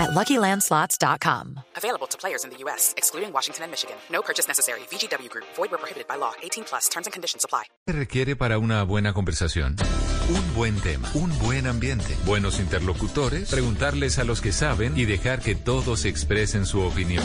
at LuckyLandSlots.com. Available to players in the U.S., excluding Washington and Michigan. No purchase necessary. VGW Group. Void where prohibited by law. 18 plus. Terms and conditions apply. ¿Qué requiere para una buena conversación? Un buen tema, un buen ambiente, buenos interlocutores, preguntarles a los que saben y dejar que todos expresen su opinión.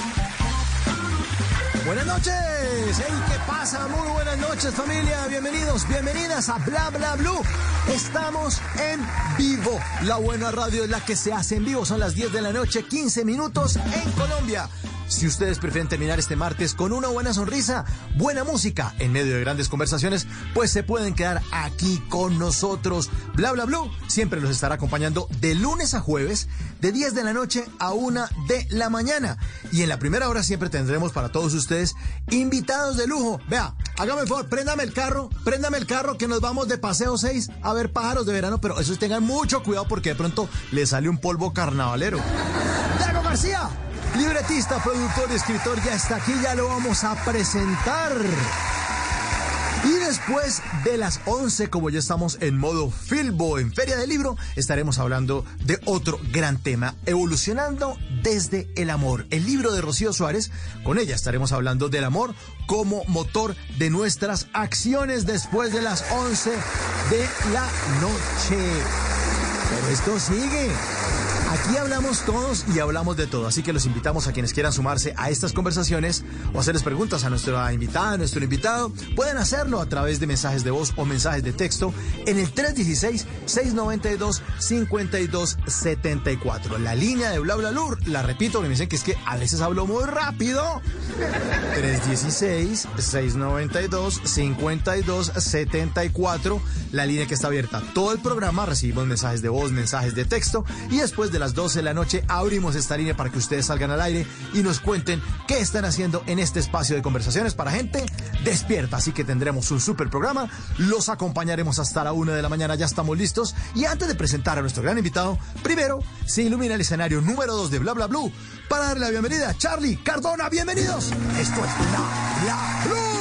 Buenas noches, hey, ¿qué pasa? Muy buenas noches familia, bienvenidos, bienvenidas a Bla Bla Blue. Estamos en vivo, la buena radio es la que se hace en vivo, son las 10 de la noche, 15 minutos en Colombia. Si ustedes prefieren terminar este martes con una buena sonrisa, buena música, en medio de grandes conversaciones, pues se pueden quedar aquí con nosotros. Bla Bla Blue siempre los estará acompañando de lunes a jueves, de 10 de la noche a 1 de la mañana. Y en la primera hora siempre tendremos para todos ustedes invitados de lujo. Vea, hágame el favor, préndame el carro, préndame el carro que nos vamos de paseo 6 a ver pájaros de verano, pero eso tengan mucho cuidado porque de pronto le sale un polvo carnavalero. Diego García, libretista, productor escritor, ya está aquí, ya lo vamos a presentar. Y después de las 11, como ya estamos en modo Filbo en Feria del Libro, estaremos hablando de otro gran tema, evolucionando desde el amor. El libro de Rocío Suárez, con ella estaremos hablando del amor como motor de nuestras acciones después de las 11 de la noche. Pero esto sigue. Aquí hablamos todos y hablamos de todo, así que los invitamos a quienes quieran sumarse a estas conversaciones o hacerles preguntas a nuestra invitada, a nuestro invitado. Pueden hacerlo a través de mensajes de voz o mensajes de texto en el 316-692-5274. La línea de Bla Bla Lur, la repito, porque me dicen que es que a veces hablo muy rápido. 316-692-5274, la línea que está abierta todo el programa. Recibimos mensajes de voz, mensajes de texto y después de las 12 de la noche abrimos esta línea para que ustedes salgan al aire y nos cuenten qué están haciendo en este espacio de conversaciones para gente despierta. Así que tendremos un super programa, los acompañaremos hasta la 1 de la mañana, ya estamos listos. Y antes de presentar a nuestro gran invitado, primero se ilumina el escenario número 2 de Bla Bla Blue para darle la bienvenida a Charlie Cardona. Bienvenidos. Esto es Bla Blue.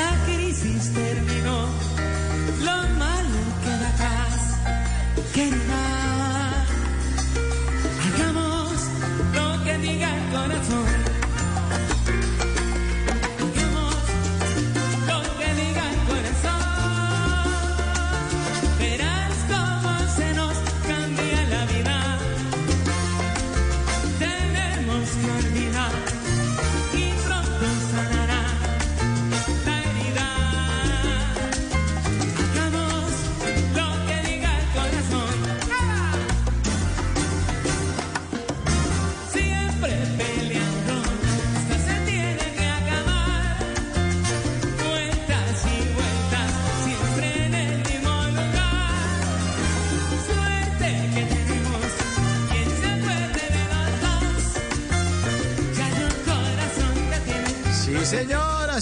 La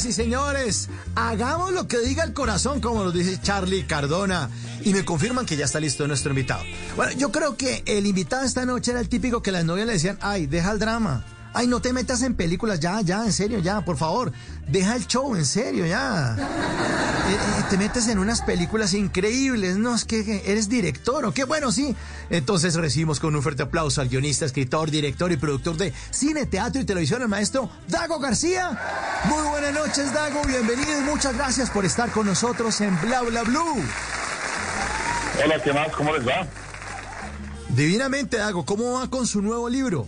y señores, hagamos lo que diga el corazón, como nos dice Charlie Cardona. Y me confirman que ya está listo nuestro invitado. Bueno, yo creo que el invitado esta noche era el típico que las novias le decían, ay, deja el drama. Ay, no te metas en películas, ya, ya, en serio, ya, por favor. Deja el show, en serio, ya. Eh, eh, te metes en unas películas increíbles, ¿no? Es que que eres director, ¿o qué? Bueno, sí. Entonces recibimos con un fuerte aplauso al guionista, escritor, director y productor de cine, teatro y televisión, el maestro Dago García. Muy buenas noches, Dago, bienvenido y muchas gracias por estar con nosotros en Bla Bla Blue. Hola, ¿qué más? ¿Cómo les va? Divinamente, Dago, ¿cómo va con su nuevo libro?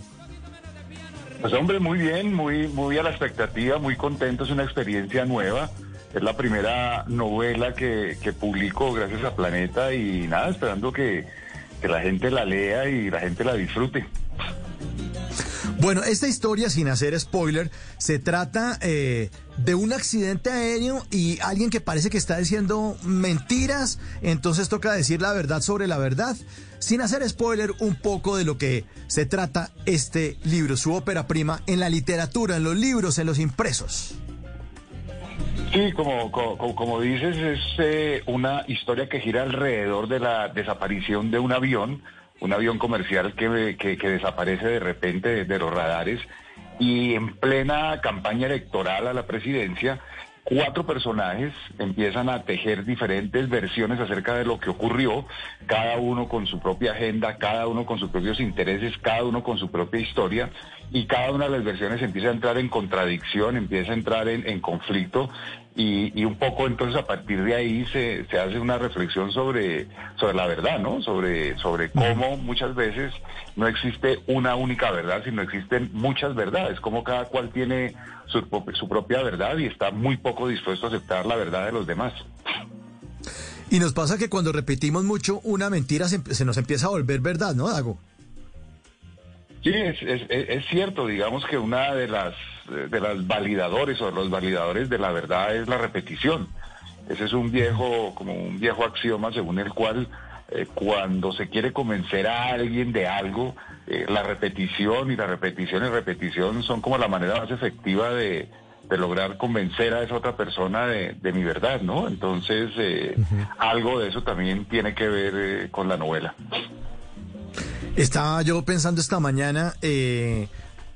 Pues hombre, muy bien, muy, muy a la expectativa, muy contento, es una experiencia nueva. Es la primera novela que, que publico gracias a Planeta y nada, esperando que, que la gente la lea y la gente la disfrute. Bueno, esta historia, sin hacer spoiler, se trata eh, de un accidente aéreo y alguien que parece que está diciendo mentiras, entonces toca decir la verdad sobre la verdad. Sin hacer spoiler, un poco de lo que se trata este libro, su ópera prima en la literatura, en los libros, en los impresos. Sí, como, como, dices, es eh, una historia que gira alrededor de la desaparición de un avión, un avión comercial que, desaparece de repente de, los radares y en plena campaña electoral a la presidencia, cuatro personajes empiezan a tejer diferentes versiones acerca de lo que ocurrió, cada uno con su propia agenda, cada uno con sus propios intereses, cada uno con su propia historia, y cada una de las versiones empieza a entrar en contradicción, empieza a entrar en, en conflicto, y, y un poco entonces a partir de ahí se, se hace una reflexión sobre, sobre la verdad, ¿no? Sobre, sobre cómo muchas veces no existe una única verdad, sino existen muchas verdades, como cada cual tiene su, su propia verdad y está muy poco dispuesto a aceptar la verdad de los demás. Y nos pasa que cuando repetimos mucho una mentira se, se nos empieza a volver verdad, ¿no, Dago? Sí, es- es cierto, digamos que una de las, de las validadores o de los validadores de la verdad es la repetición. Ese es un viejo, como un viejo axioma según el cual eh, cuando se quiere convencer a alguien de algo, eh, la repetición y la repetición y repetición son como la manera más efectiva de, de lograr convencer a esa otra persona de, de mi verdad, ¿no? Entonces, eh, algo de eso también tiene que ver con la novela. Estaba yo pensando esta mañana, eh,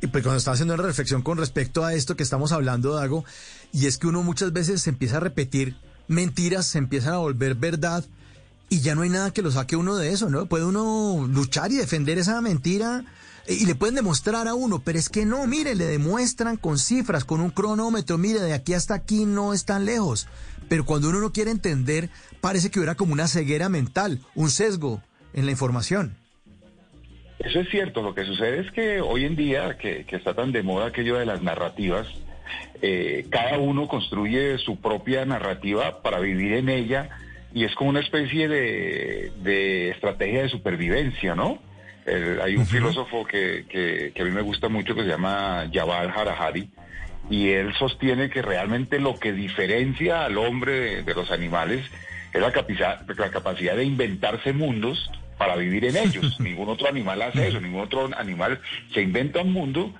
pues cuando estaba haciendo una reflexión con respecto a esto que estamos hablando, Dago, y es que uno muchas veces se empieza a repetir mentiras, se empiezan a volver verdad, y ya no hay nada que lo saque uno de eso, ¿no? Puede uno luchar y defender esa mentira, eh, y le pueden demostrar a uno, pero es que no, mire, le demuestran con cifras, con un cronómetro, mire, de aquí hasta aquí no es tan lejos. Pero cuando uno no quiere entender, parece que hubiera como una ceguera mental, un sesgo en la información. Eso es cierto, lo que sucede es que hoy en día, que, que está tan de moda aquello de las narrativas, eh, cada uno construye su propia narrativa para vivir en ella y es como una especie de, de estrategia de supervivencia, ¿no? Hay un filósofo que, que, que a mí me gusta mucho que se llama Yuval Harari y él sostiene que realmente lo que diferencia al hombre de, de los animales es la capacidad, la capacidad de inventarse mundos para vivir en ellos. ningún otro animal hace eso, ningún otro animal se inventa un mundo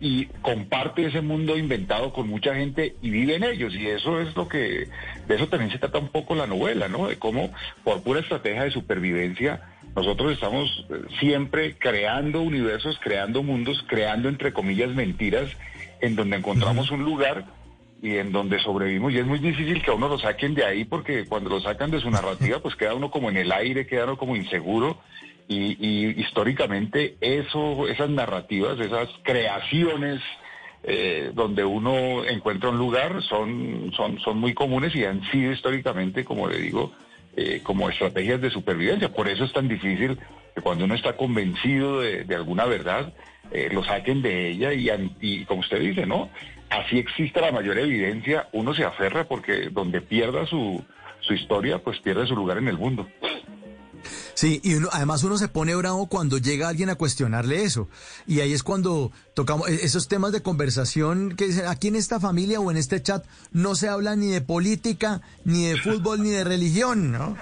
y comparte ese mundo inventado con mucha gente y vive en ellos. Y eso es lo que, de eso también se trata un poco la novela, ¿no? De cómo por pura estrategia de supervivencia nosotros estamos eh, siempre creando universos, creando mundos, creando entre comillas mentiras en donde encontramos un lugar y en donde sobrevivimos y es muy difícil que a uno lo saquen de ahí porque cuando lo sacan de su narrativa pues queda uno como en el aire, queda uno como inseguro y, históricamente eso, esas narrativas, esas creaciones eh, donde uno encuentra un lugar son, son, son muy comunes y han sido históricamente, como le digo, eh, como estrategias de supervivencia. Por eso es tan difícil que cuando uno está convencido de, alguna verdad, eh, lo saquen de ella y como usted dice, ¿no? Así exista la mayor evidencia, uno se aferra porque donde pierda su, su historia, pues pierde su lugar en el mundo. Sí, y uno- además uno se pone bravo cuando llega alguien a cuestionarle eso. Y ahí es cuando tocamos e- esos temas de conversación que dicen, aquí en esta familia o en este chat no se habla ni de política, ni de fútbol, ni de religión, ¿no?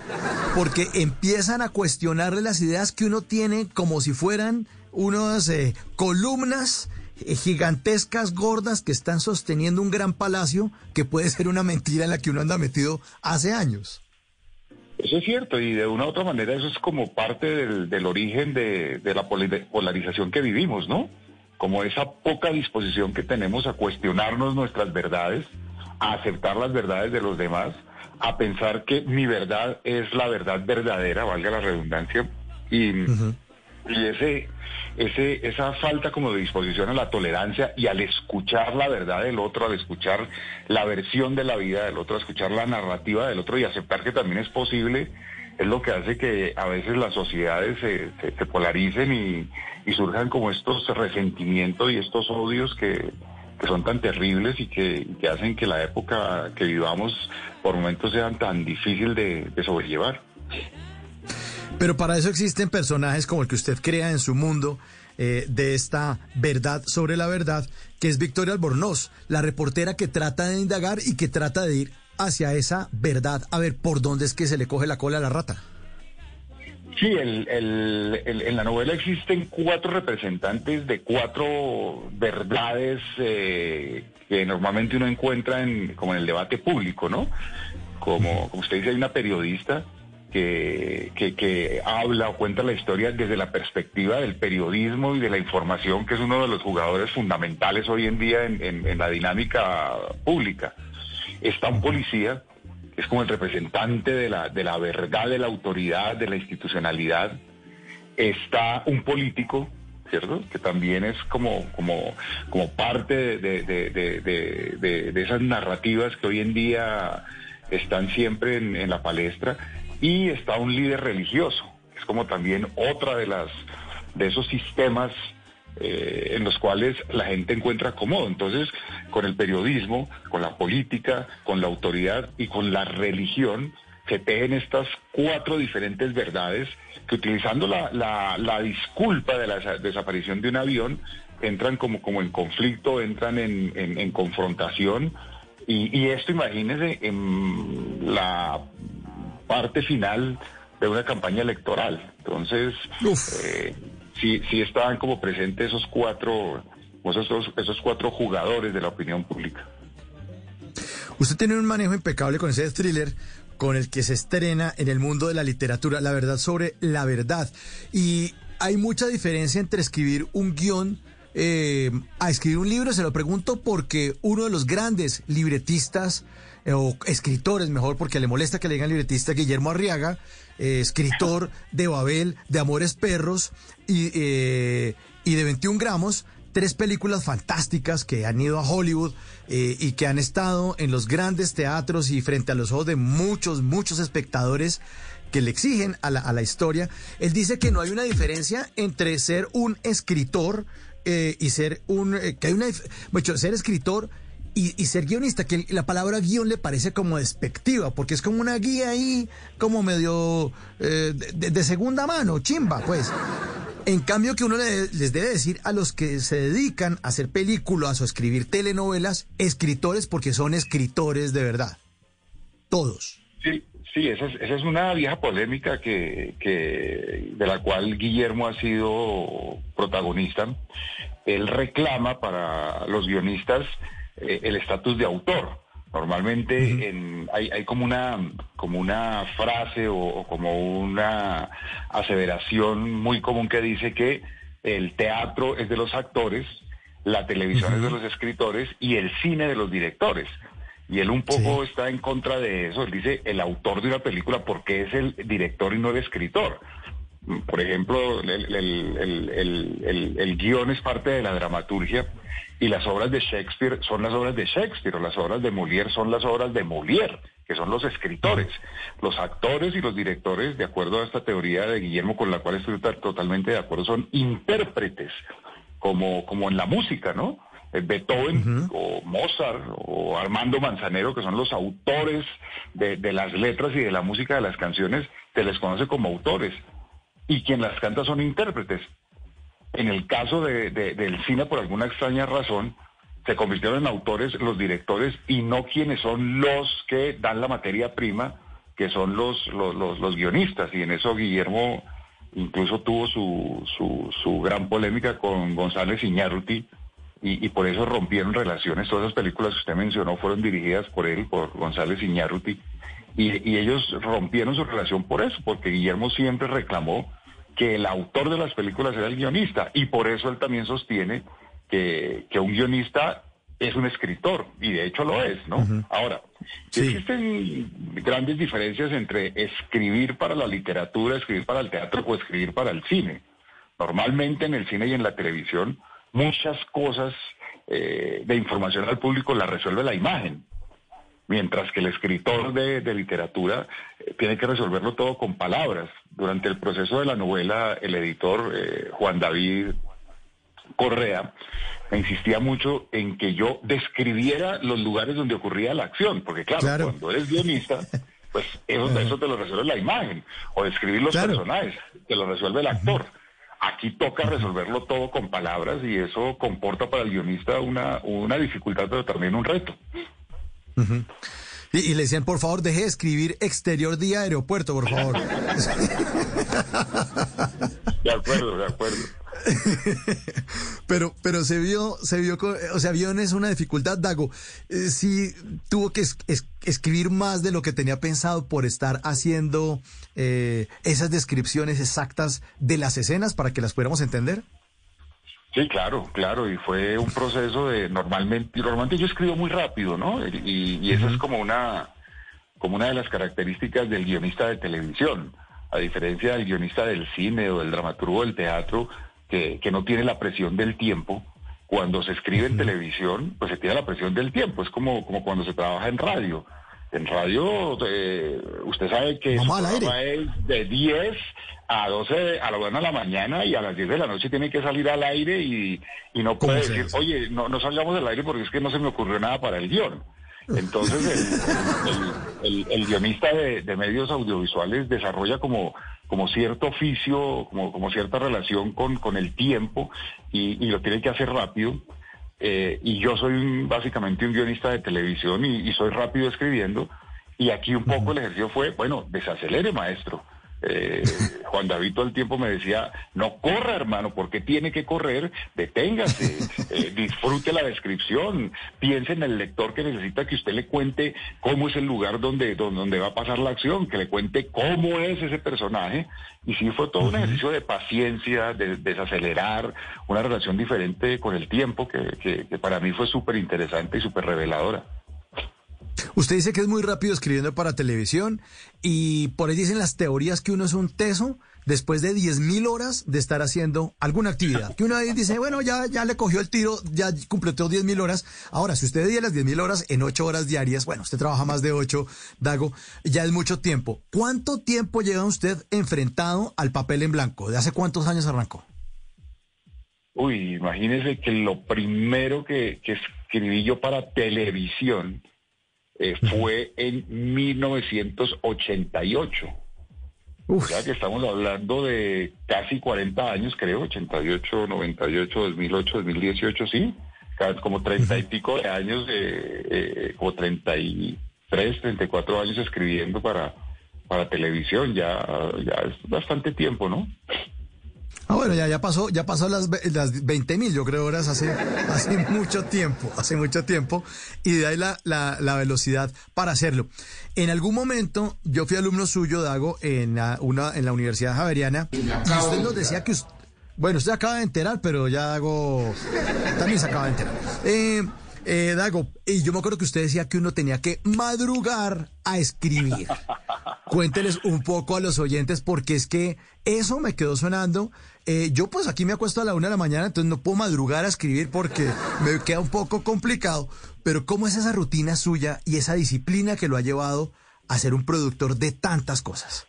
Porque empiezan a cuestionarle las ideas que uno tiene como si fueran unas eh, columnas gigantescas, gordas, que están sosteniendo un gran palacio que puede ser una mentira en la que uno anda metido hace años. Eso es cierto, y de una u otra manera eso es como parte del, del origen de, de la polarización que vivimos, ¿no? como esa poca disposición que tenemos a cuestionarnos nuestras verdades, a aceptar las verdades de los demás, a pensar que mi verdad es la verdad verdadera, valga la redundancia, y, y ese, ese, esa falta como de disposición a la tolerancia y al escuchar la verdad del otro, al escuchar la versión de la vida del otro, a escuchar la narrativa del otro y aceptar que también es posible, es lo que hace que a veces las sociedades se, polaricen y, surjan como estos resentimientos y estos odios que, que son tan terribles y que, que hacen que la época que vivamos por momentos sean tan difícil de sobrellevar. Pero para eso existen personajes como el que usted crea en su mundo eh, de esta verdad sobre la verdad, que es Victoria Albornoz, la reportera que trata de indagar y que trata de ir hacia esa verdad, a ver por dónde es que se le coge la cola a la rata. Sí, el, en la novela existen cuatro representantes de cuatro verdades eh, que normalmente uno encuentra en, como en el debate público, ¿no? Como, como usted dice, hay una periodista que, que, que habla o cuenta la historia desde la perspectiva del periodismo y de la información, que es uno de los jugadores fundamentales hoy en día en, la dinámica pública. Está un policía es como el representante de la, de la verdad, de la autoridad, de la institucionalidad. Está un político, ¿cierto? Que también es como, como, como parte de, de- de- esas narrativas que hoy en día están siempre en la palestra. Y está un líder religioso, es como también otra de las de esos sistemas eh, en los cuales la gente encuentra cómodo. Entonces, con el periodismo, con la política, con la autoridad y con la religión, se tejen estas cuatro diferentes verdades que utilizando la, la- disculpa de la desa- desaparición de un avión, entran como, como en conflicto, entran en, en- en confrontación. Y, y esto, imagínense, en la parte final de una campaña electoral. Entonces, eh, sí, sí estaban como presentes esos cuatro, esos, esos cuatro jugadores de la opinión pública. Usted tiene un manejo impecable con ese thriller con el que se estrena en el mundo de la literatura, la verdad sobre la verdad. Y hay mucha diferencia entre escribir un guion eh, a escribir un libro, se lo pregunto porque uno de los grandes libretistas, eh, o escritores mejor, porque le molesta que le digan libretista, Guillermo Arriaga, eh, escritor de Babel, de Amores Perros y, eh, y de 21 gramos, tres películas fantásticas que han ido a Hollywood eh, y que han estado en los grandes teatros y frente a los ojos de muchos, muchos espectadores que le exigen a la, a la historia. Él dice que no hay una diferencia entre ser un escritor eh, y ser un... eh, que hay una... Mucho, ser escritor y, y ser guionista, que la palabra guion le parece como despectiva, porque es como una guía ahí, como medio eh, de, segunda mano, chimba, pues. En cambio que uno le- les debe decir a los que se dedican a hacer películas o escribir telenovelas, escritores porque son escritores de verdad. Todos. Sí, sí, esa es, esa es una vieja polémica que, que de la cual Guillermo ha sido protagonista. Él reclama para los guionistas eh, el estatus de autor. Normalmente en- hay, hay como una como una frase o, o como una aseveración muy común que dice que el teatro es de los actores, la televisión es de los escritores y el cine de los directores. Y él un poco está en contra de eso. Él dice el autor de una película porque es el director y no el escritor. Por ejemplo, el, el- el- el- el- el guion es parte de la dramaturgia y las obras de Shakespeare son las obras de Shakespeare o las obras de Molière son las obras de Molière, que son los escritores. Los actores y los directores, de acuerdo a esta teoría de Guillermo con la cual estoy to- totalmente de acuerdo, son intérpretes, como, como en la música, ¿no? Eh, Beethoven o Mozart o Armando Manzanero, que son los autores de, de las letras y de la música de las canciones, se les conoce como autores. Y quien las canta son intérpretes. En el caso de- de- del cine, por alguna extraña razón, se convirtieron en autores los directores y no quienes son los que dan la materia prima, que son los, los, los- guionistas. Y en eso Guillermo incluso tuvo su, su, su gran polémica con González Iñárritu y, y por eso rompieron relaciones. Todas esas películas que usted mencionó fueron dirigidas por él, por González Iñárritu, y, y ellos rompieron su relación por eso, porque Guillermo siempre reclamó que el autor de las películas era el guionista, y por eso él también sostiene que, que un guionista es un escritor, y de hecho lo es, ¿no? Ahora, Sí. existen grandes diferencias entre escribir para la literatura, escribir para el teatro o escribir para el cine. Normalmente en el cine y en la televisión, muchas cosas eh, de información al público las resuelve la imagen, mientras que el escritor de, de literatura eh, tiene que resolverlo todo con palabras. Durante el proceso de la novela, el editor eh, Juan David Correa me insistía mucho en que yo describiera los lugares donde ocurría la acción, porque claro, Claro. cuando eres guionista, pues eso, eso te lo resuelve la imagen, o describir los Claro. personajes, te lo resuelve el actor. Aquí toca resolverlo todo con palabras y eso comporta para el guionista una, una dificultad, pero también un reto. Y, y le decían, por favor, deje de escribir exterior día aeropuerto, por favor. De acuerdo, de acuerdo. pero, pero se vio, se vio, co- o sea, vio en eso una dificultad, Dago. Eh, sí tuvo que es- es- escribir más de lo que tenía pensado por estar haciendo eh, esas descripciones exactas de las escenas para que las pudiéramos entender. Sí, claro, claro, y fue un proceso de normalmente, normalmente yo escribo muy rápido, ¿no? Y, y esa es como una, como una de las características del guionista de televisión, a diferencia del guionista del cine o del dramaturgo del teatro, que, que no tiene la presión del tiempo. Cuando se escribe en televisión, pues se tiene la presión del tiempo, es como, como cuando se trabaja en radio. En radio, eh, usted sabe que aire. programa es de 10 a 12, a la 1 de la mañana y a las 10 de la noche tiene que salir al aire y, y no ¿Cómo puede decir, oye, no, no salgamos del aire porque es que no se me ocurrió nada para el guion. Entonces el, el- el- el guionista de, de medios audiovisuales desarrolla como, como cierto oficio, como, como cierta relación con, con el tiempo y, y lo tiene que hacer rápido. Eh, y yo soy un- básicamente un guionista de televisión y, y soy rápido escribiendo. Y aquí un poco el ejercicio fue, bueno, desacelere maestro. Eh, Juan David todo el tiempo me decía, no corra hermano, porque tiene que correr, deténgase, eh, disfrute la descripción, piense en el lector que necesita que usted le cuente cómo es el lugar donde, donde, va a pasar la acción, que le cuente cómo es ese personaje. Y sí fue todo un ejercicio de paciencia, de desacelerar, una relación diferente con el tiempo que, que, que para mí fue súper interesante y súper reveladora. Usted dice que es muy rápido escribiendo para televisión y por ahí dicen las teorías que uno es un teso después de 10.000 horas de estar haciendo alguna actividad. Que uno dice, bueno, ya, ya le cogió el tiro, ya completó 10.000 horas. Ahora, si usted divide las 10.000 horas en 8 horas diarias, bueno, usted trabaja más de 8, Dago, ya es mucho tiempo. ¿Cuánto tiempo lleva usted enfrentado al papel en blanco? ¿De hace cuántos años arrancó? Uy, imagínese que lo primero que escribí yo para televisión eh, fue en 1988. O sea que estamos hablando de casi 40 años, creo, 88, 98, 2008, 2018, sí. Como 30 y pico de años, eh, eh, como 33, 34 años escribiendo para, para televisión. Ya, ya es bastante tiempo, ¿no? Ah, bueno, ya, ya pasó, ya pasó las, las 20 mil, yo creo, horas hace, hace mucho tiempo, hace mucho tiempo, y de ahí la, la, la velocidad para hacerlo. En algún momento, yo fui alumno suyo, Dago, en la, una, en la Universidad Javeriana, y usted nos decía que usted, bueno, usted acaba de enterar, pero ya Dago también se acaba de enterar. Eh, eh, Dago, y yo me acuerdo que usted decía que uno tenía que madrugar a escribir. Cuénteles un poco a los oyentes porque es que eso me quedó sonando. Eh, yo pues aquí me acuesto a la una de la mañana, entonces no puedo madrugar a escribir porque me queda un poco complicado. Pero ¿cómo es esa rutina suya y esa disciplina que lo ha llevado a ser un productor de tantas cosas?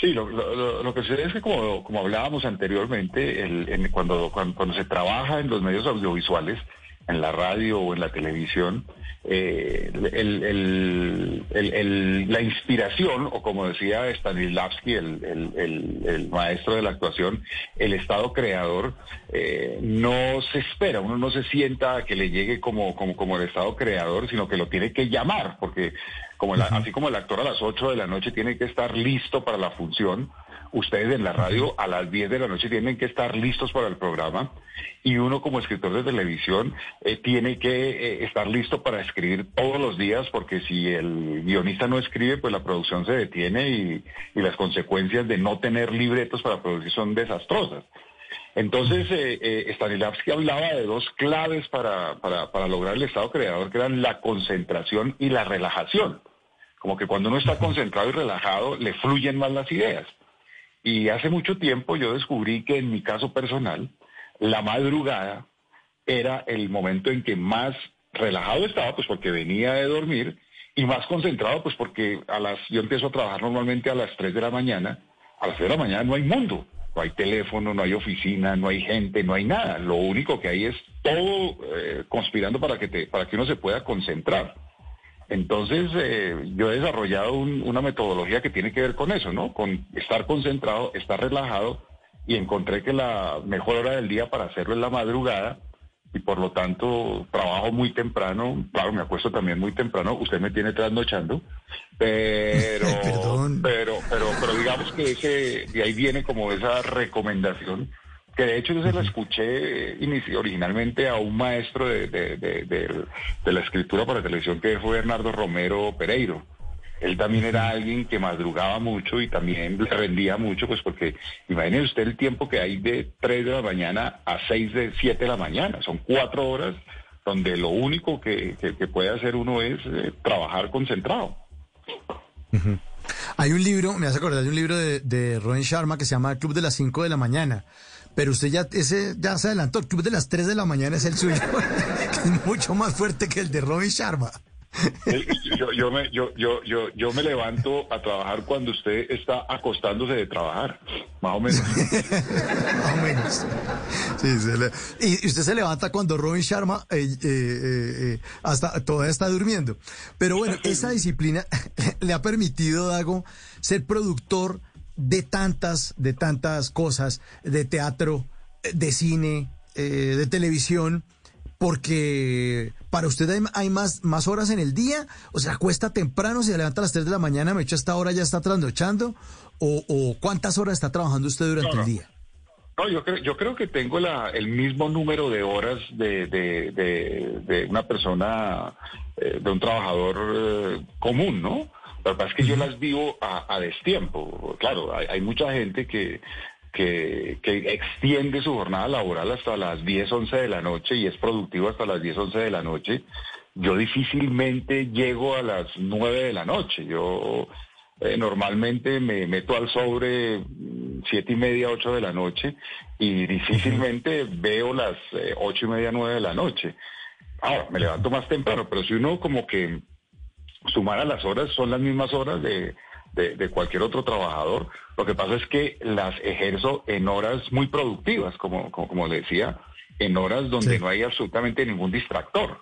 Sí, lo, lo- lo- que sucede es que como, como hablábamos anteriormente, el- en- cuando, cuando, cuando se trabaja en los medios audiovisuales, en la radio o en la televisión, eh, el- el- el- el- la inspiración, o como decía Stanislavski, el, maestro de la actuación, el estado creador, eh, no se espera, uno no se sienta a que le llegue como, como, como el estado creador, sino que lo tiene que llamar, porque como la- así como el actor a las 8 de la noche tiene que estar listo para la función, ustedes en la radio a las 10 de la noche tienen que estar listos para el programa y uno como escritor de televisión eh, tiene que eh, estar listo para escribir todos los días porque si el guionista no escribe pues la producción se detiene y, y las consecuencias de no tener libretos para producir son desastrosas. Entonces, eh, eh, Stanislavski hablaba de dos claves para, para, para lograr el estado creador, que eran la concentración y la relajación. Como que cuando uno está concentrado y relajado, le fluyen más las ideas. Y hace mucho tiempo yo descubrí que en mi caso personal, la madrugada era el momento en que más relajado estaba, pues porque venía de dormir, y más concentrado, pues porque a las, yo empiezo a trabajar normalmente a las 3 de la mañana, a las 3 de la mañana no hay mundo, no hay teléfono, no hay oficina, no hay gente, no hay nada. Lo único que hay es todo eh, conspirando para que, te, para que uno se pueda concentrar. Entonces, eh, yo he desarrollado un- una metodología que tiene que ver con eso, ¿no? Con estar concentrado, estar relajado, y encontré que la mejor hora del día para hacerlo es la madrugada, y por lo tanto trabajo muy temprano, claro, me acuesto también muy temprano, usted me tiene trasnochando, pero, pero, pero, pero digamos que ese, de ahí viene como esa recomendación, que de hecho yo se la escuché eh, originalmente a un maestro de, de, de- la escritura para televisión que fue Bernardo Romero Pereiro. Él también era alguien que madrugaba mucho y también le rendía mucho, pues porque imagínese usted el tiempo que hay de 3 de la mañana a 6 de 7 de la mañana. Son cuatro horas donde lo único que, que- que puede hacer uno es eh, trabajar concentrado. Hay un libro, me hace acordar de un libro de, de Sharma que se llama Club de las 5 de la mañana. Pero usted ya, ese ya se adelantó, el Club de las 3 de la mañana es el suyo, que es mucho más fuerte que el de Robin Sharma. Yo, yo, me, yo, yo, yo, yo me levanto a trabajar cuando usted está acostándose de trabajar, más o menos. Más o menos. Sí, se le- y, y usted se levanta cuando Robin Sharma eh, eh, eh, eh, hasta todavía está durmiendo. Pero bueno, esa disciplina le ha permitido, Dago, ser productor de tantas, de tantas cosas, de teatro, de cine, eh, de televisión, porque para usted hay, hay más, más horas en el día, o sea, acuesta temprano, se levanta a las 3 de la mañana, me echa esta hora, ya está trasnochando, o, o cuántas horas está trabajando usted durante No, no. el día. No, yo creo, yo creo que tengo la, el mismo número de horas de, de, de, de una persona, eh, de un trabajador eh, común, ¿no? Lo que pasa es que yo las vivo a, a destiempo. Claro, hay, hay mucha gente que, que, que extiende su jornada laboral hasta las 10, 11 de la noche y es productivo hasta las 10, 11 de la noche. Yo difícilmente llego a las 9 de la noche. Yo eh, normalmente me meto al sobre mm, siete y media, ocho de la noche y difícilmente veo las eh, ocho y media, nueve de la noche. Ahora, me levanto más temprano, pero si uno como que sumara las horas, son las mismas horas de, de, de cualquier otro trabajador. Lo que pasa es que las ejerzo en horas muy productivas, como, como, como le decía, en horas donde Sí. no hay absolutamente ningún distractor.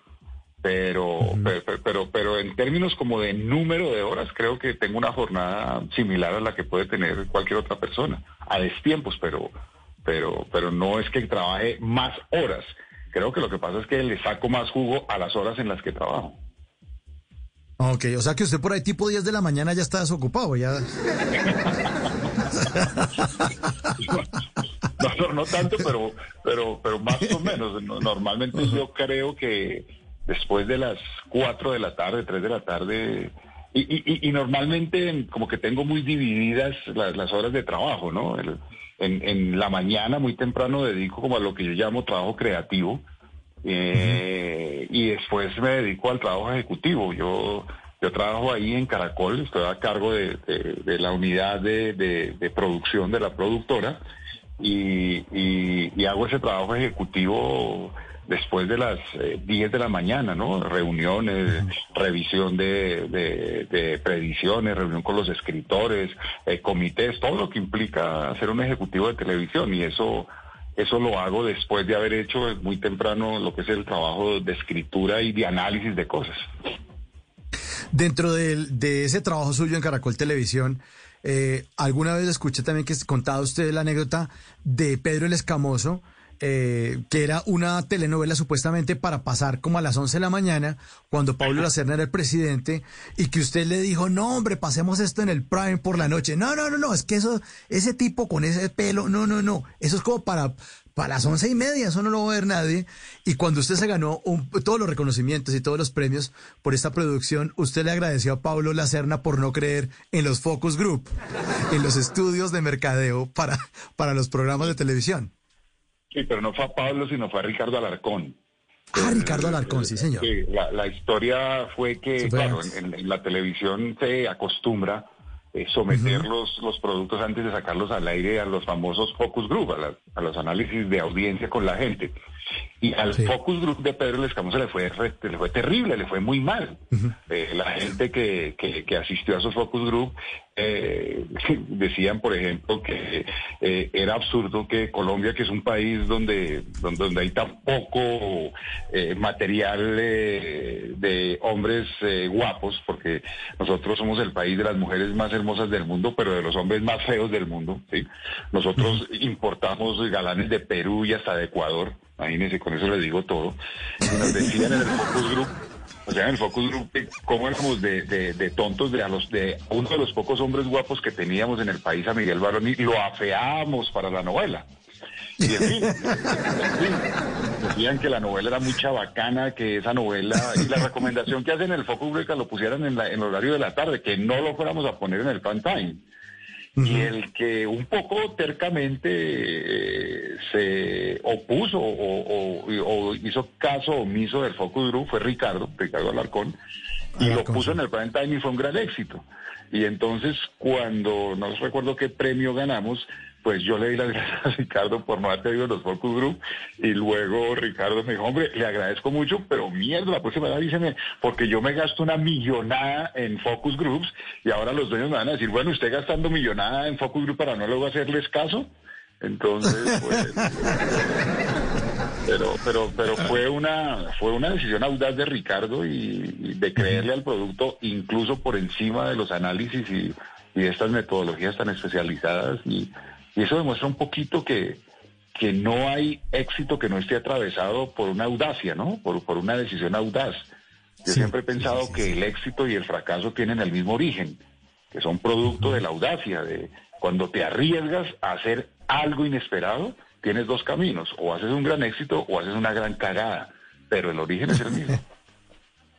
Pero, pero, pero, pero en términos como de número de horas, creo que tengo una jornada similar a la que puede tener cualquier otra persona, a destiempos, pero, pero, pero no es que trabaje más horas. Creo que lo que pasa es que le saco más jugo a las horas en las que trabajo. Ok, o sea que usted por ahí tipo 10 de la mañana ya está desocupado, ya. No, no, no tanto, pero, pero, pero más o menos. No- Normalmente yo creo que después de las 4 de la tarde, 3 de la tarde, y, y- y- y normalmente como que tengo muy divididas las, las horas de trabajo, ¿no? El- en, en la mañana muy temprano dedico como a lo que yo llamo trabajo creativo. Eh, y después me dedico al trabajo ejecutivo. Yo yo trabajo ahí en Caracol, estoy a cargo de, de- de la unidad de, producción de la productora y, y- y hago ese trabajo ejecutivo después de las eh, 10 de la mañana, ¿no? Reuniones, revisión de predicciones, reunión con los escritores, eh, comités, todo lo que implica ser un ejecutivo de televisión y eso eso lo hago después de haber hecho muy temprano lo que es el trabajo de escritura y de análisis de cosas. Dentro del- de, ese trabajo suyo en Caracol Televisión, eh, alguna vez escuché también que contaba usted la anécdota de Pedro el Escamoso, eh, que era una telenovela supuestamente para pasar como a las 11 de la mañana, cuando Pablo Lacerna era el presidente, y que usted le dijo, no hombre, pasemos esto en el Prime por la noche. No, no, no, no, es que eso, ese tipo con ese pelo, no, no, no, eso es como para, para las once y media, eso no lo va a ver nadie. Y cuando usted se ganó un- todos los reconocimientos y todos los premios por esta producción, usted le agradeció a Pablo Lacerna por no creer en los focus group, en los estudios de mercadeo para, para los programas de televisión. Sí, pero no fue a Pablo, sino fue a Ricardo Alarcón. Ah, Ricardo Alarcón, sí, señor. Sí, la, la historia fue que, Sí, claro, en, en la televisión se acostumbra eh, someter los, los productos antes de sacarlos al aire a los famosos focus group, a, las- a los análisis de audiencia con la gente. Y al Sí. focus group de Pedro Lescamo se le fue, le fue terrible, le fue muy mal. Eh, la gente que, que, que asistió a esos focus group eh, decían, por ejemplo, que eh, era absurdo que Colombia, que es un país donde, donde, donde hay tan poco material de hombres guapos, porque nosotros somos el país de las mujeres más hermosas del mundo, pero de los hombres más feos del mundo. ¿sí? Nosotros importamos galanes de Perú y hasta de Ecuador. Imagínense, con eso les digo todo. Y nos decían en el focus group o sea, en el Focus Group, eh, cómo éramos de, de- de tontos de a los de uno de los pocos hombres guapos que teníamos en el país, a Miguel Baroni, lo afeábamos para la novela. Y en fin, en fin, decían que la novela era mucha bacana, que esa novela, y la recomendación que hacen en el Focus Group que lo pusieran en, la- en el horario de la tarde, que no lo fuéramos a poner en el prime time. Y el que un poco tercamente eh, se opuso o, o- o hizo caso omiso del focus group fue Ricardo, Ricardo Alarcón, y lo puso en el prime time y fue un gran éxito. Y entonces cuando no recuerdo qué premio ganamos, pues yo le di las gracias a Ricardo por no haber tenido los focus group y luego Ricardo me dijo, hombre, le agradezco mucho, pero mierda, la próxima vez avíseme, porque yo me gasto una millonada en focus groups y ahora los dueños me van a decir, bueno, usted gastando millonada en focus group para no luego hacerles caso. Entonces, pues, pero, pero, pero fue una, fue una decisión audaz de Ricardo y, y de creerle al producto incluso por encima de los análisis y, y estas metodologías tan especializadas y, y eso demuestra un poquito que, que no hay éxito que no esté atravesado por una audacia, ¿no? Por, por una decisión audaz. Yo Sí, siempre he pensado sí, sí, que el éxito y el fracaso tienen el mismo origen, que son producto de la audacia, de cuando te arriesgas a hacer algo inesperado, tienes dos caminos, o haces un gran éxito o haces una gran cagada, pero el origen es el mismo.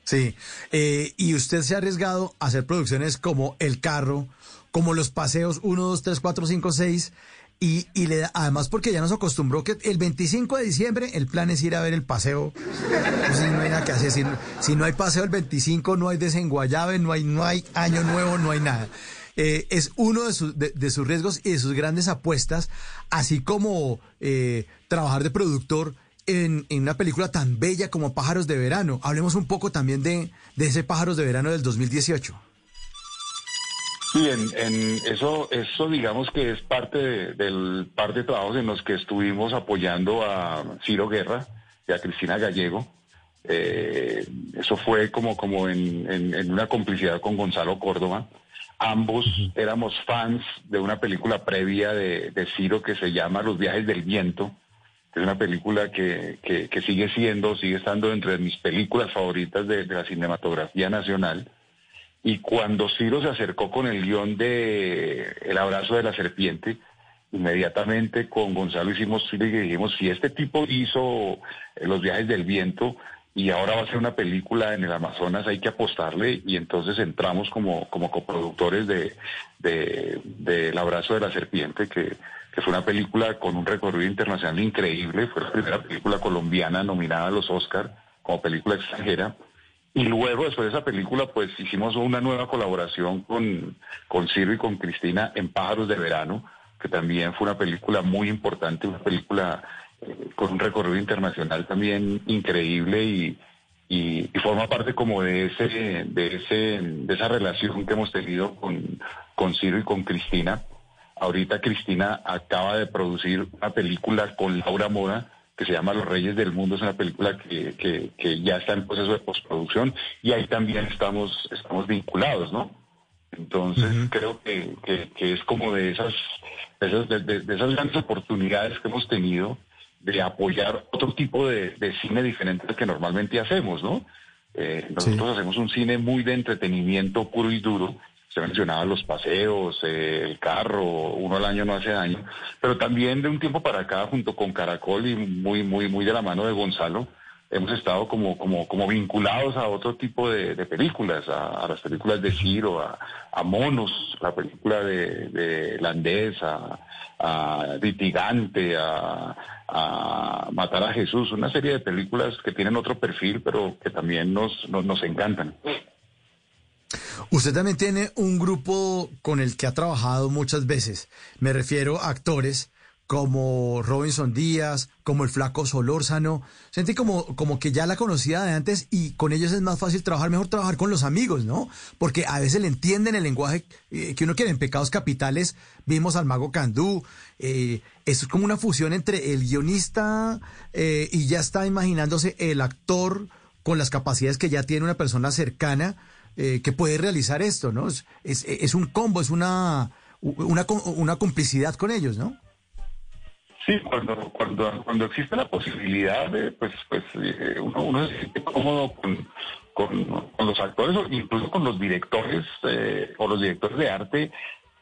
Sí, eh, y usted se ha arriesgado a hacer producciones como El Carro, como Los Paseos 1, 2, 3, 4, 5, 6, y, y le da- además porque ya nos acostumbró que el 25 de diciembre el plan es ir a ver el paseo. Pues, no hay nada que hacer. Si, si no hay paseo el 25, no hay desenguayabe, no hay, no hay año nuevo, no hay nada. Eh, es uno de, sus- de, de sus riesgos y de sus grandes apuestas, así como eh, trabajar de productor en, en una película tan bella como Pájaros de Verano. Hablemos un poco también de, de ese Pájaros de Verano del 2018. Sí, en, en eso, eso digamos que es parte de- del par de trabajos en los que estuvimos apoyando a Ciro Guerra y a Cristina Gallego. Eh, eso fue como, como en, en- en una complicidad con Gonzalo Córdoba. Ambos éramos fans de una película previa de, de Ciro que se llama Los viajes del viento. que Es una película que, que- que sigue siendo, sigue estando entre mis películas favoritas de- de la cinematografía nacional. Y cuando Ciro se acercó con el guion de El abrazo de la serpiente, inmediatamente con Gonzalo hicimos y dijimos, si este tipo hizo eh, Los viajes del viento y ahora va a hacer una película en el Amazonas, hay que apostarle y entonces entramos como, como coproductores de, de, de El abrazo de la serpiente, que, que fue una película con un recorrido internacional increíble, fue la primera película colombiana nominada a los Oscar como película extranjera. Y luego, después de esa película, pues hicimos una nueva colaboración con, con Ciro y con Cristina en Pájaros de Verano, que también fue una película muy importante, una película eh, con un recorrido internacional también increíble y, y, forma parte como de ese, de ese, de esa relación que hemos tenido con, con Ciro y con Cristina. Ahorita Cristina acaba de producir una película con Laura Mora que se llama Los Reyes del Mundo, es una película que, que, que ya está en proceso de postproducción y ahí también estamos, estamos vinculados, ¿no? Entonces creo que, que, que es como de esas, de esas, de, de- de esas grandes oportunidades que hemos tenido de apoyar otro tipo de, de cine diferente al que normalmente hacemos, ¿no? Eh, nosotros hacemos un cine muy de entretenimiento puro y duro. Se mencionaba los paseos, eh, el carro, uno al año no hace daño, pero también de un tiempo para acá, junto con Caracol y muy, muy, muy de la mano de Gonzalo, hemos estado como, como, como vinculados a otro tipo de, películas, a, las películas de Ciro, a, Monos, la película de, de Landés, a, a a, a Matar a Jesús, una serie de películas que tienen otro perfil, pero que también nos, nos, nos encantan. Usted también tiene un grupo con el que ha trabajado muchas veces. Me refiero a actores como Robinson Díaz, como el flaco Solórzano. Sentí como, como que ya la conocía de antes y con ellos es más fácil trabajar, mejor trabajar con los amigos, ¿no? Porque a veces le entienden el lenguaje eh, que uno quiere. En Pecados Capitales vimos al mago Candú. Eh, es como una fusión entre el guionista eh, y ya está imaginándose el actor con las capacidades que ya tiene una persona cercana eh, que puede realizar esto, ¿no? Es, un combo, es una, una, una complicidad con ellos, ¿no? Sí, cuando, cuando, cuando existe la posibilidad de, pues, pues eh, uno, uno se siente cómodo con, los actores incluso con los directores eh, o los directores de arte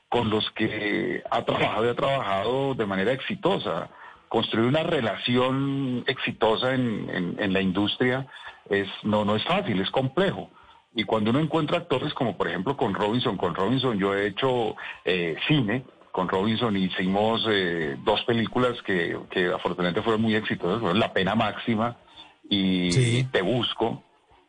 con los que ha trabajado y ha trabajado de manera exitosa. Construir una relación exitosa en, en, en la industria es no, no es fácil, es complejo. Y cuando uno encuentra actores como por ejemplo con Robinson, con Robinson yo he hecho eh, cine, con Robinson hicimos eh, dos películas que, que, afortunadamente fueron muy exitosas, fueron La Pena Máxima y Sí. Te Busco.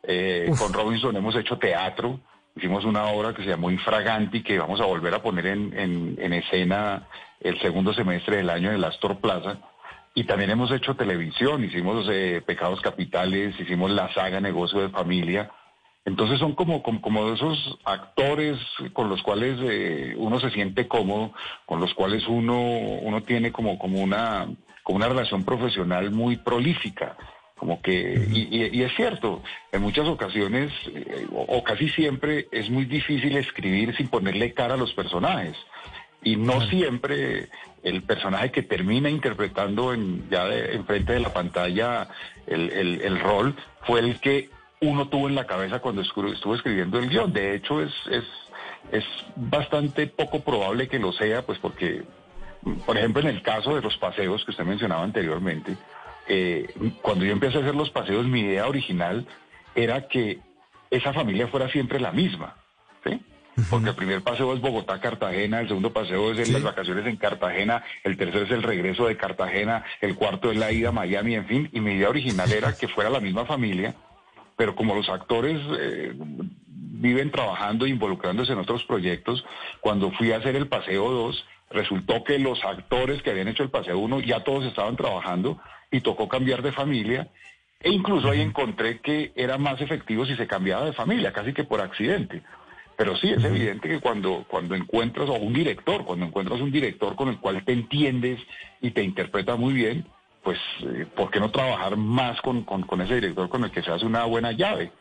Eh, con Robinson hemos hecho teatro, hicimos una obra que se llamó Infraganti, que vamos a volver a poner en, en, en escena el segundo semestre del año en el Astor Plaza. Y también hemos hecho televisión, hicimos eh, Pecados Capitales, hicimos la saga Negocio de Familia. Entonces son como, como, como de esos actores con los cuales eh, uno se siente cómodo, con los cuales uno, uno tiene como, como, una, como una relación profesional muy prolífica. Como que, y, y- y es cierto, en muchas ocasiones, eh, o, o casi siempre, es muy difícil escribir sin ponerle cara a los personajes. Y no siempre el personaje que termina interpretando en, ya de, enfrente de la pantalla el, el- el rol fue el que uno tuvo en la cabeza cuando estuvo escribiendo el guion. De hecho, es, es, es bastante poco probable que lo sea, pues porque, por ejemplo, en el caso de los paseos que usted mencionaba anteriormente, eh, cuando yo empecé a hacer los paseos, mi idea original era que esa familia fuera siempre la misma. ¿sí? Porque el primer paseo es Bogotá-Cartagena, el segundo paseo es en Sí. las vacaciones en Cartagena, el tercero es el regreso de Cartagena, el cuarto es la ida a Miami, en fin, y mi idea original era que fuera la misma familia, pero como los actores eh, viven trabajando e involucrándose en otros proyectos, cuando fui a hacer el paseo 2, resultó que los actores que habían hecho el paseo 1 ya todos estaban trabajando y tocó cambiar de familia. E incluso ahí encontré que era más efectivo si se cambiaba de familia, casi que por accidente. Pero sí, es evidente que cuando, cuando encuentras, o un director, cuando encuentras un director con el cual te entiendes y te interpreta muy bien, pues, eh, ¿por qué no trabajar más con, con, ese director con el que se hace una buena llave?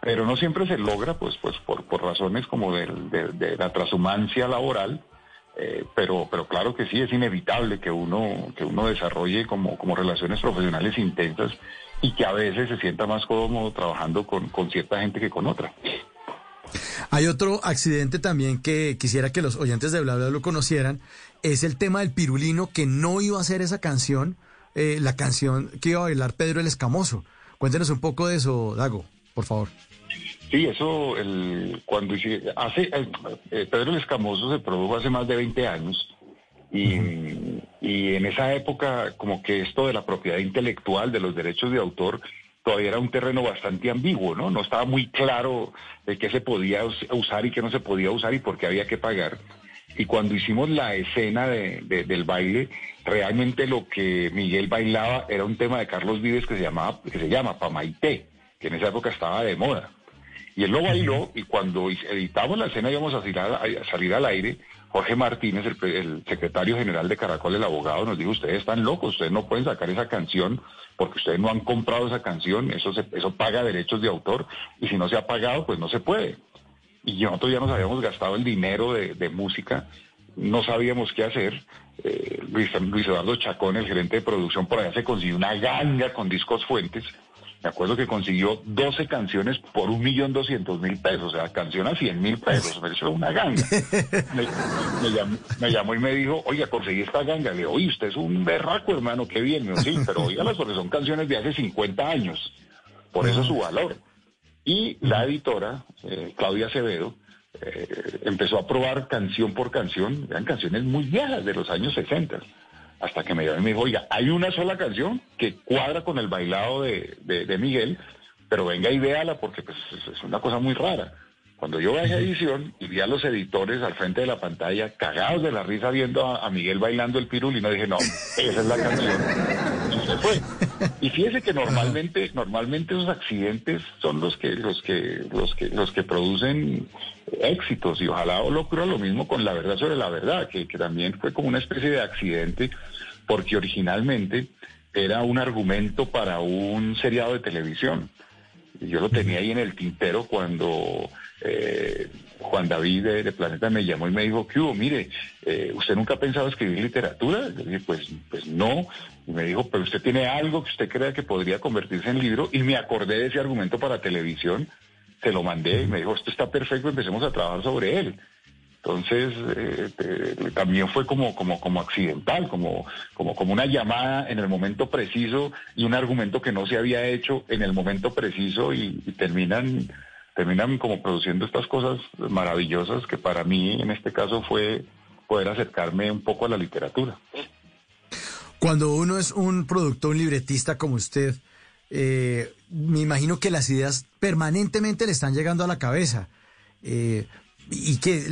Pero no siempre se logra, pues, pues por, por razones como del- de, de la transhumancia laboral, eh, pero, pero claro que sí, es inevitable que uno, que uno desarrolle como, como relaciones profesionales intensas y que a veces se sienta más cómodo trabajando con, con cierta gente que con otra. Hay otro accidente también que quisiera que los oyentes de Bla lo conocieran, es el tema del pirulino que no iba a hacer esa canción, eh, la canción que iba a bailar Pedro el Escamoso. Cuéntenos un poco de eso, Dago, por favor. Sí, eso, el, cuando hace, eh, Pedro el Escamoso se produjo hace más de 20 años y, y en esa época como que esto de la propiedad intelectual, de los derechos de autor, todavía era un terreno bastante ambiguo, ¿no? No estaba muy claro de qué se podía us- usar y qué no se podía usar y por qué había que pagar. Y cuando hicimos la escena de- de- del baile, realmente lo que Miguel bailaba era un tema de Carlos Vives que se llamaba, que se llama Pamaité, que en esa época estaba de moda. Y él lo bailó y cuando editamos la escena íbamos a salir, a, salir al aire, Jorge Martínez, el, secretario general de Caracol, el abogado, nos dijo, ustedes están locos, ustedes no pueden sacar esa canción porque ustedes no han comprado esa canción, eso, eso paga derechos de autor y si no se ha pagado, pues no se puede. Y nosotros ya nos habíamos gastado el dinero de, de música, no sabíamos qué hacer. Eh, Luis, Luis Eduardo Chacón, el gerente de producción, por allá se consiguió una ganga con discos fuentes. me acuerdo que consiguió 12 canciones por un millón doscientos mil pesos, o sea, canción a 100 mil pesos, me hizo una ganga. Me, me llamó, me llamó y me dijo, oiga, conseguí esta ganga. Le digo, oye, usted es un berraco, hermano, qué bien. Me dijo, sí, pero oígalas porque son canciones de hace 50 años, por eso su valor. Y la editora, eh, Claudia Acevedo, eh, empezó a probar canción por canción, eran canciones muy viejas de los años 60, hasta que me llamó y me dijo, oiga, hay una sola canción que cuadra con el bailado de, de- de Miguel, pero venga y véala porque pues, es- una cosa muy rara. Cuando yo bajé edición y vi a los editores al frente de la pantalla cagados de la risa viendo a, a Miguel bailando el pirulino, dije, no, esa es la canción. Y se fue. Y fíjese que normalmente, normalmente esos accidentes son los que, los que, los que, los que producen éxitos y ojalá lo ocurra lo mismo con la verdad sobre la verdad, que, que también fue como una especie de accidente porque originalmente era un argumento para un seriado de televisión. Yo lo tenía ahí en el tintero cuando eh, Juan David de, de Planeta me llamó y me dijo, ¿qué hubo? Mire, eh, ¿usted nunca ha pensado escribir literatura? Yo dije, pues, pues no. Y me dijo, pero usted tiene algo que usted crea que podría convertirse en libro. Y me acordé de ese argumento para televisión, se lo mandé y me dijo, esto está perfecto, empecemos a trabajar sobre él. Entonces, eh, eh, también fue como, como, como accidental, como, como, como una llamada en el momento preciso y un argumento que no se había hecho en el momento preciso y, y terminan, terminan como produciendo estas cosas maravillosas que para mí en este caso fue poder acercarme un poco a la literatura. Cuando uno es un productor, un libretista como usted, eh, me imagino que las ideas permanentemente le están llegando a la cabeza. Eh, y que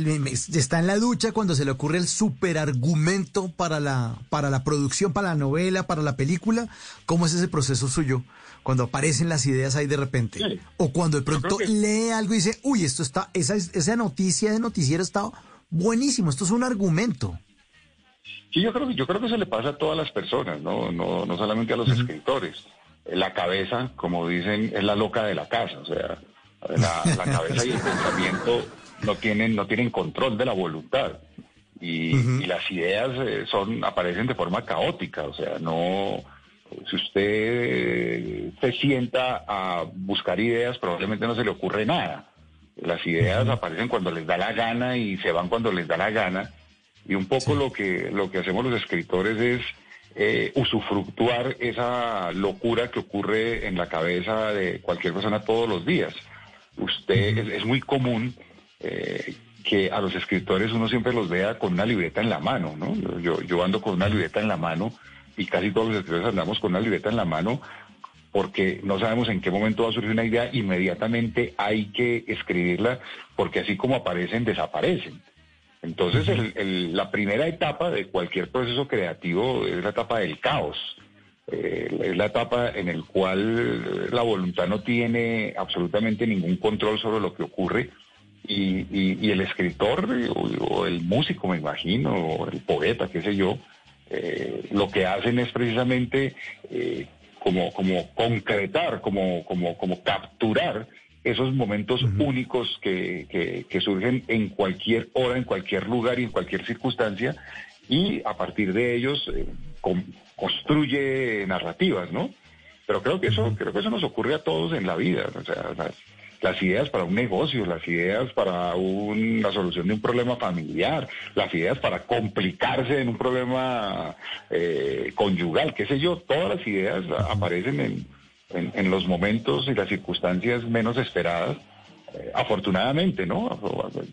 está en la ducha cuando se le ocurre el superargumento para la, para la producción, para la novela, para la película. ¿Cómo es ese proceso suyo? Cuando aparecen las ideas ahí de repente. Sí. O cuando de pronto que- lee algo y dice, uy, esto está, esa, esa noticia de noticiero está buenísimo, esto es un argumento. Sí, yo creo que yo creo que eso le pasa a todas las personas, no, no, no solamente a los escritores. La cabeza, como dicen, es la loca de la casa, o sea, la, la cabeza y el pensamiento no tienen, no tienen control de la voluntad. Y, y las ideas eh, son, aparecen de forma caótica, o sea, no, si usted eh, se sienta a buscar ideas, probablemente no se le ocurre nada. Las ideas aparecen cuando les da la gana y se van cuando les da la gana. Y un poco lo que lo que hacemos los escritores es eh, usufructuar esa locura que ocurre en la cabeza de cualquier persona todos los días. Usted es, es muy común eh, que a los escritores uno siempre los vea con una libreta en la mano, ¿no? Yo, yo ando con una libreta en la mano y casi todos los escritores andamos con una libreta en la mano porque no sabemos en qué momento va a surgir una idea, inmediatamente hay que escribirla porque así como aparecen, desaparecen. Entonces, el- el- la primera etapa de cualquier proceso creativo es la etapa del caos. Eh, es la etapa en el cual la voluntad no tiene absolutamente ningún control sobre lo que ocurre y, y- y el escritor o, o el músico, me imagino, o el poeta, qué sé yo, eh, lo que hacen es precisamente eh, como, como concretar, como, como, como capturar esos momentos únicos que, que- que surgen en cualquier hora, en cualquier lugar y en cualquier circunstancia, y a partir de ellos eh, con- construye narrativas, ¿no? Pero creo que eso, creo que eso nos ocurre a todos en la vida. O sea, las, las ideas para un negocio, las ideas para un- la solución de un problema familiar, las ideas para complicarse en un problema eh, conyugal, qué sé yo, todas las ideas aparecen en, en- en los momentos y las circunstancias menos esperadas. eh, afortunadamente, ¿no?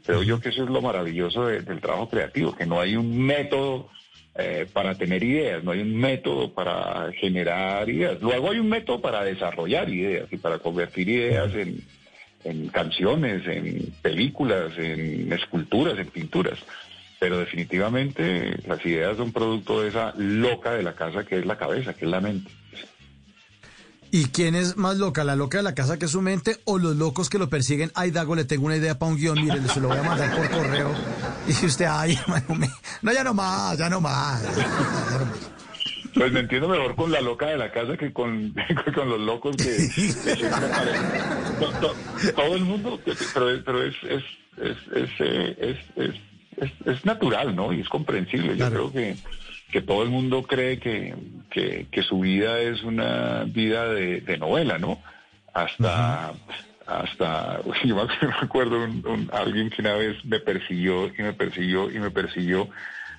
Creo yo que eso es lo maravilloso de- del trabajo creativo, que no hay un método eh, para tener ideas, no hay un método para generar ideas. Luego hay un método para desarrollar ideas y para convertir ideas en, en canciones, en películas, en esculturas, en pinturas. Pero definitivamente las ideas son producto de esa loca de la casa que es la cabeza, que es la mente. ¿Y quién es más loca? ¿La loca de la casa que es su mente o los locos que lo persiguen? Ay, Dago, le tengo una idea para un guion, mire, se lo voy a mandar por correo. Y usted, ay, hermano, me- no, ya no más, ya no más. Pues me entiendo mejor con la loca de la casa que con, con los locos que, que Todo el mundo, pero, pero es, es, es, es, eh, es, es, es- es natural, ¿no? Y es comprensible. Yo creo que, que todo el mundo cree que, que, que su vida es una vida de, de novela, ¿no? hasta, hasta, yo me recuerdo un, un- alguien que una vez me persiguió y me persiguió y me persiguió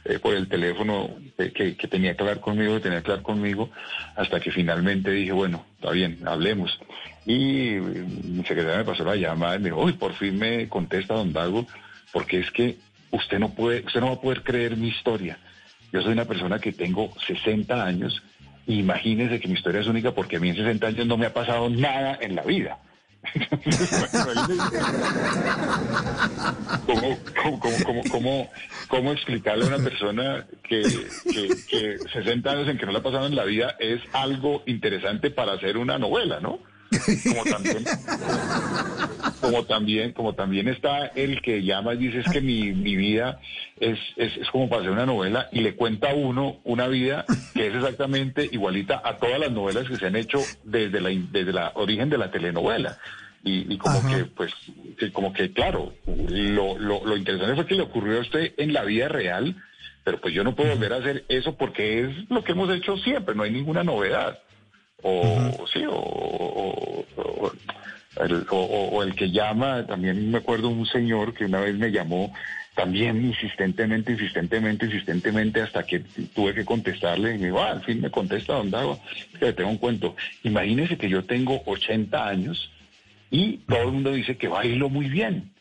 eh, por el teléfono eh, que, que tenía que hablar conmigo, que tenía que hablar conmigo, hasta que finalmente dije, bueno, está bien, hablemos. Y eh, mi secretaria me pasó la llamada y me dijo, uy, por fin me contesta don Dago, porque es que usted no puede, usted no va a poder creer mi historia. Yo soy una persona que tengo 60 años. y Imagínese que mi historia es única porque a mí en 60 años no me ha pasado nada en la vida. ¿Cómo, cómo, cómo, cómo, explicarle a una persona que, que, que 60 años en que no le ha pasado en la vida es algo interesante para hacer una novela, ¿no? Como también, como también, como también está el que llama y dice es que mi, mi vida es, es, es como para hacer una novela y le cuenta a uno una vida que es exactamente igualita a todas las novelas que se han hecho desde la, desde la origen de la telenovela. Y, y como Ajá. que, pues, que como que, claro, lo, lo, lo interesante fue que le ocurrió a usted en la vida real, pero pues yo no puedo volver a hacer eso porque es lo que hemos hecho siempre, no hay ninguna novedad o sí, o, o- o- el, o- el que llama, también me acuerdo un señor que una vez me llamó también insistentemente, insistentemente, insistentemente, hasta que tuve que contestarle y me dijo, ah, al fin me contesta, don Dago, es que le tengo un cuento. Imagínese que yo tengo 80 años y todo el mundo dice que bailo muy bien.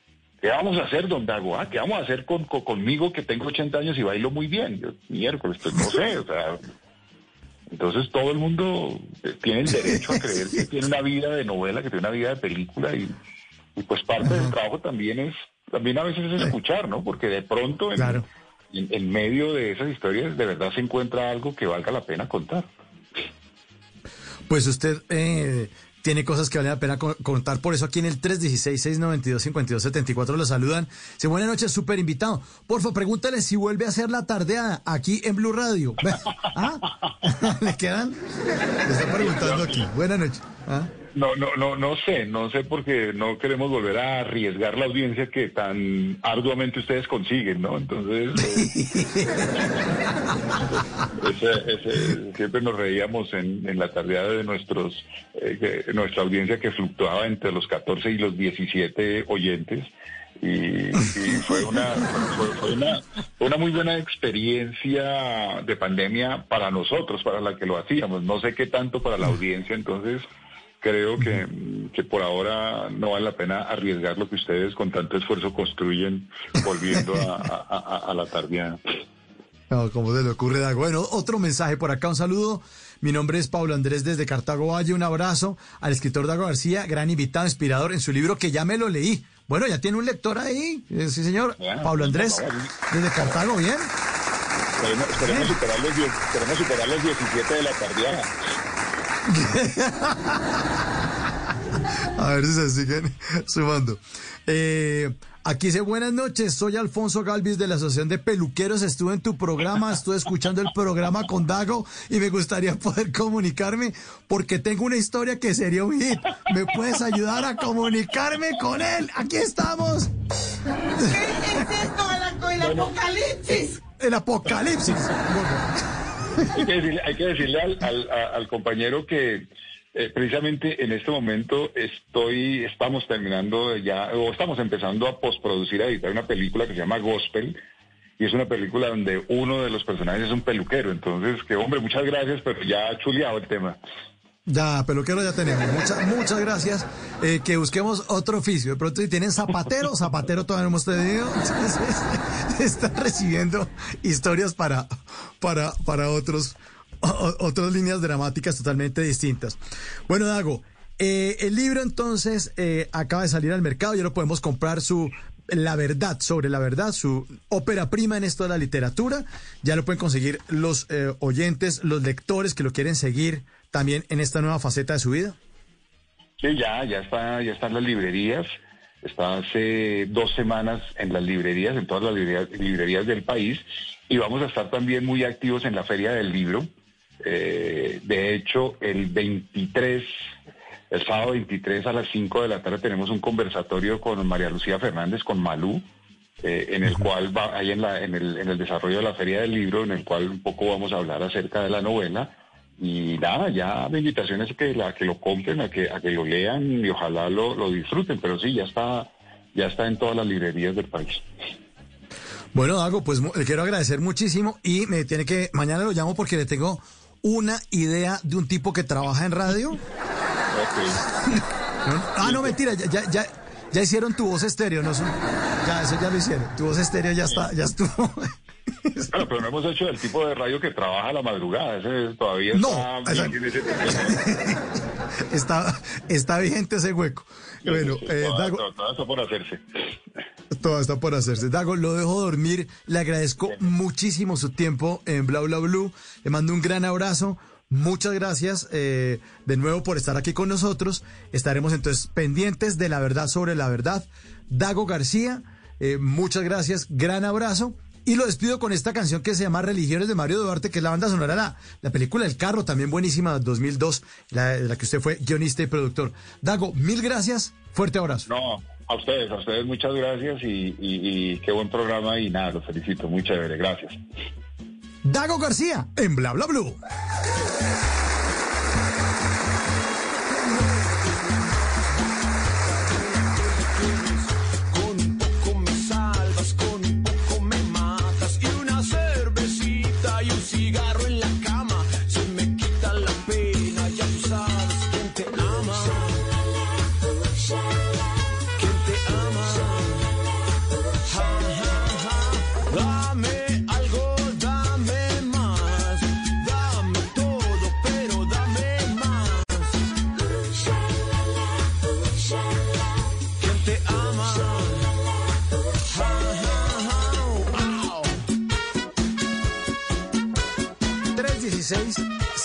¿Qué vamos a hacer, don Dago? Ah, ¿Qué vamos a hacer con, con- conmigo que tengo 80 años y bailo muy bien? Yo, miércoles, pues no sé, o sea, entonces todo el mundo eh, tiene el derecho a creer que tiene una vida de novela, que tiene una vida de película y, y pues parte del trabajo también es, también a veces es escuchar, ¿no? Porque de pronto en, Claro. en, en medio de esas historias de verdad se encuentra algo que valga la pena contar. Pues usted eh, tiene cosas que vale la pena co- contar. Por eso aquí en el 316-692-5274 lo saludan. Dice, buenas noches, súper invitado. Porfa, pregúntale si vuelve a hacer la tardeada aquí en Blue Radio. ¿Ah? ¿Le quedan? Le está preguntando aquí. Buenas noches. ¿Ah? No, no, no, no sé, no sé porque no queremos volver a arriesgar la audiencia que tan arduamente ustedes consiguen, ¿no? Entonces, eh, ese- ese- siempre nos reíamos en, la tardeada de nuestros, eh, nuestra audiencia que fluctuaba entre los 14 y los 17 oyentes. Y, y fue una fue, fue una una muy buena experiencia de pandemia para nosotros, para la que lo hacíamos. No sé qué tanto para la audiencia, entonces creo que, que por ahora no vale la pena arriesgar lo que ustedes con tanto esfuerzo construyen volviendo a, a- a- a la tardeada. No, ¿cómo se le ocurre, Dago? Bueno, otro mensaje por acá, un saludo. Mi nombre es Pablo Andrés desde Cartago Valle. Un abrazo al escritor Dago García, gran invitado, inspirador en su libro que ya me lo leí. Bueno, ya tiene un lector ahí. Eh, Sí, señor. Bueno, Pablo Andrés, desde Cartago, ¿bien? Esperemos, esperemos superar los, esperemos superar los 17 de la tardeada. A ver si se siguen sumando. Eh, aquí dice, buenas noches, soy Alfonso Galvis de la Asociación de Peluqueros, estuve en tu programa, estuve escuchando el programa con Dago y me gustaría poder comunicarme porque tengo una historia que sería un hit. ¿Me puedes ayudar a comunicarme con él? Aquí estamos, ¿Qué es esto de la- del apocalipsis? el apocalipsis. Hay que decirle, al compañero que eh, precisamente en este momento estoy, estamos terminando ya, o estamos empezando a postproducir, a editar una película que se llama Gospel, y es una película donde uno de los personajes es un peluquero. Entonces, que hombre, muchas gracias, pero ya ha chuleado el tema. Ya, peluquero ya tenemos. Muchas, muchas gracias. Eh, que busquemos otro oficio. De pronto, si tienen zapatero, zapatero todavía no hemos tenido. Están recibiendo historias para, para, para otros, otras líneas dramáticas totalmente distintas. Bueno, Dago, eh, el libro entonces eh, acaba de salir al mercado. Ya lo podemos comprar su la verdad sobre la verdad, su ópera prima en esto de la literatura. Ya lo pueden conseguir los eh, oyentes, los lectores que lo quieren seguir también en esta nueva faceta de su vida. Sí, ya, ya está, ya están las librerías. Está hace dos semanas en las librerías, en todas las librerías, librerías del país, y vamos a estar también muy activos en la Feria del Libro. Eh, de hecho, el 23, el sábado 23 a las 5 de la tarde tenemos un conversatorio con María Lucía Fernández, con Malú, eh, en el cual va, ahí en, la, en, el, en el desarrollo de la Feria del Libro, en el cual un poco vamos a hablar acerca de la novela y nada, ya la invitación es que, la, que lo compren, a que, a que lo lean y ojalá lo, lo disfruten, pero sí, ya está, ya está en todas las librerías del país. Bueno, Dago, pues le quiero agradecer muchísimo y me tiene que, mañana lo llamo porque le tengo una idea de un tipo que trabaja en radio. Ah, no, mentira, ya, ya, ya, ya hicieron tu voz estéreo, no ya, eso ya lo hicieron. Tu voz estéreo ya está, ya estuvo. Pero no hemos hecho el tipo de radio que trabaja a la madrugada, ese todavía No, está ese está, está vigente ese hueco. Bueno, eh, Todo- Dago, todo- todo está por hacerse. todo está por hacerse. Dago, lo dejo dormir. Le agradezco muchísimo su tiempo en Bla Bla Blue. Le mando un gran abrazo. Muchas gracias eh, de nuevo por estar aquí con nosotros. Estaremos entonces pendientes de la verdad sobre la verdad. Dago García, eh, muchas gracias. Gran abrazo. Y lo despido con esta canción que se llama Religiones de Mario Duarte, que es la banda sonora, la, la película El Carro, también buenísima, 2002, la, de la que usted fue guionista y productor. Dago, mil gracias. Fuerte abrazo. No, a ustedes, a ustedes muchas gracias y, y- y qué buen programa y nada, los felicito, muy chévere, gracias. Dago García en Bla Bla Blue.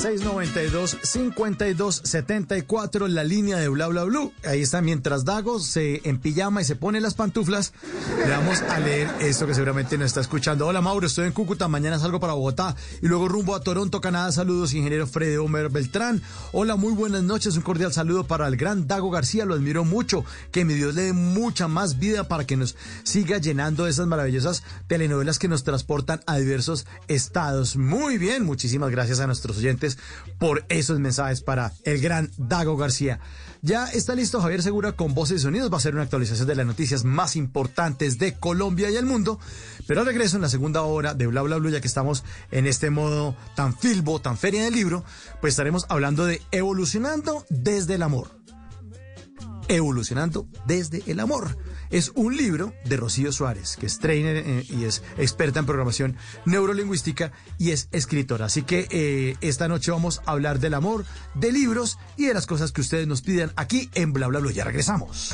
316-692-5274, la línea de Bla Bla Blue. Ahí está, mientras Dago se en pijama y se pone las pantuflas, le vamos a leer esto que seguramente nos está escuchando. Hola Mauro, estoy en Cúcuta, mañana salgo para Bogotá y luego rumbo a Toronto, Canadá. Saludos, ingeniero Freddy Homer Beltrán. Hola, muy buenas noches, un cordial saludo para el gran Dago García, lo admiro mucho. Que mi Dios le dé mucha más vida para que nos siga llenando de esas maravillosas telenovelas que nos transportan a diversos estados. Muy bien, muchísimas gracias a nuestros oyentes por esos mensajes para el gran Dago García. Ya está listo Javier Segura con voces y sonidos. Va a ser una actualización de las noticias más importantes de Colombia y el mundo. Pero regreso en la segunda hora de Bla Bla Blue, ya que estamos en este modo tan filbo, tan feria del libro, pues estaremos hablando de evolucionando desde el amor. Evolucionando desde el amor. Es un libro de Rocío Suárez, que es trainer eh, y es experta en programación neurolingüística y es escritora. Así que eh, esta noche vamos a hablar del amor, de libros y de las cosas que ustedes nos piden aquí en Bla Bla Bla. Ya regresamos.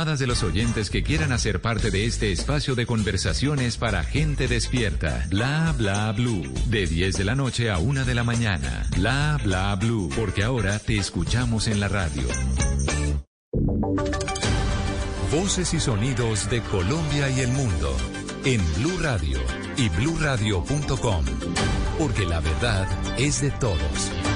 de los oyentes que quieran hacer parte de este espacio de conversaciones para gente despierta. Bla bla blue. De 10 de la noche a 1 de la mañana. Bla bla blue. Porque ahora te escuchamos en la radio. Voces y sonidos de Colombia y el mundo en Blue Radio y bluradio.com. Porque la verdad es de todos.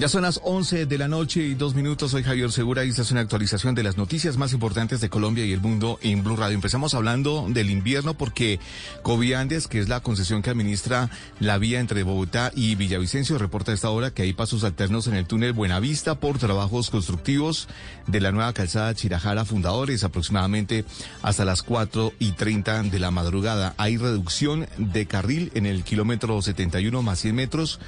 Ya son las 11 de la noche y dos minutos. Soy Javier Segura y esta es una actualización de las noticias más importantes de Colombia y el mundo en Blue Radio. Empezamos hablando del invierno porque Coviandes, que es la concesión que administra la vía entre Bogotá y Villavicencio, reporta a esta hora que hay pasos alternos en el túnel Buenavista por trabajos constructivos de la nueva calzada Chirajara Fundadores, aproximadamente hasta las 4 y 30 de la madrugada. Hay reducción de carril en el kilómetro 71 más 100 metros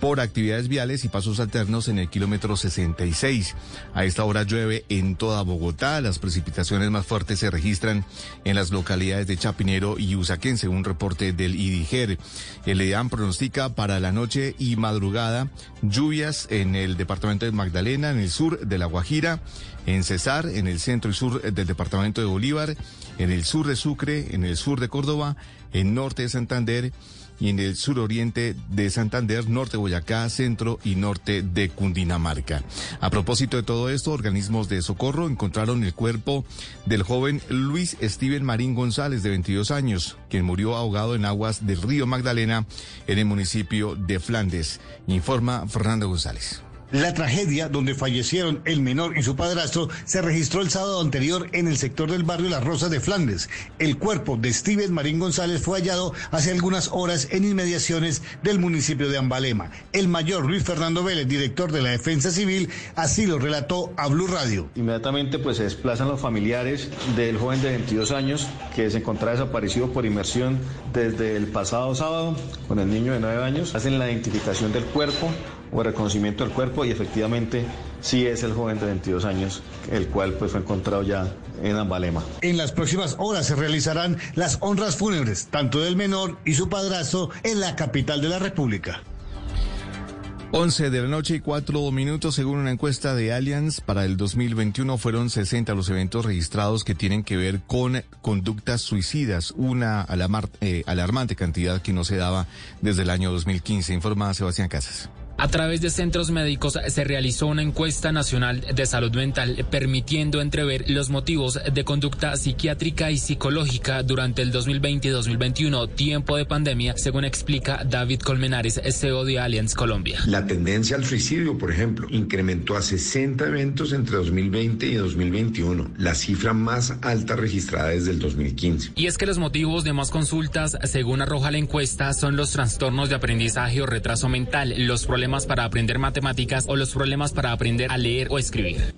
por actividades viales y pasos alternos en el kilómetro 66. A esta hora llueve en toda Bogotá. Las precipitaciones más fuertes se registran en las localidades de Chapinero y Usaquén, según reporte del IDIGER. El EDAM pronostica para la noche y madrugada lluvias en el departamento de Magdalena, en el sur de La Guajira, en Cesar, en el centro y sur del departamento de Bolívar, en el sur de Sucre, en el sur de Córdoba, en norte de Santander y en el suroriente de Santander, norte Boyacá, centro y norte de Cundinamarca. A propósito de todo esto, organismos de socorro encontraron el cuerpo del joven Luis Steven Marín González, de 22 años, quien murió ahogado en aguas del río Magdalena en el municipio de Flandes, informa Fernando González. La tragedia, donde fallecieron el menor y su padrastro, se registró el sábado anterior en el sector del barrio Las Rosas de Flandes. El cuerpo de Steven Marín González fue hallado hace algunas horas en inmediaciones del municipio de Ambalema. El mayor Luis Fernando Vélez, director de la Defensa Civil, así lo relató a Blue Radio. Inmediatamente pues se desplazan los familiares del joven de 22 años que se encontraba desaparecido por inmersión desde el pasado sábado con el niño de 9 años. Hacen la identificación del cuerpo o reconocimiento del cuerpo y efectivamente sí es el joven de 22 años, el cual pues fue encontrado ya en Ambalema. En las próximas horas se realizarán las honras fúnebres, tanto del menor y su padrastro, en la capital de la República. 11 de la noche y 4 minutos, según una encuesta de Allianz, para el 2021 fueron 60 los eventos registrados que tienen que ver con conductas suicidas, una eh, alarmante cantidad que no se daba desde el año 2015, informa Sebastián Casas. A través de centros médicos se realizó una encuesta nacional de salud mental permitiendo entrever los motivos de conducta psiquiátrica y psicológica durante el 2020 y 2021, tiempo de pandemia, según explica David Colmenares, CEO de Allianz Colombia. La tendencia al suicidio, por ejemplo, incrementó a 60 eventos entre 2020 y 2021, la cifra más alta registrada desde el 2015. Y es que los motivos de más consultas, según arroja la encuesta, son los trastornos de aprendizaje o retraso mental, los problemas para aprender matemáticas o los problemas para aprender a leer o escribir.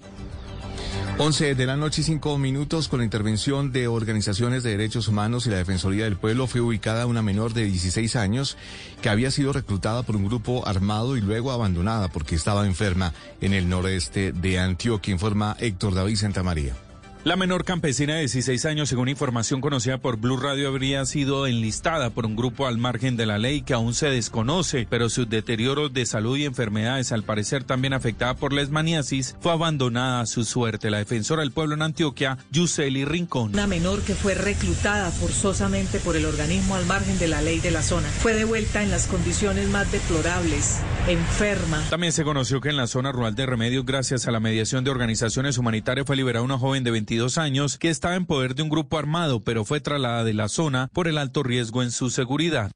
11 de la noche y 5 minutos con la intervención de organizaciones de derechos humanos y la Defensoría del Pueblo fue ubicada una menor de 16 años que había sido reclutada por un grupo armado y luego abandonada porque estaba enferma en el noreste de Antioquia, informa Héctor David Santamaría. La menor campesina de 16 años, según información conocida por Blue Radio, habría sido enlistada por un grupo al margen de la ley que aún se desconoce, pero su deterioro de salud y enfermedades, al parecer también afectada por la esmaniasis, fue abandonada a su suerte. La defensora del pueblo en Antioquia, Yuseli Rincón. Una menor que fue reclutada forzosamente por el organismo al margen de la ley de la zona. Fue devuelta en las condiciones más deplorables, enferma. También se conoció que en la zona rural de Remedios, gracias a la mediación de organizaciones humanitarias, fue liberada una joven de 22 años que estaba en poder de un grupo armado, pero fue trasladada de la zona por el alto riesgo en su seguridad.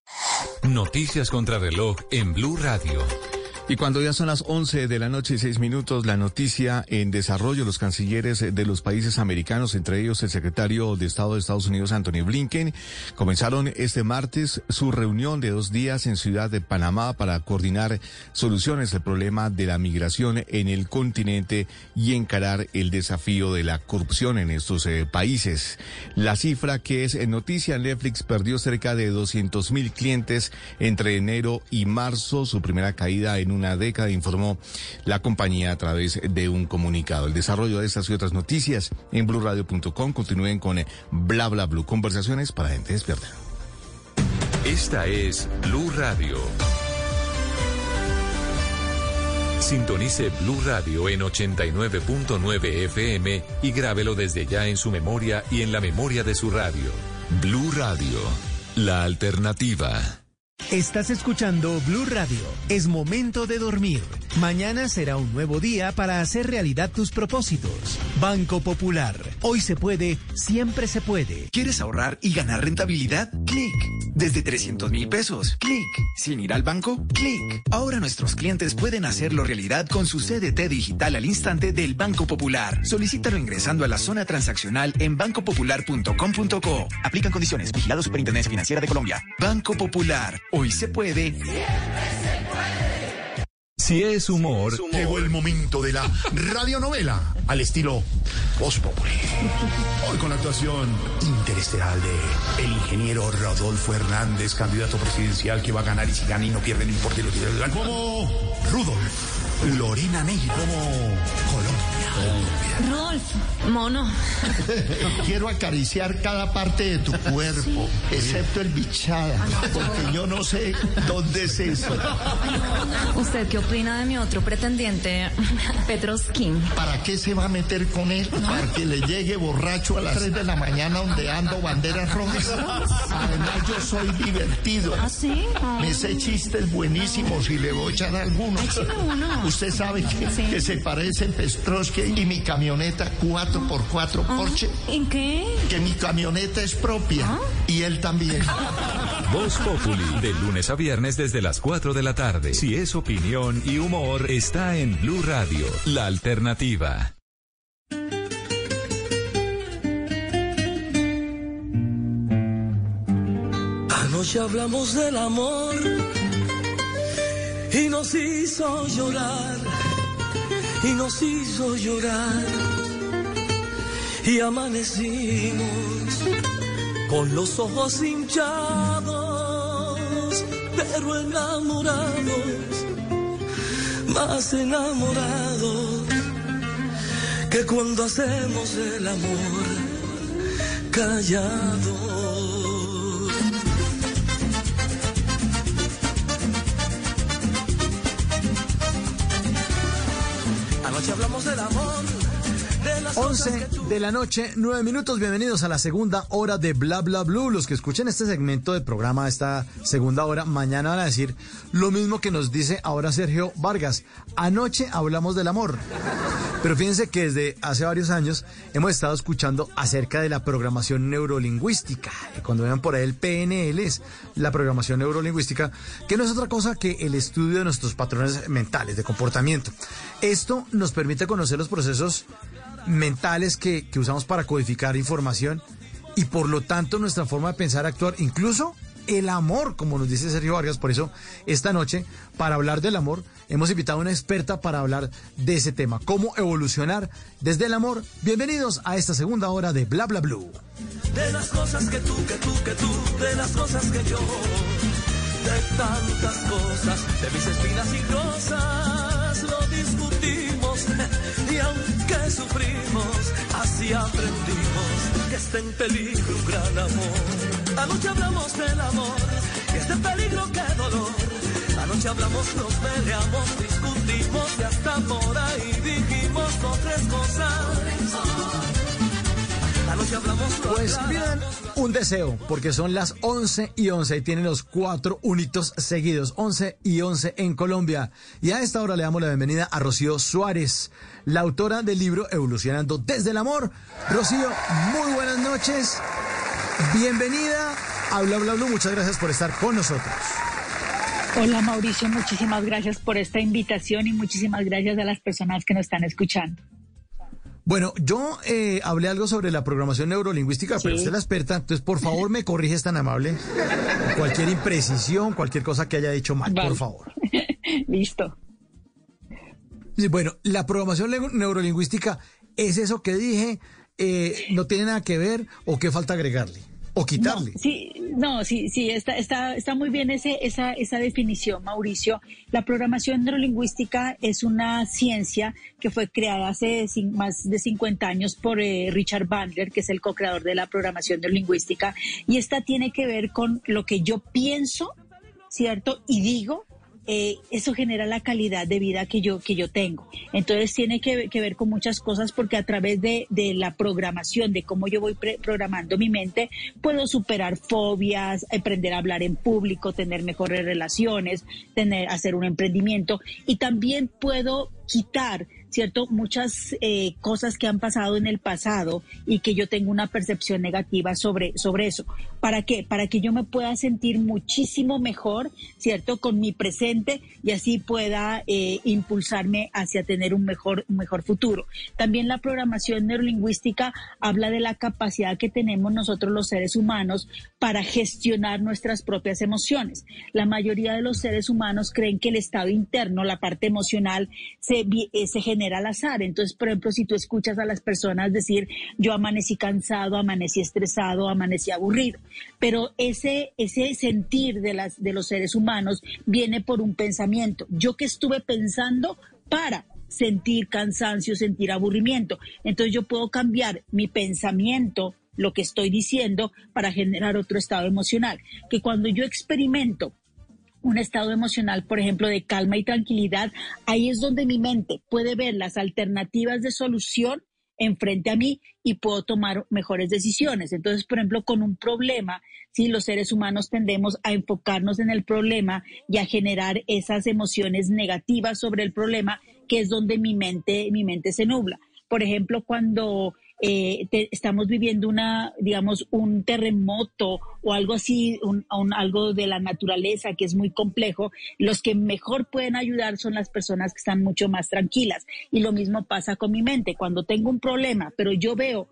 Noticias contra reloj en Blue Radio. Y cuando ya son las 11 de la noche y 6 minutos, la noticia en desarrollo, los cancilleres de los países americanos, entre ellos el secretario de Estado de Estados Unidos, Anthony Blinken, comenzaron este martes su reunión de dos días en Ciudad de Panamá para coordinar soluciones al problema de la migración en el continente y encarar el desafío de la corrupción en estos eh, países. La cifra que es en noticia, Netflix perdió cerca de 200 mil clientes entre enero y marzo, su primera caída en una década, informó la compañía a través de un comunicado. El desarrollo de estas y otras noticias en blurradio.com continúen con eh, bla bla blue. Conversaciones para gente despierta. Esta es Blue Radio. Sintonice Blue Radio en 89.9 FM y grábelo desde ya en su memoria y en la memoria de su radio. Blue Radio, la alternativa. Estás escuchando Blue Radio. Es momento de dormir. Mañana será un nuevo día para hacer realidad tus propósitos. Banco Popular. Hoy se puede, siempre se puede. ¿Quieres ahorrar y ganar rentabilidad? Clic. desde 300 mil pesos. Clic. Sin ir al banco, clic. Ahora nuestros clientes pueden hacerlo realidad con su CDT digital al instante del Banco Popular. Solicítalo ingresando a la zona transaccional en bancopopular.com.co. Aplican condiciones. Vigilado Superintendencia Financiera de Colombia. Banco Popular. Hoy se puede. Si es humor, Llegó el momento de la radionovela al estilo Voz Populi. Hoy con la actuación interestelar de el ingeniero Rodolfo Hernández, candidato presidencial que va a ganar y si gana y no pierde, no importa lo que Como Rudolf. Lorena Ney como Colombia. Rolf, mono. Quiero acariciar cada parte de tu cuerpo, excepto el bichada, porque yo no sé dónde es eso. ¿Usted qué opina de mi otro pretendiente, Petroskin? ¿Para qué se va a meter con él? Para que le llegue borracho a las 3 de la mañana ondeando banderas rojas. Además, yo soy divertido. ¿Ah, sí? Me sé chistes buenísimos y le voy a echar algunos. Usted sabe que, se parecen Pestrosky y mi camioneta 4x4 Porsche. ¿En qué? Que mi camioneta es propia y él también. Voz Populi, de lunes a viernes desde las 4 de la tarde. Si es opinión y humor, está en Blue Radio, la alternativa. Anoche hablamos del amor y nos hizo llorar, y nos hizo llorar. Y amanecimos con los ojos hinchados, pero enamorados, más enamorados que cuando hacemos el amor callado. Anoche hablamos del amor, 11 que tú de la noche, 9 minutos. Bienvenidos a la segunda hora de Bla Bla Blue. Los que escuchen este segmento del programa, esta segunda hora, mañana van a decir lo mismo que nos dice ahora Sergio Vargas. Anoche hablamos del amor. Pero fíjense que desde hace varios años hemos estado escuchando acerca de la programación neurolingüística. Cuando vean por ahí el PNL es la programación neurolingüística, que no es otra cosa que el estudio de nuestros patrones mentales de comportamiento. Esto nos permite conocer los procesos mentales que, que usamos para codificar información y por lo tanto nuestra forma de pensar, actuar, incluso el amor, como nos dice Sergio Vargas. Por eso, esta noche, para hablar del amor, hemos invitado a una experta para hablar de ese tema, cómo evolucionar desde el amor. Bienvenidos a esta segunda hora de Bla Bla Blue. de las cosas que tú, que tú, que tú, de las cosas que yo, de tantas cosas, de mis espinas y rosas, lo discutimos y aunque sufrimos, así aprendimos que está en peligro un gran amor. Anoche hablamos del amor, y este peligro que dolor. Anoche hablamos, nos peleamos, discutimos y hasta por ahí dijimos dos, tres cosas. Pues un deseo, porque son las 11 y 11 y tienen los cuatro unitos seguidos, 11 y 11 en Colombia. Y a esta hora le damos la bienvenida a Rocío Suárez, la autora del libro Evolucionando desde el Amor. Rocío, muy buenas noches. Bienvenida a Bla Bla Blue. Muchas gracias por estar con nosotros. Hola Mauricio, muchísimas gracias por esta invitación y muchísimas gracias a las personas que nos están escuchando. Bueno, yo eh, hablé algo sobre la programación neurolingüística, pero usted es la experta, entonces por favor me corrige, es tan amable. Cualquier imprecisión, cualquier cosa que haya dicho mal, por favor. Listo. Sí, Bueno, la programación neurolingüística es eso que dije, eh, no tiene nada que ver o qué falta agregarle o quitarle. No, sí, no, sí, sí, está, está, está muy bien ese, esa, esa definición, Mauricio. La programación neurolingüística es una ciencia que fue creada hace más de 50 años por eh, Richard Bandler, que es el co-creador de la programación neurolingüística, y esta tiene que ver con lo que yo pienso, ¿cierto? Y digo eh, eso genera la calidad de vida que yo, que yo tengo. Entonces tiene que, que ver con muchas cosas porque a través de, de la programación, de cómo yo voy pre- programando mi mente, puedo superar fobias, aprender a hablar en público, tener mejores relaciones, tener, hacer un emprendimiento y también puedo quitar ¿cierto? Muchas eh, cosas que han pasado en el pasado y que yo tengo una percepción negativa sobre, sobre eso. ¿Para qué? Para que yo me pueda sentir muchísimo mejor, ¿cierto? Con mi presente y así pueda eh, impulsarme hacia tener un mejor, mejor futuro. También la programación neurolingüística habla de la capacidad que tenemos nosotros los seres humanos para gestionar nuestras propias emociones. La mayoría de los seres humanos creen que el estado interno, la parte emocional, se, eh, se genera al azar. Entonces, por ejemplo, si tú escuchas a las personas decir, yo amanecí cansado, amanecí estresado, amanecí aburrido, pero ese, ese sentir de, las, de los seres humanos viene por un pensamiento. Yo que estuve pensando para sentir cansancio, sentir aburrimiento. Entonces yo puedo cambiar mi pensamiento, lo que estoy diciendo, para generar otro estado emocional. Que cuando yo experimento un estado emocional, por ejemplo, de calma y tranquilidad, ahí es donde mi mente puede ver las alternativas de solución enfrente a mí y puedo tomar mejores decisiones. Entonces, por ejemplo, con un problema, si los seres humanos tendemos a enfocarnos en el problema y a generar esas emociones negativas sobre el problema, que es donde mi mente, mi mente se nubla. Por ejemplo, cuando eh, te- estamos viviendo una, digamos, un terremoto o algo así, un, algo de la naturaleza que es muy complejo, los que mejor pueden ayudar son las personas que están mucho más tranquilas. Y lo mismo pasa con mi mente. Cuando tengo un problema, pero yo veo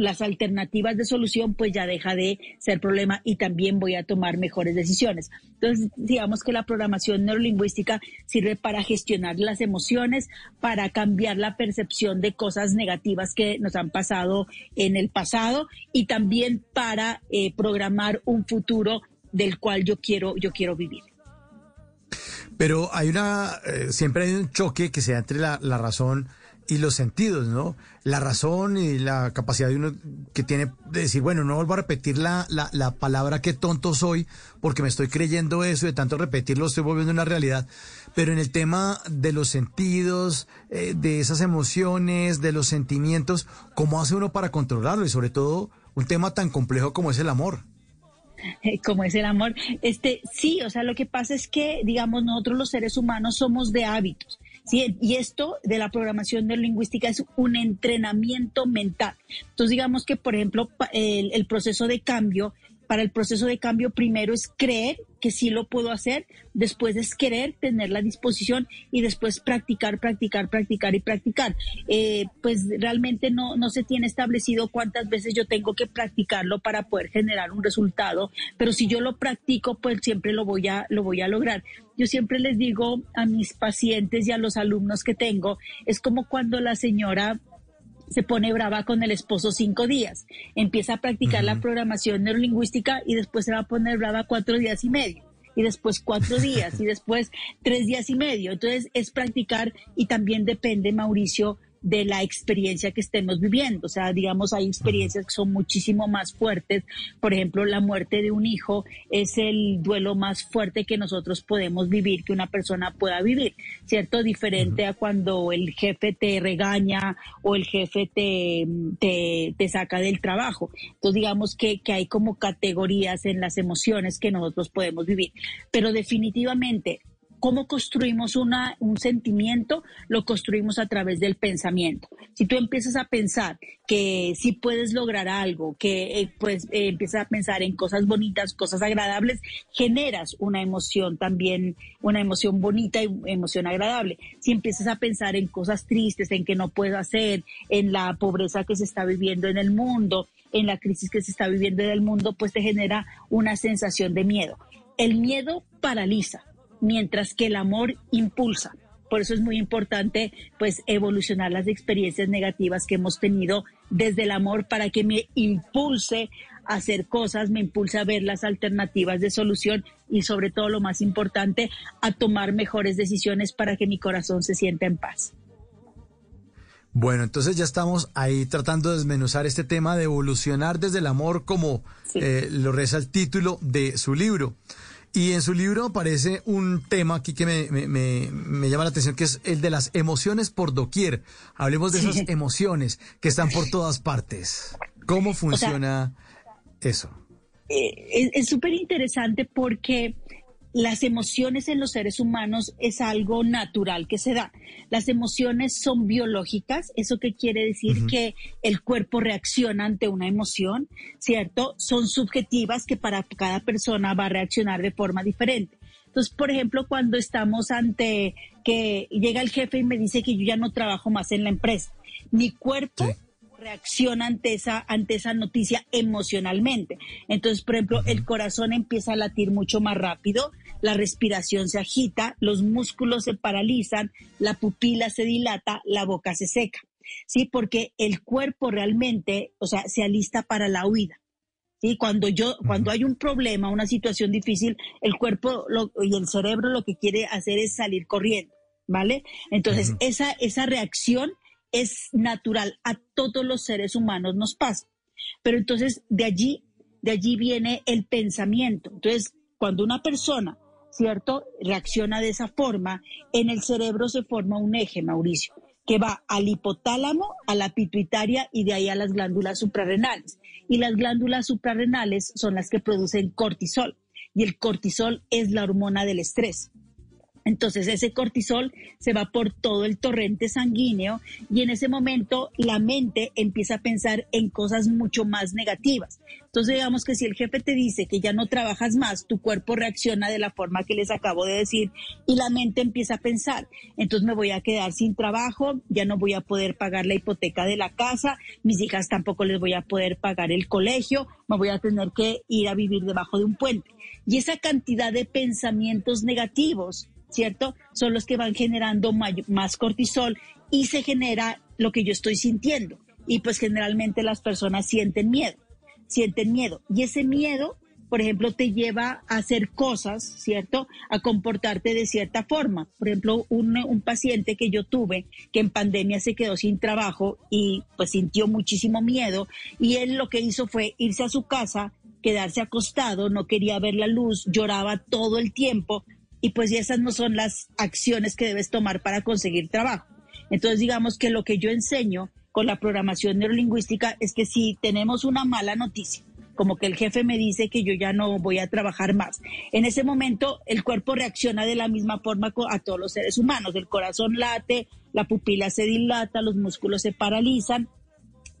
las alternativas de solución, pues ya deja de ser problema y también voy a tomar mejores decisiones. Entonces, digamos que la programación neurolingüística sirve para gestionar las emociones, para cambiar la percepción de cosas negativas que nos han pasado en el pasado y también para eh, programar un futuro del cual yo quiero, yo quiero vivir. Pero hay una, eh, siempre hay un choque que se da entre la, la razón y los sentidos, ¿no? La razón y la capacidad de uno que tiene de decir, bueno, no vuelvo a repetir la, la, la palabra que tonto soy porque me estoy creyendo eso y de tanto repetirlo estoy volviendo una realidad. Pero en el tema de los sentidos, eh, de esas emociones, de los sentimientos, ¿cómo hace uno para controlarlo? Y sobre todo, un tema tan complejo como es el amor. eh, como es el amor. Este, sí, o sea, lo que pasa es que, digamos, nosotros los seres humanos somos de hábitos. Y esto de la programación neurolingüística es un entrenamiento mental. Entonces, digamos que, por ejemplo, el proceso de cambio, para el proceso de cambio primero es creer que sí lo puedo hacer, después es querer tener la disposición y después practicar, practicar, practicar y practicar. Eh, pues realmente no, no se tiene establecido cuántas veces yo tengo que practicarlo para poder generar un resultado, pero si yo lo practico, pues siempre lo voy a, lo voy a lograr. Yo siempre les digo a mis pacientes y a los alumnos que tengo, es como cuando la señora se pone brava con el esposo cinco días, empieza a practicar la programación neurolingüística y después se va a poner brava cuatro días y medio y después cuatro días y después tres días y medio. Entonces es practicar y también depende, Mauricio, de la experiencia que estemos viviendo. O sea, digamos, hay experiencias que son muchísimo más fuertes. Por ejemplo, la muerte de un hijo es el duelo más fuerte que nosotros podemos vivir, que una persona pueda vivir, ¿cierto? Diferente a cuando el jefe te regaña o el jefe te, te, te saca del trabajo. Entonces, digamos que, que hay como categorías en las emociones que nosotros podemos vivir. Pero definitivamente ¿Cómo construimos una, un sentimiento? Lo construimos a través del pensamiento. Si tú empiezas a pensar que sí puedes lograr algo, que eh, pues eh, empiezas a pensar en cosas bonitas, cosas agradables, generas una emoción también, una emoción bonita y emoción agradable. Si empiezas a pensar en cosas tristes, en que no puedo hacer, en la pobreza que se está viviendo en el mundo, en la crisis que se está viviendo en el mundo, pues te genera una sensación de miedo. El miedo paraliza mientras que el amor impulsa. Por eso es muy importante pues evolucionar las experiencias negativas que hemos tenido desde el amor para que me impulse a hacer cosas, me impulse a ver las alternativas de solución y sobre todo lo más importante, a tomar mejores decisiones para que mi corazón se sienta en paz. Bueno, entonces ya estamos ahí tratando de desmenuzar este tema de evolucionar desde el amor como eh, lo reza el título de su libro. Y en su libro aparece un tema aquí que me, me, me, me, llama la atención, que es el de las emociones por doquier. Hablemos de esas emociones que están por todas partes. ¿Cómo funciona o sea, eso? Eh, es súper interesante porque las emociones en los seres humanos es algo natural que se da. Las emociones son biológicas, eso que quiere decir que el cuerpo reacciona ante una emoción, ¿cierto? Son subjetivas que para cada persona va a reaccionar de forma diferente. Entonces, por ejemplo, cuando estamos ante que llega el jefe y me dice que yo ya no trabajo más en la empresa, mi cuerpo reacciona ante esa, ante esa noticia emocionalmente. Entonces, por ejemplo, el corazón empieza a latir mucho más rápido, la respiración se agita, los músculos se paralizan, la pupila se dilata, la boca se seca. Sí, porque el cuerpo realmente, o sea, se alista para la huida. Sí, cuando yo, cuando hay un problema, una situación difícil, el cuerpo lo- y el cerebro lo que quiere hacer es salir corriendo, ¿vale? Entonces, esa, esa reacción es natural, a todos los seres humanos nos pasa. Pero entonces, de allí, de allí viene el pensamiento. Entonces, cuando una persona, ¿cierto?, reacciona de esa forma, en el cerebro se forma un eje, Mauricio, que va al hipotálamo, a la pituitaria y de ahí a las glándulas suprarrenales. Y las glándulas suprarrenales son las que producen cortisol. Y el cortisol es la hormona del estrés. Entonces ese cortisol se va por todo el torrente sanguíneo y en ese momento la mente empieza a pensar en cosas mucho más negativas. Entonces digamos que si el jefe te dice que ya no trabajas más, tu cuerpo reacciona de la forma que les acabo de decir y la mente empieza a pensar, entonces me voy a quedar sin trabajo, ya no voy a poder pagar la hipoteca de la casa, mis hijas tampoco les voy a poder pagar el colegio, me voy a tener que ir a vivir debajo de un puente. Y esa cantidad de pensamientos negativos ¿cierto? Son los que van generando más cortisol y se genera lo que yo estoy sintiendo. Y pues generalmente las personas sienten miedo, sienten miedo. Y ese miedo, por ejemplo, te lleva a hacer cosas, ¿cierto? A comportarte de cierta forma. Por ejemplo, un, un paciente que yo tuve que en pandemia se quedó sin trabajo y pues sintió muchísimo miedo y él lo que hizo fue irse a su casa, quedarse acostado, no quería ver la luz, lloraba todo el tiempo y pues esas no son las acciones que debes tomar para conseguir trabajo. Entonces digamos que lo que yo enseño con la programación neurolingüística es que si tenemos una mala noticia, como que el jefe me dice que yo ya no voy a trabajar más. En ese momento el cuerpo reacciona de la misma forma a todos los seres humanos. El corazón late, la pupila se dilata, los músculos se paralizan,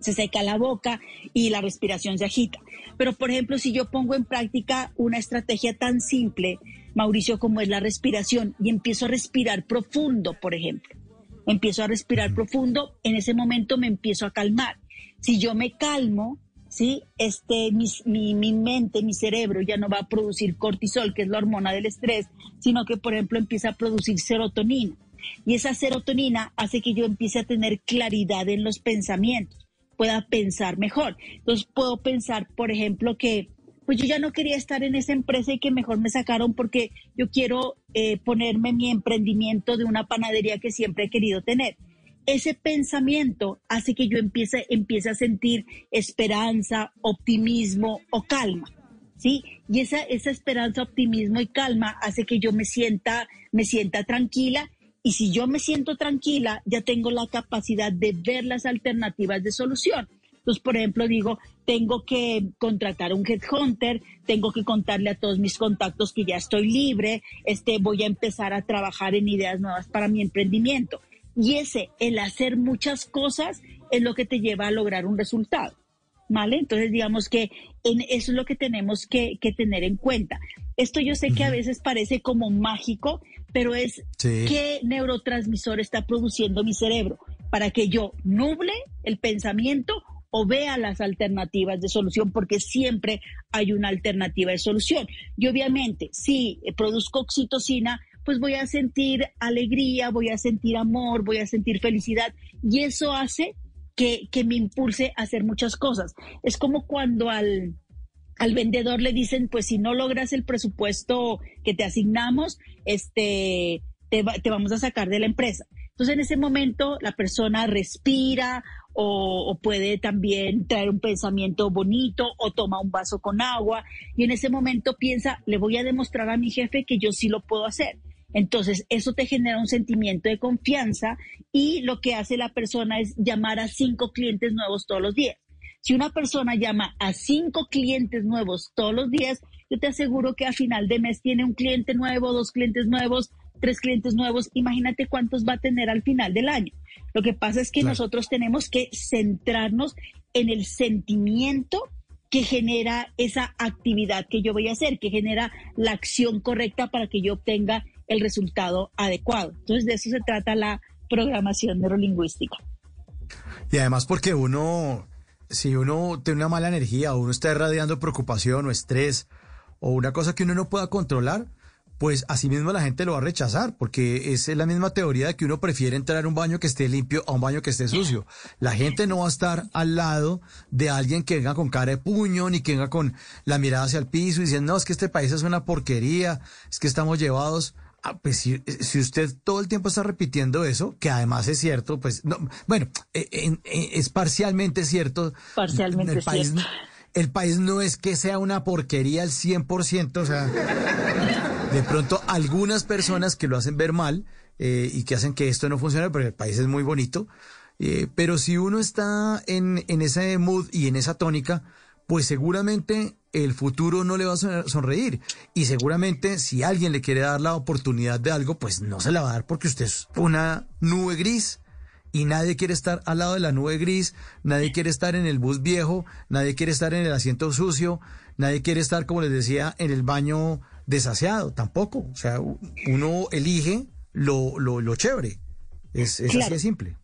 se seca la boca y la respiración se agita. Pero, por ejemplo, si yo pongo en práctica una estrategia tan simple, Mauricio, como es la respiración, y empiezo a respirar profundo, por ejemplo, empiezo a respirar profundo, en ese momento me empiezo a calmar. Si yo me calmo, ¿sí? Este, mis- mi, mi mente, mi cerebro ya no va a producir cortisol, que es la hormona del estrés, sino que, por ejemplo, empieza a producir serotonina. Y esa serotonina hace que yo empiece a tener claridad en los pensamientos, pueda pensar mejor. Entonces puedo pensar, por ejemplo, que pues yo ya no quería estar en esa empresa y que mejor me sacaron porque yo quiero eh, ponerme mi emprendimiento de una panadería que siempre he querido tener. Ese pensamiento hace que yo empiece, empiece a sentir esperanza, optimismo o calma. ¿sí? Y esa, esa esperanza, optimismo y calma hace que yo me sienta, me sienta tranquila. Y si yo me siento tranquila, ya tengo la capacidad de ver las alternativas de solución. Entonces, por ejemplo, digo, tengo que contratar un headhunter, tengo que contarle a todos mis contactos que ya estoy libre, este, voy a empezar a trabajar en ideas nuevas para mi emprendimiento. Y ese, el hacer muchas cosas, es lo que te lleva a lograr un resultado. ¿Vale? Entonces, digamos que en eso es lo que tenemos que, que tener en cuenta. Esto yo sé que a veces parece como mágico, pero es Sí. qué neurotransmisor está produciendo mi cerebro para que yo nuble el pensamiento o vea las alternativas de solución, porque siempre hay una alternativa de solución. Y obviamente, si produzco oxitocina, pues voy a sentir alegría, voy a sentir amor, voy a sentir felicidad, y eso hace que, que me impulse a hacer muchas cosas. Es como cuando al, al vendedor le dicen, pues si no logras el presupuesto que te asignamos, este, te, va- te vamos a sacar de la empresa. Entonces en ese momento la persona respira o, o puede también traer un pensamiento bonito o toma un vaso con agua y en ese momento piensa, le voy a demostrar a mi jefe que yo sí lo puedo hacer. Entonces, eso te genera un sentimiento de confianza y lo que hace la persona es llamar a cinco clientes nuevos todos los días. Si una persona llama a cinco clientes nuevos todos los días, yo te aseguro que a final de mes tiene un cliente nuevo, dos clientes nuevos, tres clientes nuevos. Imagínate cuántos va a tener al final del año. Lo que pasa es que nosotros tenemos que centrarnos en el sentimiento que genera esa actividad que yo voy a hacer, que genera la acción correcta para que yo obtenga el resultado adecuado. Entonces, de eso se trata la programación neurolingüística. Y además porque uno, si uno tiene una mala energía o uno está irradiando preocupación o estrés o una cosa que uno no pueda controlar, pues así mismo la gente lo va a rechazar, porque es la misma teoría de que uno prefiere entrar a un baño que esté limpio a un baño que esté sucio. La gente no va a estar al lado de alguien que venga con cara de puño, ni que venga con la mirada hacia el piso y diciendo, no, es que este país es una porquería, es que estamos llevados Ah, pues si, si, usted todo el tiempo está repitiendo eso, que además es cierto, pues no, bueno, eh, eh, es parcialmente cierto. Parcialmente el país, cierto. El país no es que sea una porquería al 100%, o sea, de pronto algunas personas que lo hacen ver mal eh, y que hacen que esto no funcione, pero el país es muy bonito. pero si uno está en, en ese mood y en esa tónica, pues seguramente el futuro no le va a sonreír. Y seguramente si alguien le quiere dar la oportunidad de algo, pues no se la va a dar porque usted es una nube gris. Y nadie quiere estar al lado de la nube gris, nadie quiere estar en el bus viejo, nadie quiere estar en el asiento sucio, nadie quiere estar, como les decía, en el baño desaseado, tampoco. O sea, uno elige lo, lo, lo chévere. Es, es Claro. así de simple.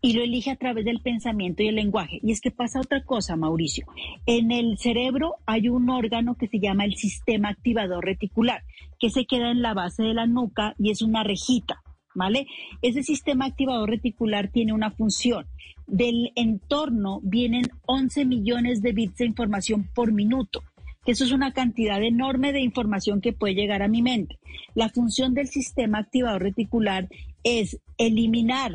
Y lo elige a través del pensamiento y el lenguaje. Y es que pasa otra cosa, Mauricio. En el cerebro hay un órgano que se llama el sistema activador reticular, que se queda en la base de la nuca y es una rejita, ¿vale? Ese sistema activador reticular tiene una función. Del entorno vienen 11 millones de bits de información por minuto. Eso es una cantidad enorme de información que puede llegar a mi mente. La función del sistema activador reticular es eliminar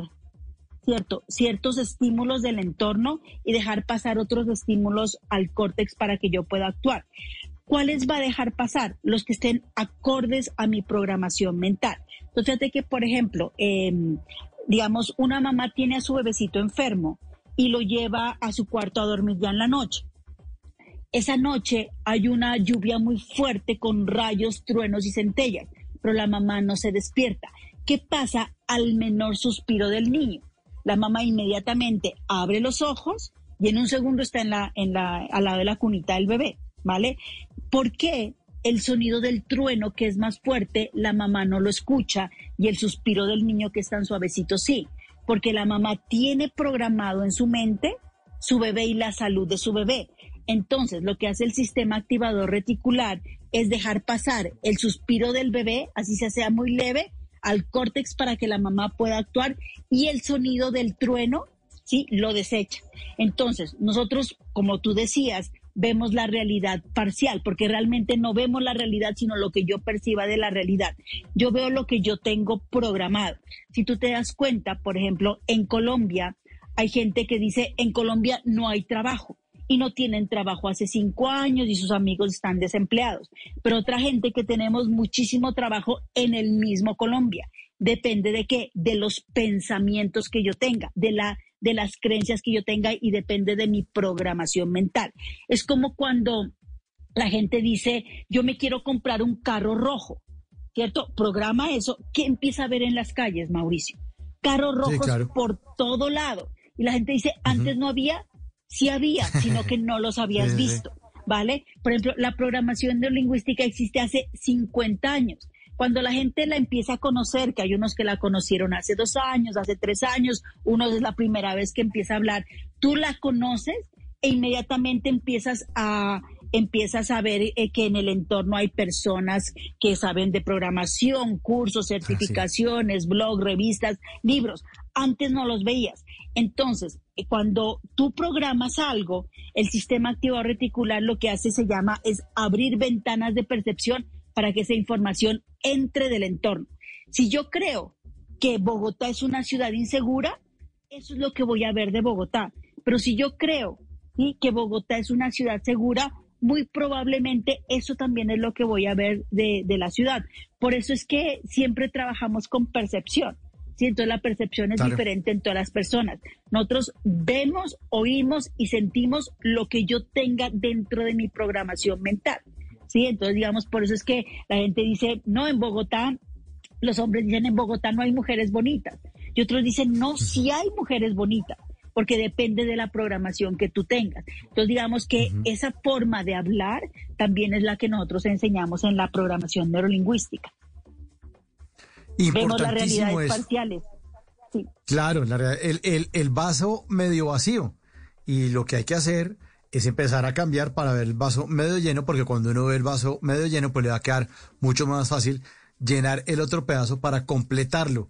cierto, ciertos estímulos del entorno y dejar pasar otros estímulos al córtex para que yo pueda actuar. ¿Cuáles va a dejar pasar? Los que estén acordes a mi programación mental. Entonces, que, por ejemplo, eh, digamos, una mamá tiene a su bebecito enfermo y lo lleva a su cuarto a dormir ya en la noche. Esa noche hay una lluvia muy fuerte con rayos, truenos y centellas, pero la mamá no se despierta. ¿Qué pasa al menor suspiro del niño? La mamá inmediatamente abre los ojos y en un segundo está en la, en la, al lado de la cunita del bebé, ¿vale? ¿Por qué el sonido del trueno, que es más fuerte, la mamá no lo escucha y el suspiro del niño que es tan suavecito sí? Porque la mamá tiene programado en su mente su bebé y la salud de su bebé. Entonces, lo que hace el sistema activador reticular es dejar pasar el suspiro del bebé, así se sea muy leve, al córtex para que la mamá pueda actuar y el sonido del trueno, sí, lo desecha. Entonces, nosotros, como tú decías, vemos la realidad parcial, porque realmente no vemos la realidad, sino lo que yo perciba de la realidad. Yo veo lo que yo tengo programado. Si tú te das cuenta, por ejemplo, en Colombia hay gente que dice, en Colombia no hay trabajo y no tienen trabajo hace cinco años y sus amigos están desempleados. Pero otra gente que tenemos muchísimo trabajo en el mismo Colombia. Depende de qué? De los pensamientos que yo tenga, de la de las creencias que yo tenga y depende de mi programación mental. Es como cuando la gente dice, yo me quiero comprar un carro rojo, ¿cierto? Programa eso. ¿Qué empieza a ver en las calles, Mauricio? Carros rojos claro. por todo lado. Y la gente dice, antes no había, sí había, sino que no los habías Sí, visto, ¿vale? Por ejemplo, la programación neurolingüística existe hace 50 años. Cuando la gente la empieza a conocer, que hay unos que la conocieron hace dos años, hace tres años, uno es la primera vez que empieza a hablar, tú la conoces e inmediatamente empiezas a empiezas a ver eh, que en el entorno hay personas que saben de programación, cursos, certificaciones, blog, revistas, libros. Antes no los veías. Entonces, eh, cuando tú programas algo, el sistema activador reticular lo que hace se llama es abrir ventanas de percepción para que esa información entre del entorno. Si yo creo que Bogotá es una ciudad insegura, eso es lo que voy a ver de Bogotá. Pero si yo creo que Bogotá es una ciudad segura, muy probablemente eso también es lo que voy a ver de la ciudad. Por eso es que siempre trabajamos con percepción. ¿Sí? Entonces la percepción es Claro. diferente en todas las personas. Nosotros vemos, oímos y sentimos lo que yo tenga dentro de mi programación mental. Sí, entonces digamos, por eso es que la gente dice, no, en Bogotá, los hombres dicen, en Bogotá no hay mujeres bonitas. Y otros dicen, no, sí hay mujeres bonitas, porque depende de la programación que tú tengas. Entonces digamos que esa forma de hablar también es la que nosotros enseñamos en la programación neurolingüística. Vemos las realidades es- parciales. Sí. Claro, la realidad- el, el- el vaso medio vacío. Y lo que hay que hacer es empezar a cambiar para ver el vaso medio lleno, porque cuando uno ve el vaso medio lleno, pues le va a quedar mucho más fácil llenar el otro pedazo para completarlo.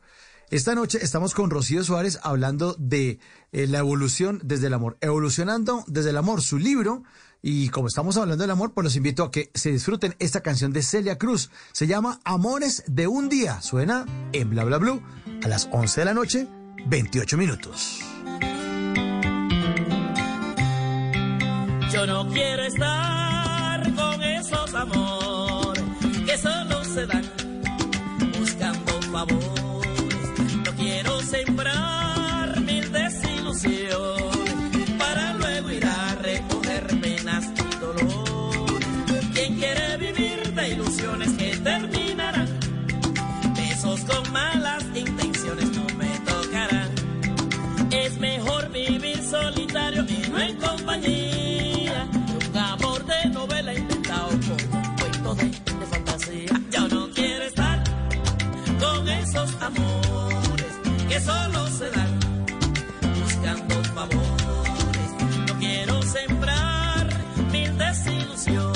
Esta noche estamos con Rocío Suárez hablando de eh, la evolución desde el amor, evolucionando desde el amor, su libro. Y como estamos hablando del amor, pues los invito a que se disfruten esta canción de Celia Cruz. Se llama Amores de un día. Suena en Bla Bla Blue a las 11 de la noche, 28 minutos. Yo no quiero estar con esos amores esos amores que solo se dan buscando favores. No quiero sembrar mil desilusiones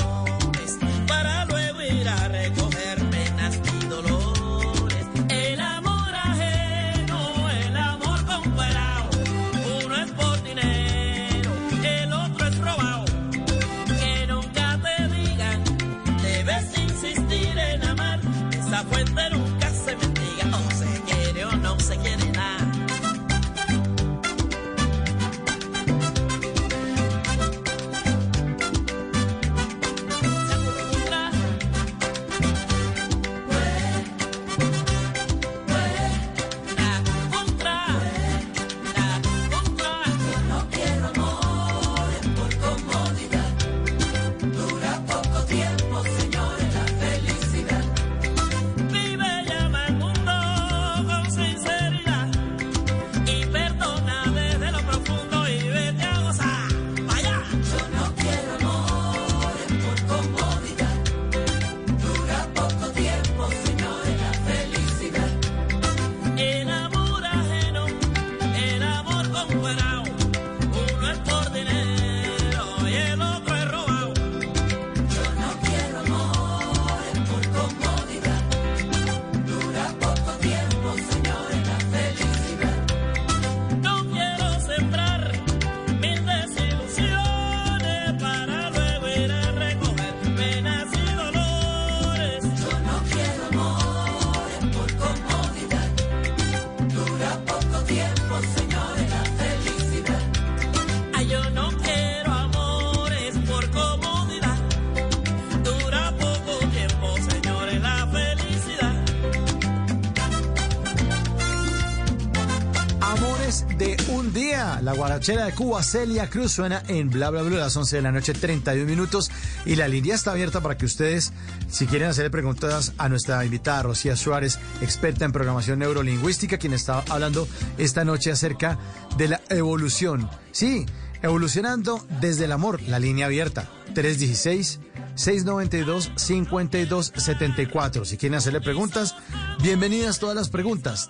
La guarachera de Cuba, Celia Cruz, suena en Bla Bla Bla a las 11 de la noche, 31 minutos. Y la línea está abierta para que ustedes, si quieren hacerle preguntas a nuestra invitada Rocía Suárez, experta en programación neurolingüística, quien está hablando esta noche acerca de la evolución. Sí, evolucionando desde el amor. La línea abierta, 316. 692-5274. Si quieren hacerle preguntas, bienvenidas todas las preguntas.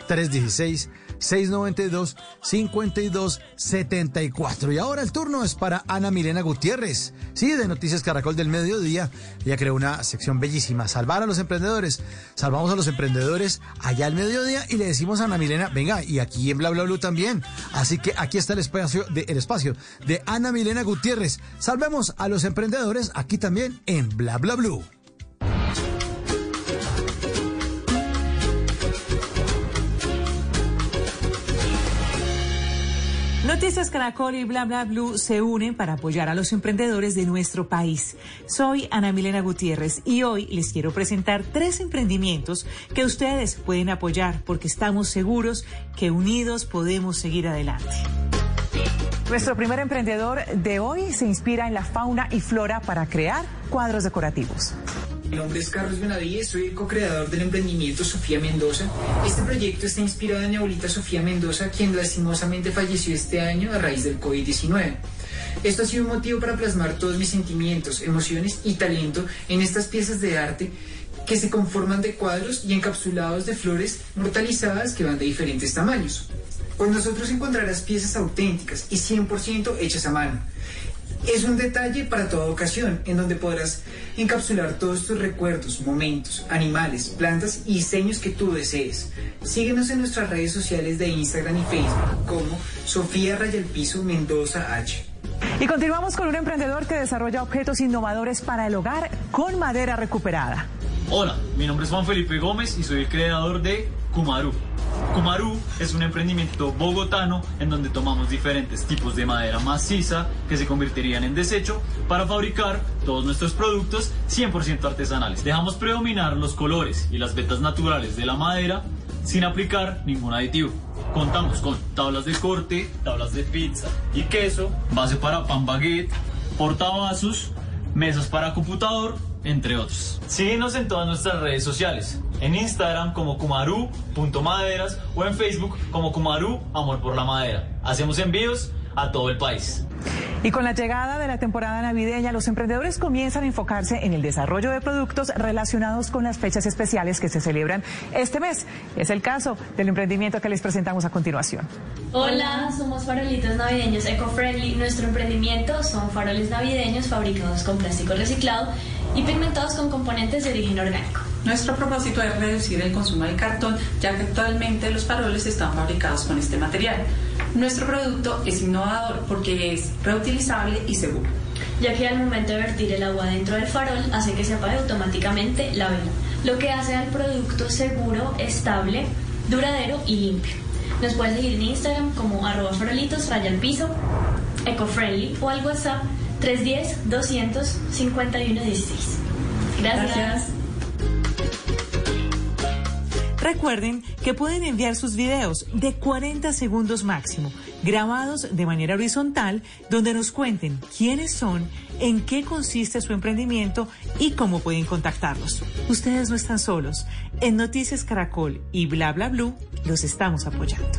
316-692-5274. Y ahora el turno es para Ana Milena Gutiérrez. Sí, de Noticias Caracol del Mediodía. Ella creó una sección bellísima. Salvar a los emprendedores. Salvamos a los emprendedores allá al mediodía y le decimos a Ana Milena, venga, y aquí en Bla Bla Blue también. Así que aquí está el espacio de, el espacio de Ana Milena Gutiérrez. Salvemos a los emprendedores aquí también en Bla Bla Blue. Noticias Caracol y Bla Bla Blue se unen para apoyar a los emprendedores de nuestro país. Soy Ana Milena Gutiérrez y hoy les quiero presentar tres emprendimientos que ustedes pueden apoyar porque estamos seguros que unidos podemos seguir adelante. Nuestro primer emprendedor de hoy se inspira en la fauna y flora para crear cuadros decorativos. Mi nombre es Carlos Benavides, soy el co-creador del emprendimiento Sofía Mendoza. Este proyecto está inspirado en mi abuelita Sofía Mendoza, quien lastimosamente falleció este año a raíz del COVID-19. Esto ha sido un motivo para plasmar todos mis sentimientos, emociones y talento en estas piezas de arte que se conforman de cuadros y encapsulados de flores mortalizadas que van de diferentes tamaños. Con nosotros encontrarás piezas auténticas y 100% hechas a mano. Es un detalle para toda ocasión, en donde podrás encapsular todos tus recuerdos, momentos, animales, plantas y diseños que tú desees. Síguenos en nuestras redes sociales de Instagram y Facebook como Sofía Rayalpizo Mendoza H. Y continuamos con un emprendedor que desarrolla objetos innovadores para el hogar con madera recuperada. Hola, mi nombre es Juan Felipe Gómez y soy el creador de Kumaru. Kumaru es un emprendimiento bogotano en donde tomamos diferentes tipos de madera maciza que se convertirían en desecho para fabricar todos nuestros productos 100% artesanales. Dejamos predominar los colores y las vetas naturales de la madera sin aplicar ningún aditivo. Contamos con tablas de corte, tablas de pizza y queso, base para pan baguette, portavasos, mesas para computador, entre otros. Síguenos en todas nuestras redes sociales, en Instagram como kumaru.maderas o en Facebook como Kumaru Amor por la Madera. Hacemos envíos a todo el país. Y con la llegada de la temporada navideña, los emprendedores comienzan a enfocarse en el desarrollo de productos relacionados con las fechas especiales que se celebran este mes. Es el caso del emprendimiento que les presentamos a continuación. Hola, somos farolitos navideños eco-friendly. Nuestro emprendimiento son faroles navideños fabricados con plástico reciclado y pigmentados con componentes de origen orgánico. Nuestro propósito es reducir el consumo del cartón, ya que actualmente los faroles están fabricados con este material. Nuestro producto es innovador porque es reutilizable y seguro. Ya que al momento de vertir el agua dentro del farol hace que se apague automáticamente la vela, lo que hace al producto seguro, estable, duradero y limpio. Nos puedes seguir en Instagram como arroba farolitos raya al piso, ecofriendly o al WhatsApp 310 200 5116. Gracias. Gracias. Recuerden que pueden enviar sus videos de 40 segundos máximo, grabados de manera horizontal, donde nos cuenten quiénes son, en qué consiste su emprendimiento y cómo pueden contactarlos. Ustedes no están solos. En Noticias Caracol y Bla Bla Blue los estamos apoyando.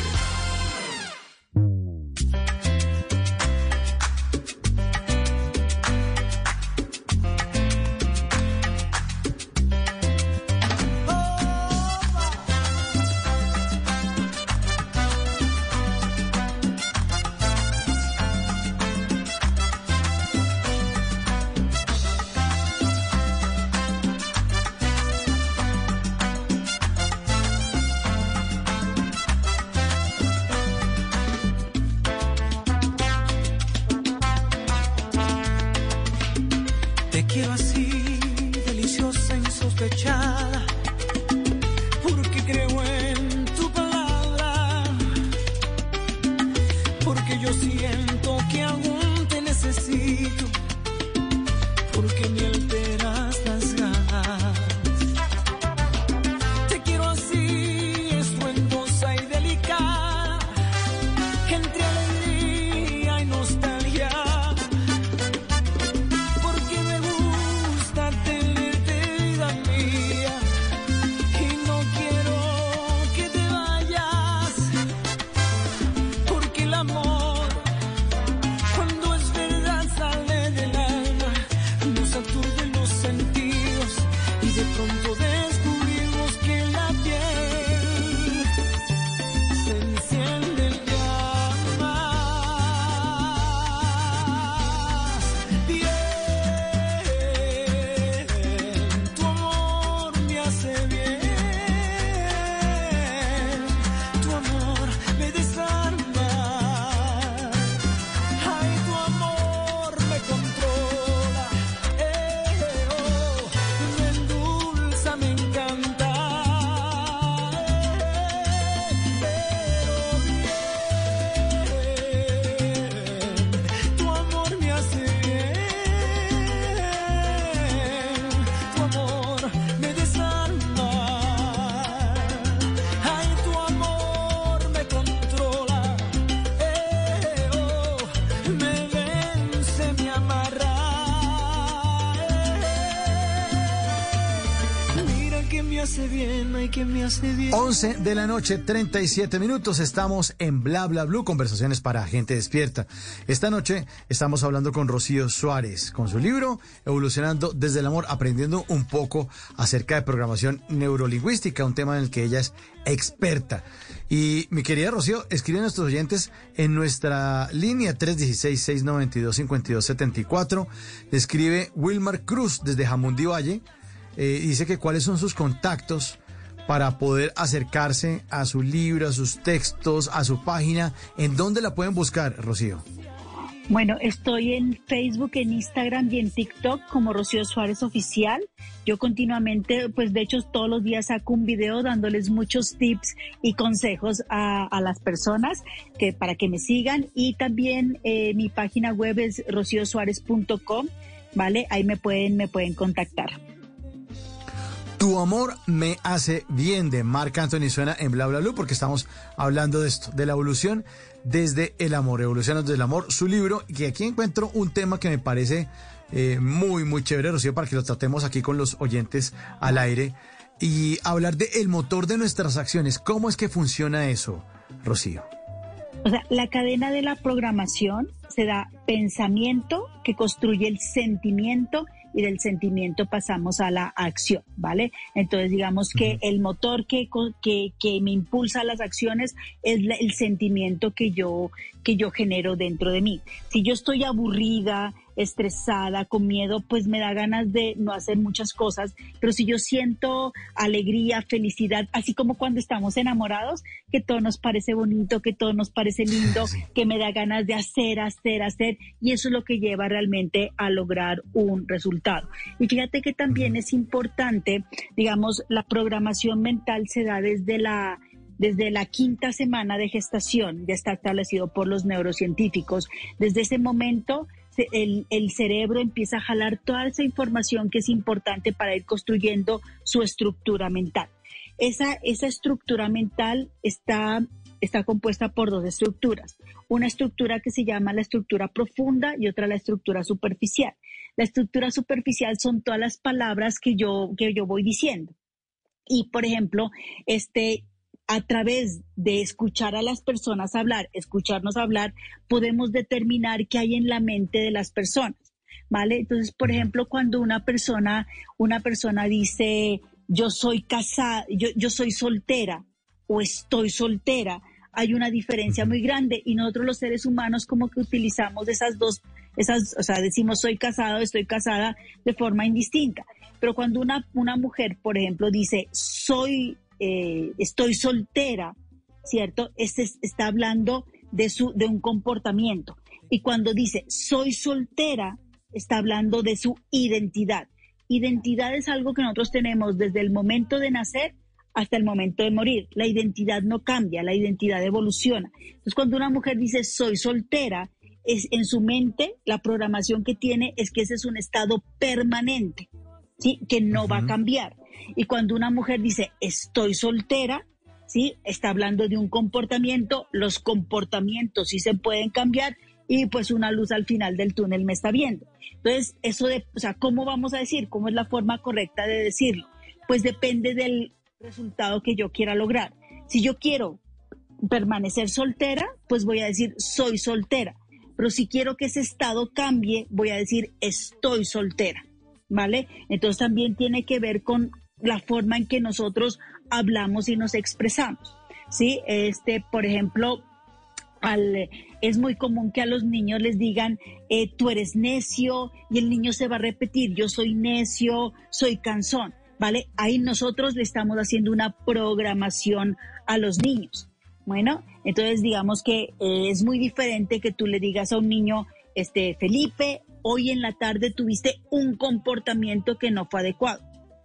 11 de la noche, 37 minutos. Estamos en Bla Bla Blue, conversaciones para gente despierta. Esta noche estamos hablando con Rocío Suárez, con su libro Evolucionando desde el amor, aprendiendo un poco acerca de programación neurolingüística, un tema en el que ella es experta. Y mi querida Rocío, escribe a nuestros oyentes en nuestra línea 316-692-5274. Le escribe Wilmar Cruz desde Jamundí Valle. Eh, dice que cuáles son sus contactos para poder acercarse a su libro, a sus textos, a su página. ¿En dónde la pueden buscar, Rocío? Bueno, estoy en Facebook, en Instagram y en TikTok como Rocío Suárez Oficial. Yo continuamente, pues de hecho todos los días saco un video dándoles muchos tips y consejos a, las personas que para que me sigan y también eh, mi página web es rociosuárez.com, ¿vale? Ahí me pueden me pueden contactar. Tu amor me hace bien de Marc Anthony suena en Bla Bla Blue porque estamos hablando de esto, de la evolución desde el amor, evolucionando desde el amor, su libro, y que aquí encuentro un tema que me parece eh, muy, muy chévere, Rocío, para que lo tratemos aquí con los oyentes al aire y hablar de el motor de nuestras acciones. ¿Cómo es que funciona eso, Rocío? O sea, la cadena de la programación se da pensamiento que construye el sentimiento y del sentimiento pasamos a la acción, ¿vale? Entonces digamos que el motor que, que, que me impulsa a las acciones es el sentimiento que yo, que yo genero dentro de mí. Si yo estoy aburrida, estresada, con miedo, pues me da ganas de no hacer muchas cosas, pero si yo siento alegría, felicidad, así como cuando estamos enamorados, que todo nos parece bonito, que todo nos parece lindo, que me da ganas de hacer, hacer, hacer, y eso es lo que lleva realmente a lograr un resultado. Y fíjate que también es importante, digamos, la programación mental se da desde la desde la quinta semana de gestación, ya está establecido por los neurocientíficos. Desde ese momento, el, el cerebro empieza a jalar toda esa información que es importante para ir construyendo su estructura mental. Esa, esa estructura mental está, está compuesta por dos estructuras. Una estructura que se llama la estructura profunda y otra la estructura superficial. La estructura superficial son todas las palabras que yo, que yo voy diciendo. Y, por ejemplo, este, a través de escuchar a las personas hablar, escucharnos hablar, podemos determinar qué hay en la mente de las personas, ¿vale? Entonces, por ejemplo, cuando una persona, una persona dice, yo soy casada, yo, yo soy soltera o estoy soltera, hay una diferencia muy grande y nosotros los seres humanos como que utilizamos esas dos, esas, o sea, decimos soy casado, estoy casada de forma indistinta. Pero cuando una, una mujer, por ejemplo, dice soy, eh, estoy soltera, ¿cierto? Este es- está hablando de, su, de un comportamiento. Y cuando dice soy soltera, está hablando de su identidad. Identidad es algo que nosotros tenemos desde el momento de nacer hasta el momento de morir. La identidad no cambia, la identidad evoluciona. Entonces, cuando una mujer dice soy soltera, es en su mente la programación que tiene es que ese es un estado permanente, ¿sí? Que no va a cambiar. Y cuando una mujer dice estoy soltera, ¿sí? Está hablando de un comportamiento, los comportamientos sí se pueden cambiar y pues una luz al final del túnel me está viendo. Entonces, eso de, o sea, ¿cómo vamos a decir? ¿Cómo es la forma correcta de decirlo? Pues depende del resultado que yo quiera lograr. Si yo quiero permanecer soltera, pues voy a decir soy soltera. Pero si quiero que ese estado cambie, voy a decir estoy soltera. ¿Vale? Entonces también tiene que ver con la forma en que nosotros hablamos y nos expresamos. ¿Sí? Este, por ejemplo, es muy común que a los niños les digan, eh, tú eres necio, y el niño se va a repetir, yo soy necio, soy cansón, ¿vale? Ahí nosotros le estamos haciendo una programación a los niños. Bueno, entonces digamos que eh, es muy diferente que tú le digas a un niño, este, Felipe, hoy en la tarde tuviste un comportamiento que no fue adecuado,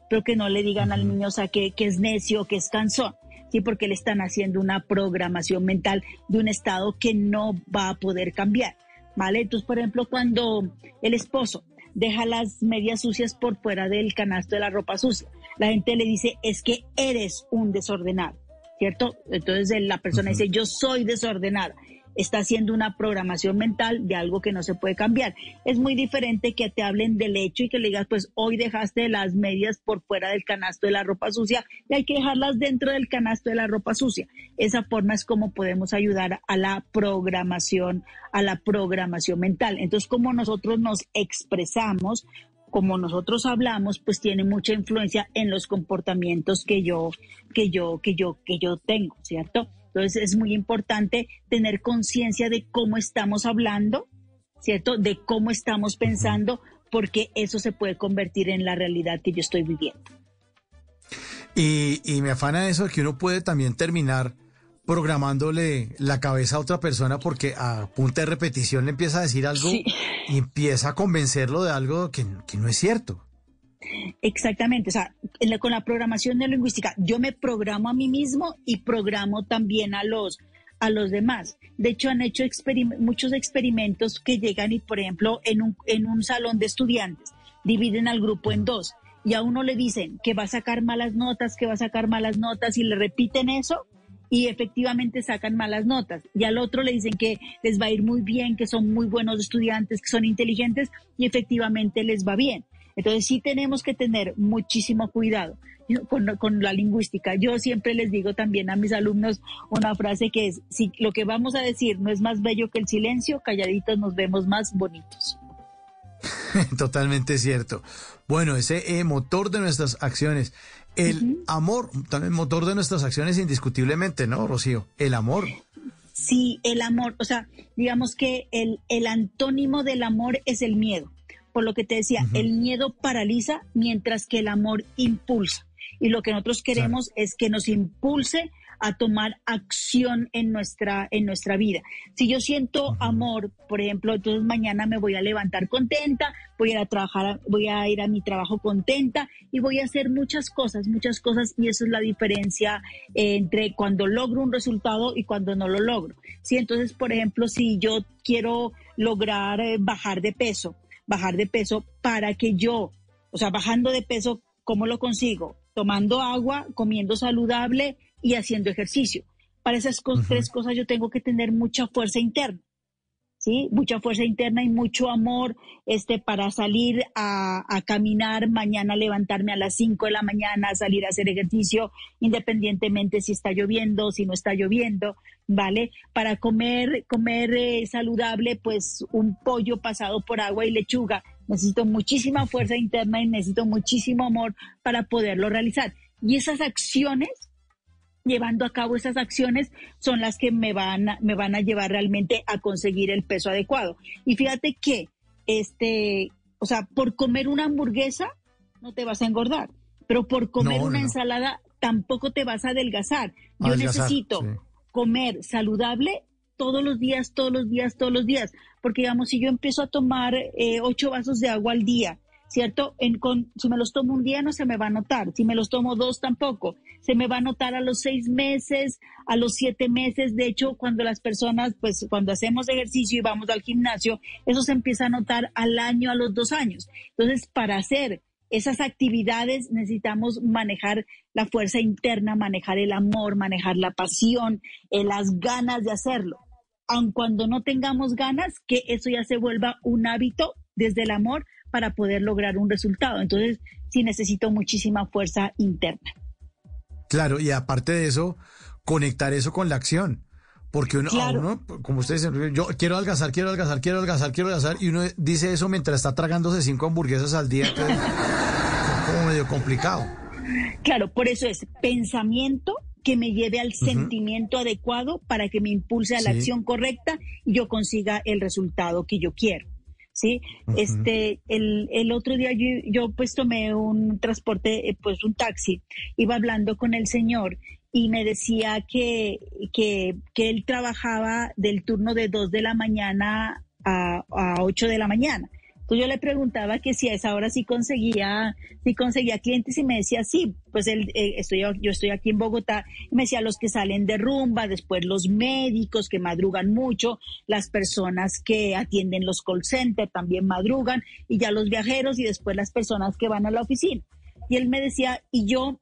pero que no le digan al niño, o sea, que, que es necio, que es cansón. Sí, porque le están haciendo una programación mental de un estado que no va a poder cambiar, ¿vale? Entonces, por ejemplo, cuando el esposo deja las medias sucias por fuera del canasto de la ropa sucia, la gente le dice, es que eres un desordenado, ¿cierto? Entonces la persona dice, yo soy desordenada. Está haciendo una programación mental de algo que no se puede cambiar. Es muy diferente que te hablen del hecho y que le digas, pues hoy dejaste las medias por fuera del canasto de la ropa sucia y hay que dejarlas dentro del canasto de la ropa sucia. Esa forma es como podemos ayudar a la programación, a la programación mental. Entonces, como nosotros nos expresamos, como nosotros hablamos, pues tiene mucha influencia en los comportamientos que yo, que yo, que yo, que yo tengo, ¿cierto? Entonces es muy importante tener conciencia de cómo estamos hablando, ¿cierto? De cómo estamos pensando, porque eso se puede convertir en la realidad que yo estoy viviendo. Y, y me afana eso de que uno puede también terminar programándole la cabeza a otra persona porque a punta de repetición le empieza a decir algo Sí. y empieza a convencerlo de algo que, que no es cierto. Exactamente, o sea, con la programación neurolingüística, yo me programo a mí mismo y programo también a los a los demás. De hecho, han hecho experim- muchos experimentos que llegan y, por ejemplo, en un, en un salón de estudiantes, dividen al grupo en dos y a uno le dicen que va a sacar malas notas, que va a sacar malas notas y le repiten eso y efectivamente sacan malas notas. Y al otro le dicen que les va a ir muy bien, que son muy buenos estudiantes, que son inteligentes y efectivamente les va bien. Entonces sí tenemos que tener muchísimo cuidado con, con la lingüística. Yo siempre les digo también a mis alumnos una frase que es, si lo que vamos a decir no es más bello que el silencio, calladitos nos vemos más bonitos. Totalmente cierto. Bueno, ese eh, motor de nuestras acciones, el amor, también motor de nuestras acciones indiscutiblemente, ¿no, Rocío? El amor. Sí, el amor, o sea, digamos que el, el antónimo del amor es el miedo. Por lo que te decía, el miedo paraliza mientras que el amor impulsa. Y lo que nosotros queremos es que nos impulse a tomar acción en nuestra, en nuestra vida. Si yo siento amor, por ejemplo, entonces mañana me voy a levantar contenta, voy a ir a trabajar, voy a ir a mi trabajo contenta y voy a hacer muchas cosas, muchas cosas y eso es la diferencia eh, entre cuando logro un resultado y cuando no lo logro. Sí, entonces, por ejemplo, si yo quiero lograr eh, bajar de peso, bajar de peso para que yo, o sea, bajando de peso, ¿cómo lo consigo? Tomando agua, comiendo saludable y haciendo ejercicio. Para esas tres cosas yo tengo que tener mucha fuerza interna. ¿Sí? Mucha fuerza interna y mucho amor este, para salir a, caminar mañana, levantarme a las 5 de la mañana, salir a hacer ejercicio, independientemente si está lloviendo, si no está lloviendo, ¿vale? Para comer, comer eh, saludable, pues un pollo pasado por agua y lechuga. Necesito muchísima fuerza interna y necesito muchísimo amor para poderlo realizar. Y esas acciones llevando a cabo esas acciones son las que me van a, me van a llevar realmente a conseguir el peso adecuado. Y fíjate que este, o sea, por comer una hamburguesa no te vas a engordar, pero por comer No, una no, ensalada tampoco te vas a adelgazar. Yo Adelgazar, necesito sí. comer saludable todos los días, todos los días, todos los días, porque digamos si yo empiezo a tomar eh, ocho vasos de agua al día, ¿cierto? Con, si me los tomo un día no se me va a notar, si me los tomo dos tampoco, se me va a notar a los seis meses, a los siete meses, de hecho cuando las personas, pues cuando hacemos ejercicio y vamos al gimnasio, eso se empieza a notar al año, a los dos años. Entonces, para hacer esas actividades necesitamos manejar la fuerza interna, manejar el amor, manejar la pasión, eh, las ganas de hacerlo. Aun cuando no tengamos ganas, que eso ya se vuelva un hábito desde el amor para poder lograr un resultado. Entonces, sí necesito muchísima fuerza interna. Claro, y aparte de eso, conectar eso con la acción. Porque uno, Claro. uno, como ustedes dicen, yo quiero adelgazar, quiero adelgazar, quiero adelgazar, quiero adelgazar, y uno dice eso mientras está tragándose cinco hamburguesas al día, es como medio complicado. Claro, por eso es pensamiento que me lleve al sentimiento adecuado para que me impulse a la Sí. acción correcta y yo consiga el resultado que yo quiero. ¿Sí? Este, el, el otro día yo, yo pues tomé un transporte, eh, pues un taxi, iba hablando con el señor y me decía que, que, que él trabajaba del turno de 2 de la mañana a, a 8 de la mañana. Entonces yo le preguntaba que si a esa hora sí conseguía, sí conseguía clientes y me decía sí, pues él, eh, estoy, yo estoy aquí en Bogotá y me decía los que salen de rumba, después los médicos que madrugan mucho, las personas que atienden los call centers también madrugan y ya los viajeros y después las personas que van a la oficina. Y él me decía, y yo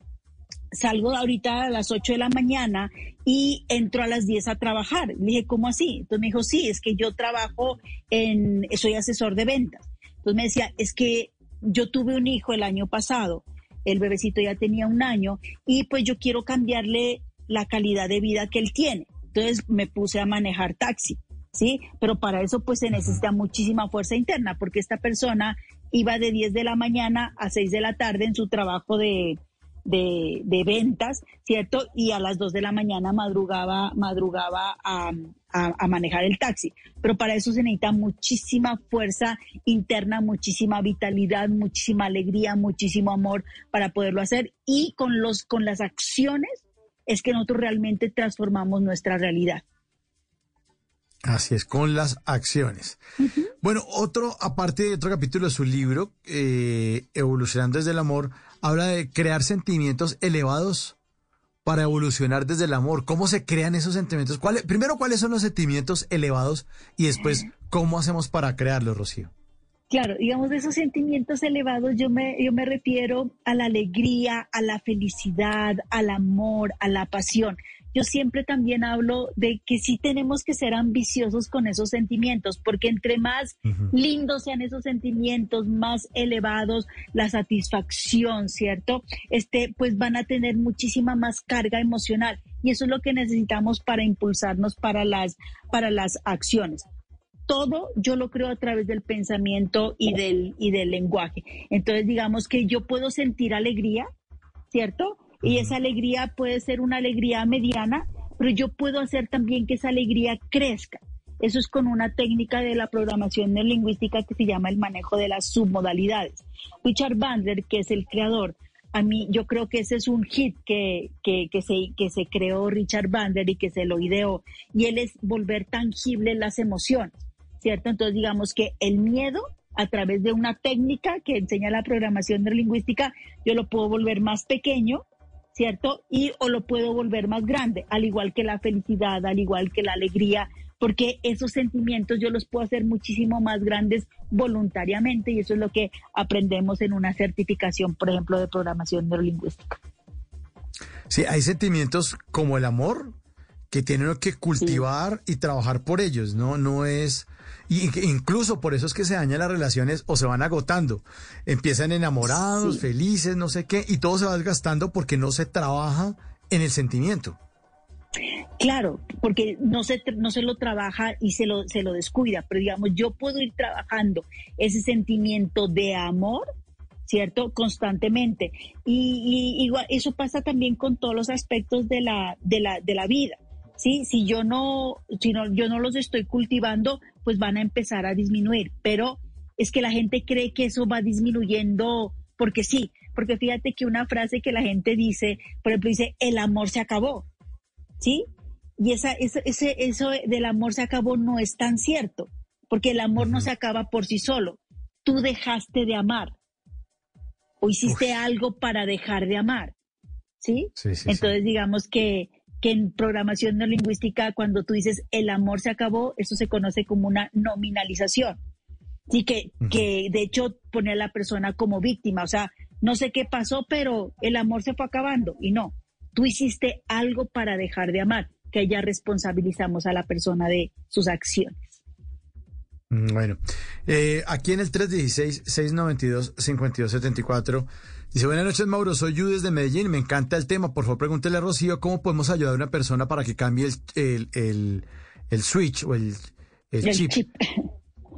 salgo ahorita a las 8 de la mañana y entro a las 10 a trabajar. Le dije, ¿cómo así? Entonces me dijo, sí, es que yo trabajo en, soy asesor de ventas. Entonces me decía, es que yo tuve un hijo el año pasado, el bebecito ya tenía un año y pues yo quiero cambiarle la calidad de vida que él tiene. Entonces me puse a manejar taxi, ¿sí? Pero para eso pues se necesita muchísima fuerza interna porque esta persona iba de 10 de la mañana a 6 de la tarde en su trabajo de, de, de ventas, ¿cierto? Y a las 2 de la mañana madrugaba, madrugaba a, a, a manejar el taxi. Pero para eso se necesita muchísima fuerza interna, muchísima vitalidad, muchísima alegría, muchísimo amor para poderlo hacer. Y con, los, con las acciones es que nosotros realmente transformamos nuestra realidad. Así es, con las acciones. Bueno, otro, aparte de otro capítulo de su libro, eh, Evolucionando desde el Amor, habla de crear sentimientos elevados para evolucionar desde el amor. ¿Cómo se crean esos sentimientos? ¿Cuál- primero, ¿cuáles son los sentimientos elevados? Y después, ¿cómo hacemos para crearlos, Rocío? Claro, digamos, de esos sentimientos elevados yo me, yo me refiero a la alegría, a la felicidad, al amor, a la pasión. Yo siempre también hablo de que sí tenemos que ser ambiciosos con esos sentimientos, porque entre más lindos sean esos sentimientos, más elevados la satisfacción, ¿cierto? Este, pues van a tener muchísima más carga emocional y eso es lo que necesitamos para impulsarnos para las, para las acciones todo yo lo creo a través del pensamiento y del, y del lenguaje. Entonces, digamos que yo puedo sentir alegría, ¿cierto? Y esa alegría puede ser una alegría mediana, pero yo puedo hacer también que esa alegría crezca. Eso es con una técnica de la programación neurolingüística que se llama el manejo de las submodalidades. Richard Bandler, que es el creador, a mí yo creo que ese es un hit que, que, que, se, que se creó Richard Bandler y que se lo ideó. Y él es volver tangibles las emociones. ¿cierto? Entonces, digamos que el miedo, a través de una técnica que enseña la programación neurolingüística, yo lo puedo volver más pequeño, ¿cierto? Y o lo puedo volver más grande, al igual que la felicidad, al igual que la alegría, porque esos sentimientos yo los puedo hacer muchísimo más grandes voluntariamente y eso es lo que aprendemos en una certificación, por ejemplo, de programación neurolingüística. Sí, hay sentimientos como el amor que tiene uno que cultivar y trabajar por ellos, ¿no? No es... Y incluso por eso es que se dañan las relaciones o se van agotando. Empiezan enamorados, Sí. felices, no sé qué, y todo se va desgastando porque no se trabaja en el sentimiento. Claro, porque no se, no se lo trabaja y se lo, se lo descuida, pero digamos, yo puedo ir trabajando ese sentimiento de amor, ¿cierto? Constantemente. Y, y igual, eso pasa también con todos los aspectos de la, de la, de la vida. ¿Sí? Si yo no, si no, yo no los estoy cultivando, pues van a empezar a disminuir. Pero es que la gente cree que eso va disminuyendo porque sí. Porque fíjate que una frase que la gente dice, por ejemplo, dice, el amor se acabó. ¿sí? Y esa, esa- ese, eso del amor se acabó no es tan cierto, porque el amor no se acaba por sí solo. Tú dejaste de amar o hiciste algo para dejar de amar, ¿sí? Sí, sí, Entonces, digamos que, que en programación no lingüística, cuando tú dices el amor se acabó, eso se conoce como una nominalización. Sí, que, que de hecho pone a la persona como víctima, o sea, no sé qué pasó, pero el amor se fue acabando y no, tú hiciste algo para dejar de amar, que ya responsabilizamos a la persona de sus acciones. Mm, Bueno, eh, aquí en el 316-692-5274 dice, buenas noches Mauro, soy Yu desde Medellín, me encanta el tema, por favor pregúntele a Rocío cómo podemos ayudar a una persona para que cambie el, el, el- el switch o el, chip. chip.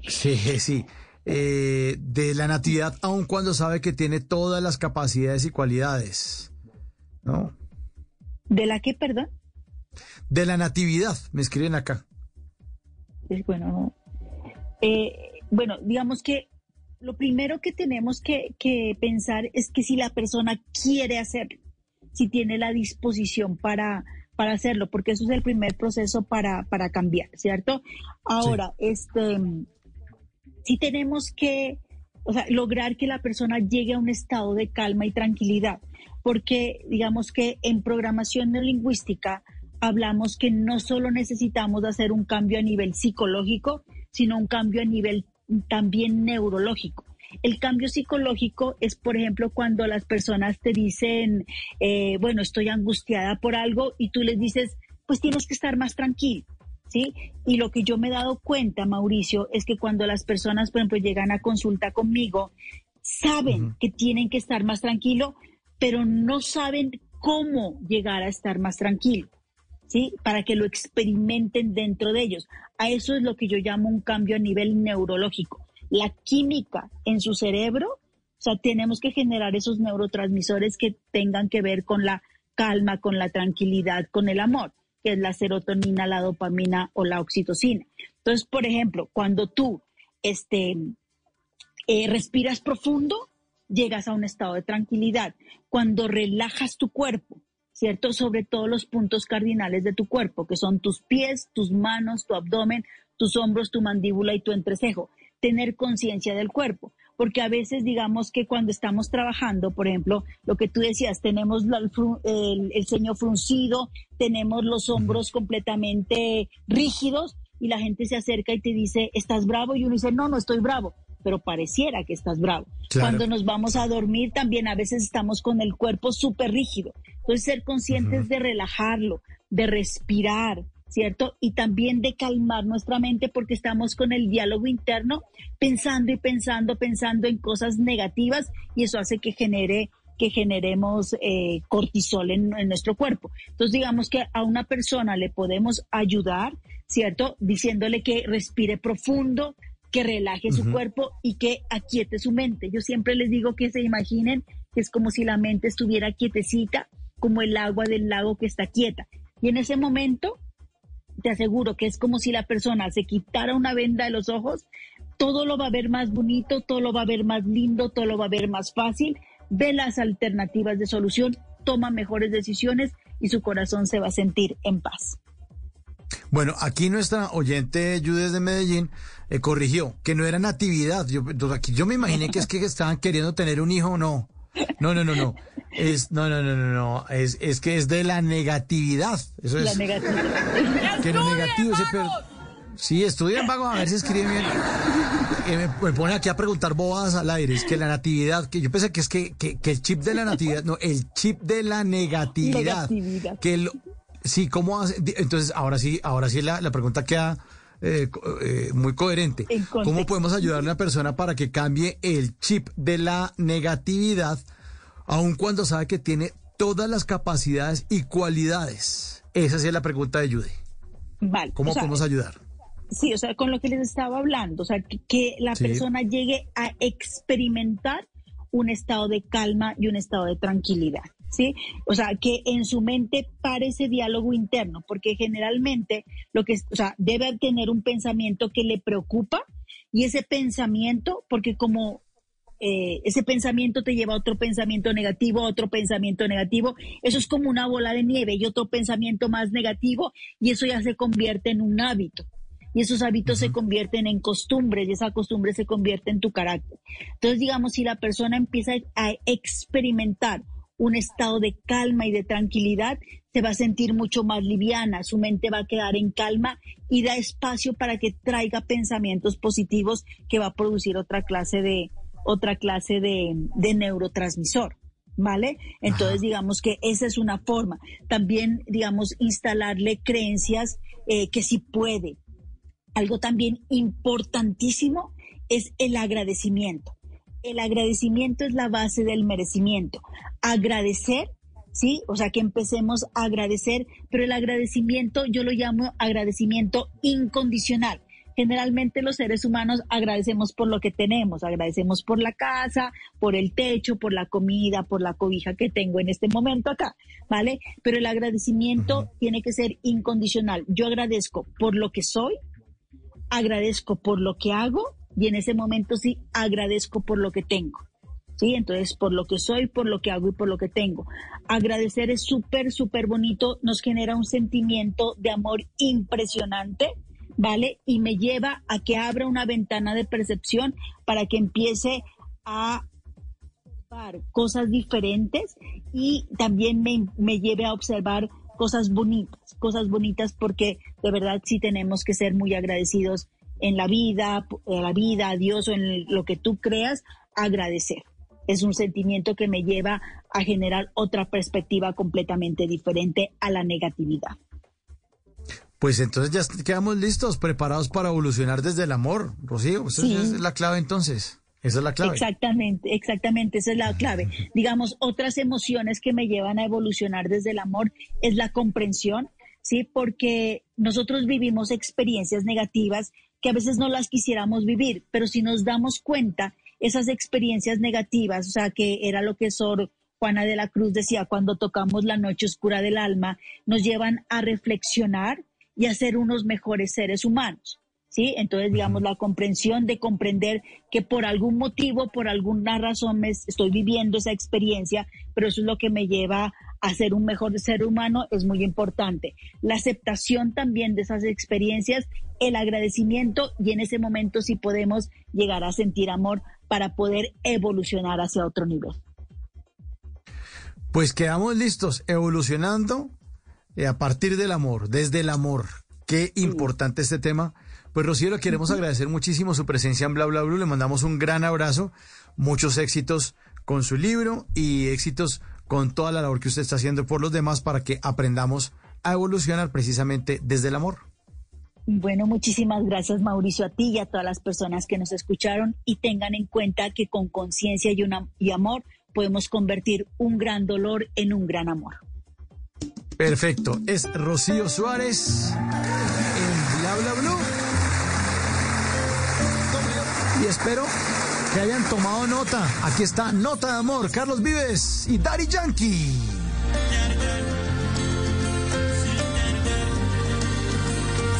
Sí, sí. Eh, de la natividad, aun cuando sabe que tiene todas las capacidades y cualidades. ¿No? ¿De la qué, perdón? De la natividad, me escriben acá. Es bueno, no. Eh, bueno, digamos que lo primero que tenemos que, que pensar es que si la persona quiere hacerlo, si tiene la disposición para, para hacerlo, porque eso es el primer proceso para, para cambiar, ¿cierto? Ahora, este, sí tenemos que, o sea, lograr que la persona llegue a un estado de calma y tranquilidad, porque digamos que en programación neurolingüística hablamos que no solo necesitamos hacer un cambio a nivel psicológico, sino un cambio a nivel también neurológico. El cambio psicológico es, por ejemplo, cuando las personas te dicen, eh, bueno, estoy angustiada por algo y tú les dices, pues tienes que estar más tranquilo. ¿Sí? Y lo que yo me he dado cuenta, Mauricio, es que cuando las personas, por ejemplo, llegan a consulta conmigo, saben que tienen que estar más tranquilo, pero no saben cómo llegar a estar más tranquilo. ¿Sí? Para que lo experimenten dentro de ellos. A eso es lo que yo llamo un cambio a nivel neurológico. La química en su cerebro, o sea, tenemos que generar esos neurotransmisores que tengan que ver con la calma, con la tranquilidad, con el amor, que es la serotonina, la dopamina o la oxitocina. Entonces, por ejemplo, cuando tú este, eh, respiras profundo, llegas a un estado de tranquilidad. Cuando relajas tu cuerpo, ¿cierto? Sobre todos los puntos cardinales de tu cuerpo, que son tus pies, tus manos, tu abdomen, tus hombros, tu mandíbula y tu entrecejo. Tener conciencia del cuerpo, porque a veces digamos que cuando estamos trabajando, por ejemplo, lo que tú decías, tenemos el, el- el ceño fruncido, tenemos los hombros completamente rígidos y la gente se acerca y te dice, ¿estás bravo? Y uno dice, no, no estoy bravo, pero pareciera que estás bravo. Claro. Cuando nos vamos a dormir también a veces estamos con el cuerpo súper rígido. Entonces ser conscientes de relajarlo, de respirar, ¿cierto? Y también de calmar nuestra mente porque estamos con el diálogo interno pensando y pensando, pensando en cosas negativas y eso hace que genere que generemos eh, cortisol en, en nuestro cuerpo. Entonces, digamos que a una persona le podemos ayudar, ¿cierto? Diciéndole que respire profundo, que relaje su cuerpo y que aquiete su mente. Yo siempre les digo que se imaginen que es como si la mente estuviera quietecita, como el agua del lago que está quieta. Y en ese momento, te aseguro que es como si la persona se quitara una venda de los ojos, todo lo va a ver más bonito, todo lo va a ver más lindo, todo lo va a ver más fácil, ve las alternativas de solución, toma mejores decisiones y su corazón se va a sentir en paz. Bueno, aquí nuestra oyente Judith de Medellín eh, corrigió que no era natividad. Yo, yo me imaginé que es que estaban queriendo tener un hijo o no. No, no, no, no. Es, no, no, no, no, no. Es, es que es de la negatividad. Eso La es. negatividad. Que lo negativo se per- Sí, estudian vagos a ver si escriben bien. Eh, me, ponen aquí a preguntar bobadas al aire. Es que la natividad, que yo pensé que es que, que, que el chip de la natividad, no, el chip de la negatividad. Negatividad. Que el, sí, ¿cómo hace? Entonces, ahora sí, ahora sí la, la pregunta queda eh, eh, muy coherente. En ¿Cómo podemos ayudar a una persona para que cambie el chip de la negatividad, aun cuando sabe que tiene todas las capacidades y cualidades? Esa sí es la pregunta de Judy. Vale. ¿Cómo o sea, podemos ayudar? Sí, o sea, con lo que les estaba hablando, o sea, que, que la Sí. persona llegue a experimentar un estado de calma y un estado de tranquilidad, ¿sí? O sea, que en su mente pare ese diálogo interno, porque generalmente lo que, o sea, debe tener un pensamiento que le preocupa y ese pensamiento, porque como eh, ese pensamiento te lleva a otro pensamiento negativo, a otro pensamiento negativo. Eso es como una bola de nieve y otro pensamiento más negativo y eso ya se convierte en un hábito. Y esos hábitos se convierten en costumbres y esa costumbre se convierte en tu carácter. Entonces, digamos, si la persona empieza a experimentar un estado de calma y de tranquilidad, se va a sentir mucho más liviana, su mente va a quedar en calma y da espacio para que traiga pensamientos positivos que va a producir otra clase de, otra clase de, de neurotransmisor. ¿Vale? Entonces, digamos que esa es una forma. También, digamos, instalarle creencias eh, que sí puede. Algo también importantísimo es el agradecimiento. El agradecimiento es la base del merecimiento. Agradecer, ¿sí? O sea, que empecemos a agradecer, pero el agradecimiento yo lo llamo agradecimiento incondicional. Generalmente los seres humanos agradecemos por lo que tenemos, agradecemos por la casa, por el techo, por la comida, por la cobija que tengo en este momento acá, ¿vale? Pero el agradecimiento tiene que ser incondicional. Yo agradezco por lo que soy, agradezco por lo que hago y en ese momento sí agradezco por lo que tengo. ¿Sí? Entonces, por lo que soy, por lo que hago y por lo que tengo. Agradecer es súper, súper bonito, nos genera un sentimiento de amor impresionante, ¿vale? Y me lleva a que abra una ventana de percepción para que empiece a observar cosas diferentes y también me, me lleve a observar cosas bonitas, cosas bonitas porque de verdad sí tenemos que ser muy agradecidos en la vida, en la vida, a Dios o en lo que tú creas, agradecer. Es un sentimiento que me lleva a generar otra perspectiva completamente diferente a la negatividad. Pues entonces ya quedamos listos, preparados para evolucionar desde el amor, Rocío. Esa Sí. es la clave entonces. Esa es la clave. Exactamente, exactamente, esa es la clave. Digamos, otras emociones que me llevan a evolucionar desde el amor es la comprensión, ¿sí? Porque nosotros vivimos experiencias negativas que a veces no las quisiéramos vivir, pero si nos damos cuenta, esas experiencias negativas, o sea, que era lo que Sor Juana de la Cruz decía, cuando tocamos la noche oscura del alma, nos llevan a reflexionar y a ser unos mejores seres humanos. ¿sí? Entonces, digamos, la comprensión de comprender que por algún motivo, por alguna razón me estoy viviendo esa experiencia, pero eso es lo que me lleva a ser un mejor ser humano, es muy importante. La aceptación también de esas experiencias, el agradecimiento y en ese momento sí podemos llegar a sentir amor para poder evolucionar hacia otro nivel. Pues quedamos listos, evolucionando eh, a partir del amor, desde el amor. Qué importante este tema. Pues Rocío, le queremos agradecer muchísimo su presencia en Bla Bla Blue. Le mandamos un gran abrazo, muchos éxitos con su libro y éxitos con toda la labor que usted está haciendo por los demás para que aprendamos a evolucionar precisamente desde el amor. Bueno, muchísimas gracias Mauricio a ti y a todas las personas que nos escucharon y tengan en cuenta que con conciencia y, una- y amor podemos convertir un gran dolor en un gran amor. Perfecto. Es Rocío Suárez en Bla Bla Blue. Y espero que hayan tomado nota. Aquí está Nota de Amor, Carlos Vives y Daddy Yankee.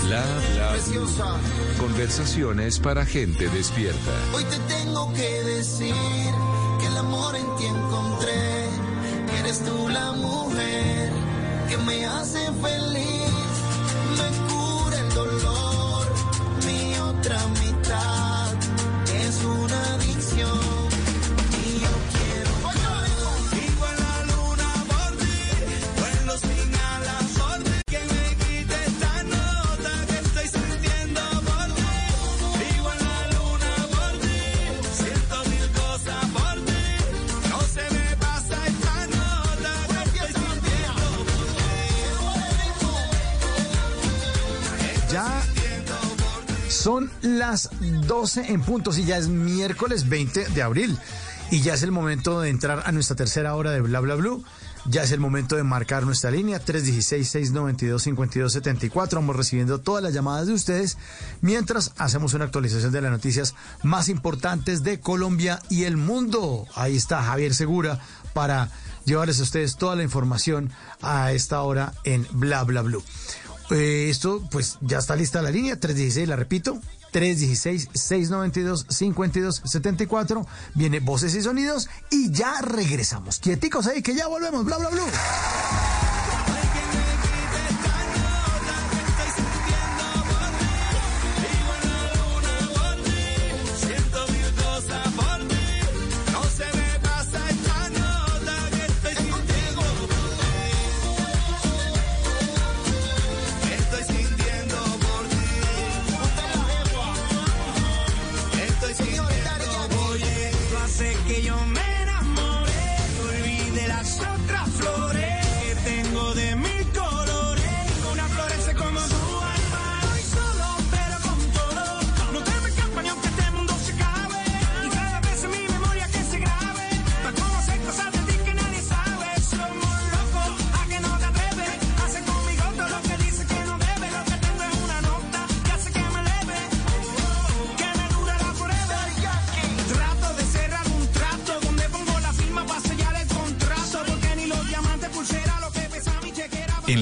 Bla bla blue. Conversaciones para gente despierta. Hoy te tengo que decir que el amor en ti encontré, que eres tú la mujer que me hace feliz, me cura el dolor, mi otra mitad son las 12 en puntos y ya es miércoles 20 de abril. Y ya es el momento de entrar a nuestra tercera hora de Bla Bla Blue. Ya es el momento de marcar nuestra línea 316-692-5274. Vamos recibiendo todas las llamadas de ustedes mientras hacemos una actualización de las noticias más importantes de Colombia y el mundo. Ahí está Javier Segura para llevarles a ustedes toda la información a esta hora en Bla Bla Blue. Eh, esto, pues ya está lista la línea, 316, la repito, 316-692-5274. Viene voces y sonidos y ya regresamos. Quieticos ahí, que ya volvemos, bla, bla, bla.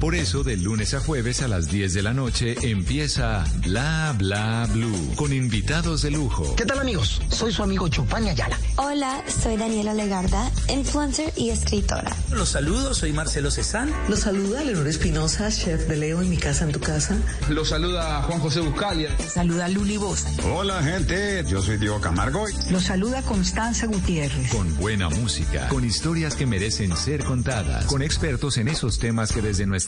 Por eso de lunes a jueves a las 10 de la noche empieza Bla Bla Blue con invitados de lujo. ¿Qué tal amigos? Soy su amigo Chupani Ayala. Hola, soy Daniela Legarda, influencer y escritora. Los saludo, soy Marcelo Cezán. Los saluda Leonor Espinosa, chef de Leo en mi casa en tu casa. Los saluda Juan José Buscalia. Saluda Luli Bosch. Hola gente, yo soy Diego Camargo. Los saluda Constanza Gutiérrez. Con buena música, con historias que merecen ser contadas, con expertos en esos temas que desde nuestra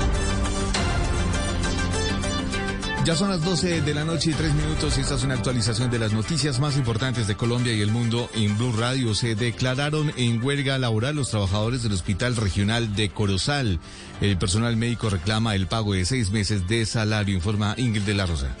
Ya son las 12 de la noche y 3 minutos y esta es una actualización de las noticias más importantes de Colombia y el mundo en Blue Radio. Se declararon en huelga laboral los trabajadores del Hospital Regional de Corozal. El personal médico reclama el pago de seis meses de salario, informa Ingrid de la Rosa.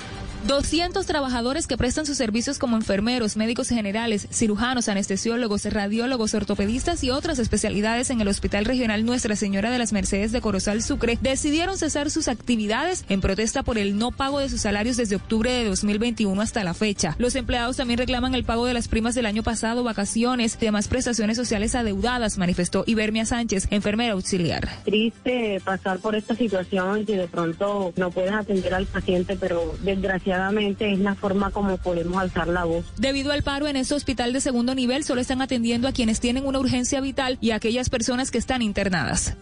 200 trabajadores que prestan sus servicios como enfermeros, médicos generales, cirujanos, anestesiólogos, radiólogos, ortopedistas y otras especialidades en el Hospital Regional Nuestra Señora de las Mercedes de Corozal Sucre decidieron cesar sus actividades en protesta por el no pago de sus salarios desde octubre de 2021 hasta la fecha. Los empleados también reclaman el pago de las primas del año pasado, vacaciones y demás prestaciones sociales adeudadas, manifestó Ibermia Sánchez, enfermera auxiliar. Triste pasar por esta situación y de pronto no puedes atender al paciente, pero desgraciadamente es la forma como podemos alzar la voz. Debido al paro en este hospital de segundo nivel, solo están atendiendo a quienes tienen una urgencia vital y a aquellas personas que están internadas.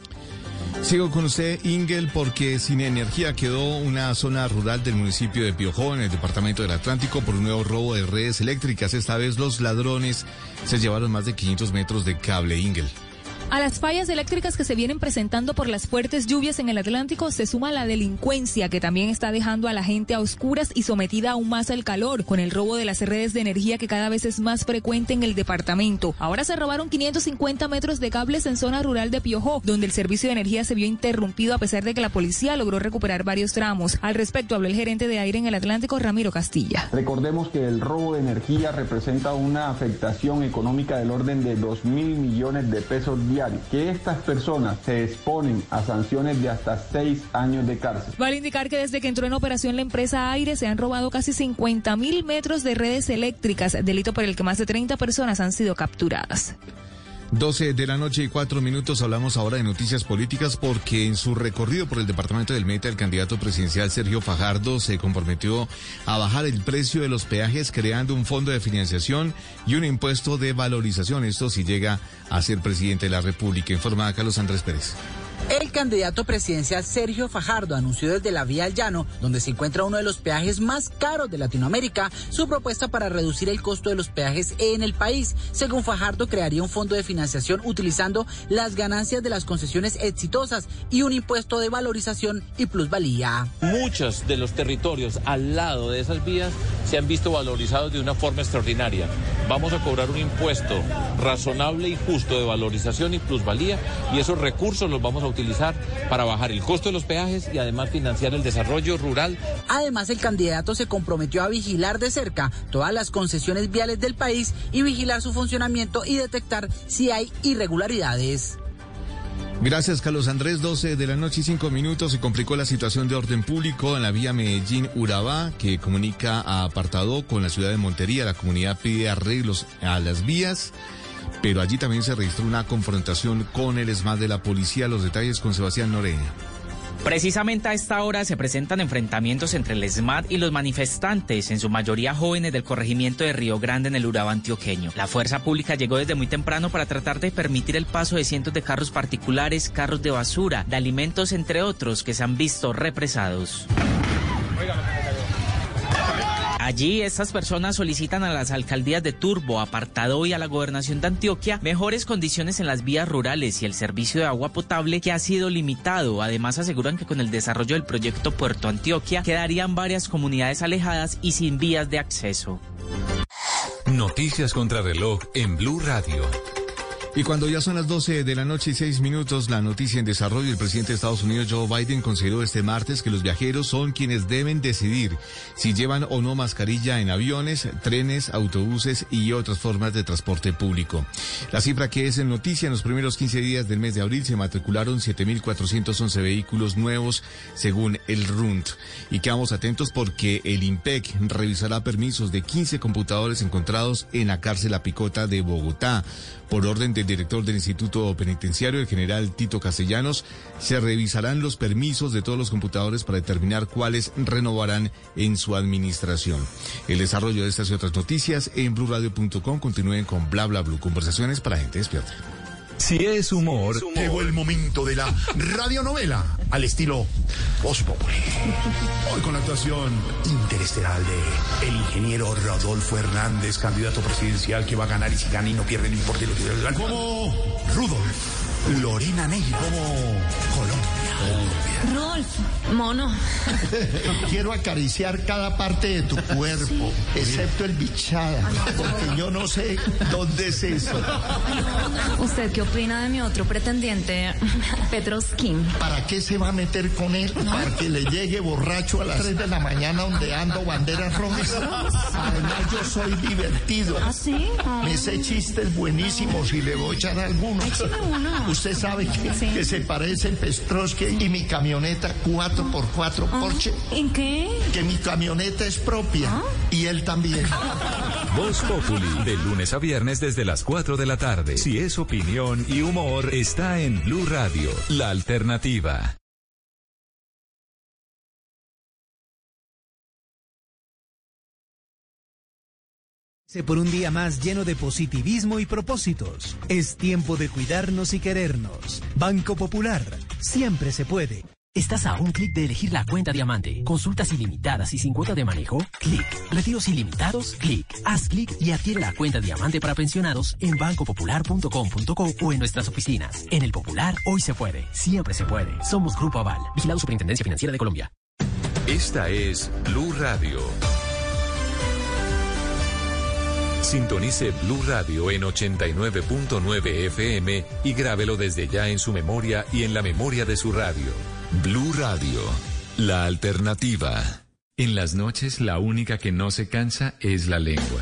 Sigo con usted, Ingel, porque sin energía quedó una zona rural del municipio de Piojó, en el departamento del Atlántico, por un nuevo robo de redes eléctricas. Esta vez los ladrones se llevaron más de 500 metros de cable, Ingel. A las fallas eléctricas que se vienen presentando por las fuertes lluvias en el Atlántico se suma la delincuencia que también está dejando a la gente a oscuras y sometida aún más al calor con el robo de las redes de energía que cada vez es más frecuente en el departamento. Ahora se robaron 550 metros de cables en zona rural de Piojó, donde el servicio de energía se vio interrumpido a pesar de que la policía logró recuperar varios tramos. Al respecto habló el gerente de aire en el Atlántico, Ramiro Castilla. Recordemos que el robo de energía representa una afectación económica del orden de 2 mil millones de pesos que estas personas se exponen a sanciones de hasta seis años de cárcel. Vale indicar que desde que entró en operación la empresa Aire se han robado casi 50 mil metros de redes eléctricas, delito por el que más de 30 personas han sido capturadas. 12 de la noche y 4 minutos hablamos ahora de noticias políticas porque en su recorrido por el departamento del Meta el candidato presidencial Sergio Fajardo se comprometió a bajar el precio de los peajes creando un fondo de financiación y un impuesto de valorización. Esto si llega a ser presidente de la República, informa Carlos Andrés Pérez. El candidato presidencial Sergio Fajardo anunció desde la vía al llano, donde se encuentra uno de los peajes más caros de Latinoamérica, su propuesta para reducir el costo de los peajes en el país. Según Fajardo, crearía un fondo de financiación utilizando las ganancias de las concesiones exitosas y un impuesto de valorización y plusvalía. Muchos de los territorios al lado de esas vías se han visto valorizados de una forma extraordinaria. Vamos a cobrar un impuesto razonable y justo de valorización y plusvalía y esos recursos los vamos a utilizar para bajar el costo de los peajes y además financiar el desarrollo rural. Además, el candidato se comprometió a vigilar de cerca todas las concesiones viales del país y vigilar su funcionamiento y detectar si hay irregularidades. Gracias, Carlos Andrés. 12 de la noche y 5 minutos. Se complicó la situación de orden público en la vía Medellín-Urabá, que comunica a Apartado con la ciudad de Montería. La comunidad pide arreglos a las vías, pero allí también se registró una confrontación con el ESMAD de la policía. Los detalles con Sebastián Noreña. Precisamente a esta hora se presentan enfrentamientos entre el SMAT y los manifestantes, en su mayoría jóvenes del corregimiento de Río Grande en el Urabá antioqueño. La fuerza pública llegó desde muy temprano para tratar de permitir el paso de cientos de carros particulares, carros de basura, de alimentos, entre otros, que se han visto represados. Allí estas personas solicitan a las alcaldías de Turbo, Apartado y a la gobernación de Antioquia mejores condiciones en las vías rurales y el servicio de agua potable que ha sido limitado. Además aseguran que con el desarrollo del proyecto Puerto Antioquia quedarían varias comunidades alejadas y sin vías de acceso. Noticias contra reloj en Blue Radio. Y cuando ya son las 12 de la noche y 6 minutos, la noticia en desarrollo, el presidente de Estados Unidos, Joe Biden, consideró este martes que los viajeros son quienes deben decidir si llevan o no mascarilla en aviones, trenes, autobuses y otras formas de transporte público. La cifra que es en noticia, en los primeros 15 días del mes de abril se matricularon 7.411 vehículos nuevos según el RUNT. Y quedamos atentos porque el IMPEC revisará permisos de 15 computadores encontrados en la cárcel La Picota de Bogotá por orden de director del Instituto Penitenciario, el general Tito Castellanos. Se revisarán los permisos de todos los computadores para determinar cuáles renovarán en su administración. El desarrollo de estas y otras noticias en blurradio.com. Continúen con bla bla blue. Conversaciones para gente despierta. Si es humor, Llegó el momento de la radionovela al estilo Voz Populi. Hoy con la actuación interestelar de el ingeniero Rodolfo Hernández, candidato presidencial que va a ganar y si gana y no pierde, no importa Como Rudolf, Lorena Ney, como Colombia. Rolf, mono. Quiero acariciar cada parte de tu cuerpo, excepto el bichada, porque yo no sé dónde es eso. ¿Usted qué opina de mi otro pretendiente, Petroskin? ¿Para qué se va a meter con él? Para que le llegue borracho a las 3 de la mañana ondeando banderas rojas. Además, yo soy divertido. ¿Ah, sí? Ah. Me sé chistes buenísimos y le voy a echar algunos. Écheme uno. Usted sabe que, Sí. que se parece Y mi camioneta 4x4 Porsche. ¿En qué? Que mi camioneta es propia. Y él también. Voz Populi, de lunes a viernes desde las 4 de la tarde. Si es opinión y humor, está en Blue Radio, la alternativa. Por un día más lleno de positivismo y propósitos. Es tiempo de cuidarnos y querernos. Banco Popular. Siempre se puede. Estás a un clic de elegir la cuenta diamante. Consultas ilimitadas y sin cuota de manejo. Clic. Retiros ilimitados. Clic. Haz clic y adquiere la cuenta diamante para pensionados en bancopopular.com.co o en nuestras oficinas. En el Popular, hoy se puede. Siempre se puede. Somos Grupo Aval. Vigilado Superintendencia Financiera de Colombia. Esta es Blue Radio. Sintonice Blue Radio en 89.9 FM y grábelo desde ya en su memoria y en la memoria de su radio. Blue Radio, la alternativa. En las noches la única que no se cansa es la lengua.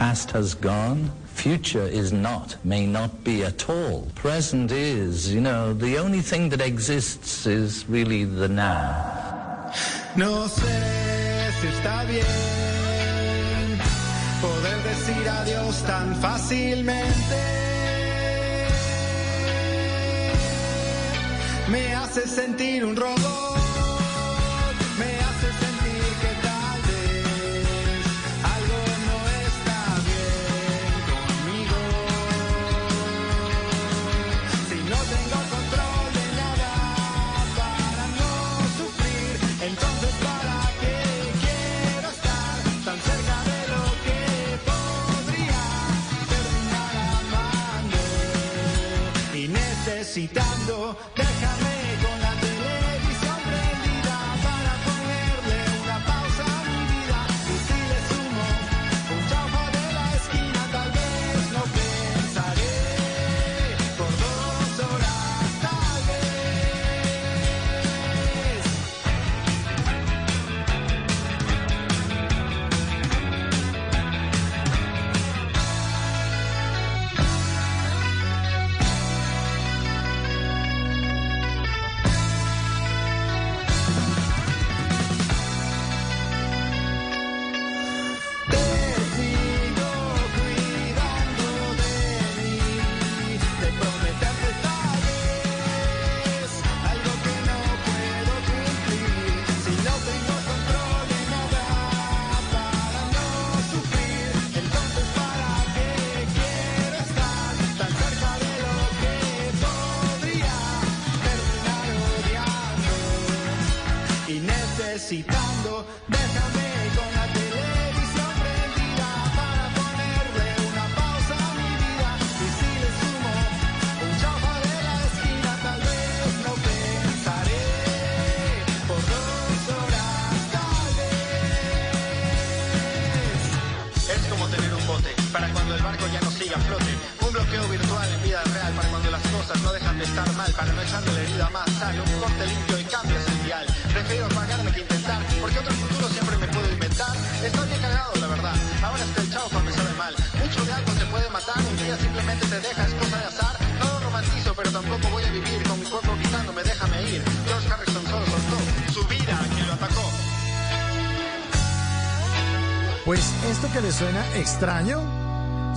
Past has gone. Future is not, may not be at all. Present is, you know, the only thing that exists is really the now. No sé si está bien poder decir adiós tan fácilmente. Me hace sentir un robot, necesitando. Déjame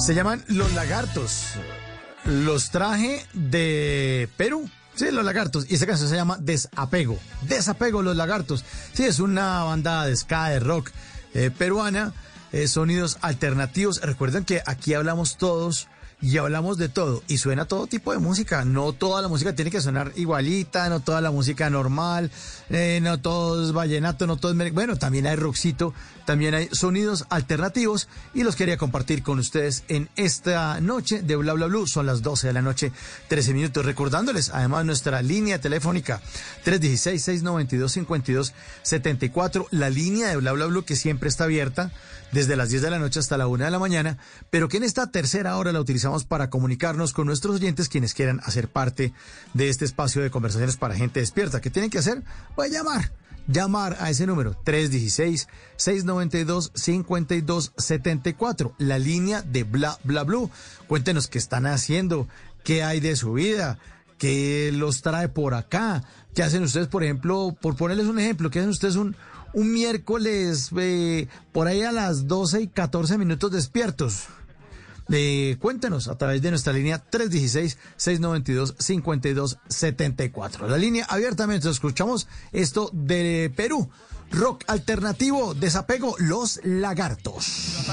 se llaman los lagartos. Los traje de Perú. Sí, los lagartos. Y esa canción se llama Desapego. Desapego, los lagartos. Sí, es una banda de ska, de rock eh, peruana. eh, sonidos alternativos. Recuerden que aquí hablamos todos y hablamos de todo. Y suena todo tipo de música. No toda la música tiene que sonar igualita, no toda la música normal, eh, no todo es vallenato, no todo es... Bueno, también hay rockcito, también hay sonidos alternativos y los quería compartir con ustedes en esta noche de Bla Bla Blue. Son las 12 de la noche, 13 minutos. Recordándoles además nuestra línea telefónica 316-692-5274, la línea de Bla Bla Blue que siempre está abierta desde las 10 de la noche hasta la 1 de la mañana, pero que en esta tercera hora la utilizamos para comunicarnos con nuestros oyentes quienes quieran hacer parte de este espacio de conversaciones para gente despierta. ¿Qué tienen que hacer? Pues llamar. Llamar a ese número 316-692-5274, la línea de Bla Bla Blue. Cuéntenos qué están haciendo, qué hay de su vida, qué los trae por acá, qué hacen ustedes, por ejemplo, por ponerles un ejemplo, qué hacen ustedes un, un miércoles eh, por ahí a las 12 y 14 minutos despiertos. Eh, cuéntenos a través de nuestra línea 316-692-5274. La línea abiertamente escuchamos esto de Perú. Rock alternativo, desapego, los lagartos.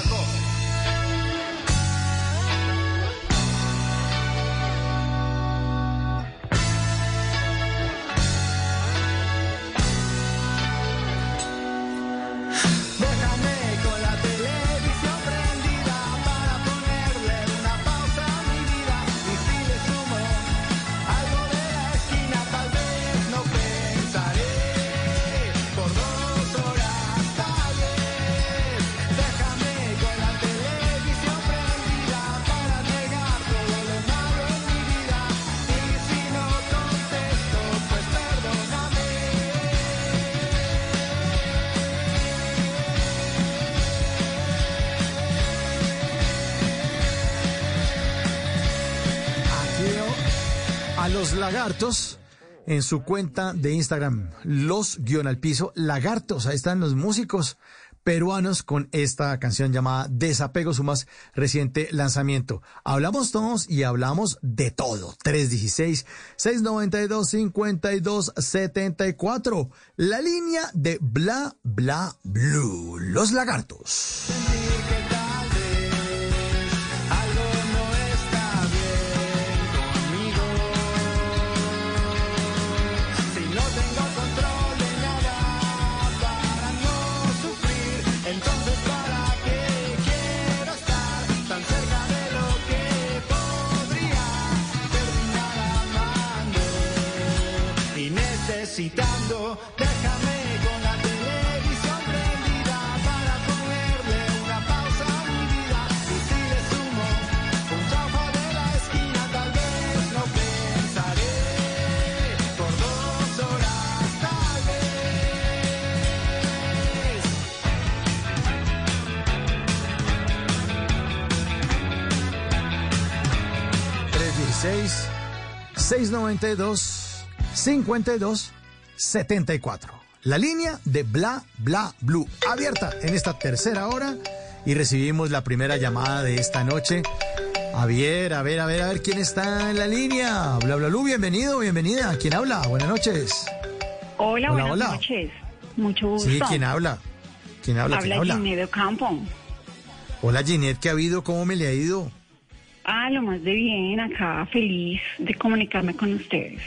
Lagartos en su cuenta de Instagram, los guion al piso, lagartos, ahí están los músicos peruanos con esta canción llamada Desapego, su más reciente lanzamiento. Hablamos todos y hablamos de todo. 316-692-5274. La línea de Bla Bla Blue. Los lagartos. Necesitando. Déjame con la televisión prendida para ponerle una pausa a mi vida. Y si le sumo un chaufa de la esquina, tal vez no pensaré por dos horas, tal vez. 316 692 52 74. La línea de Bla Bla Blue abierta en esta tercera hora y recibimos la primera llamada de esta noche. A ver, a ver, a ver, a ver quién está en la línea. Bla Bla Blue, bienvenido, bienvenida. ¿Quién habla? Buenas noches. Hola, Hola, buenas hola. noches. Mucho gusto. Sí, ¿quién habla? ¿Quién habla? ¿Quién Habla habla? Ginette de Campo. Hola Ginette, ¿qué ha habido? ¿Cómo me le ha ido? Ah, lo más de bien, acá feliz de comunicarme con ustedes.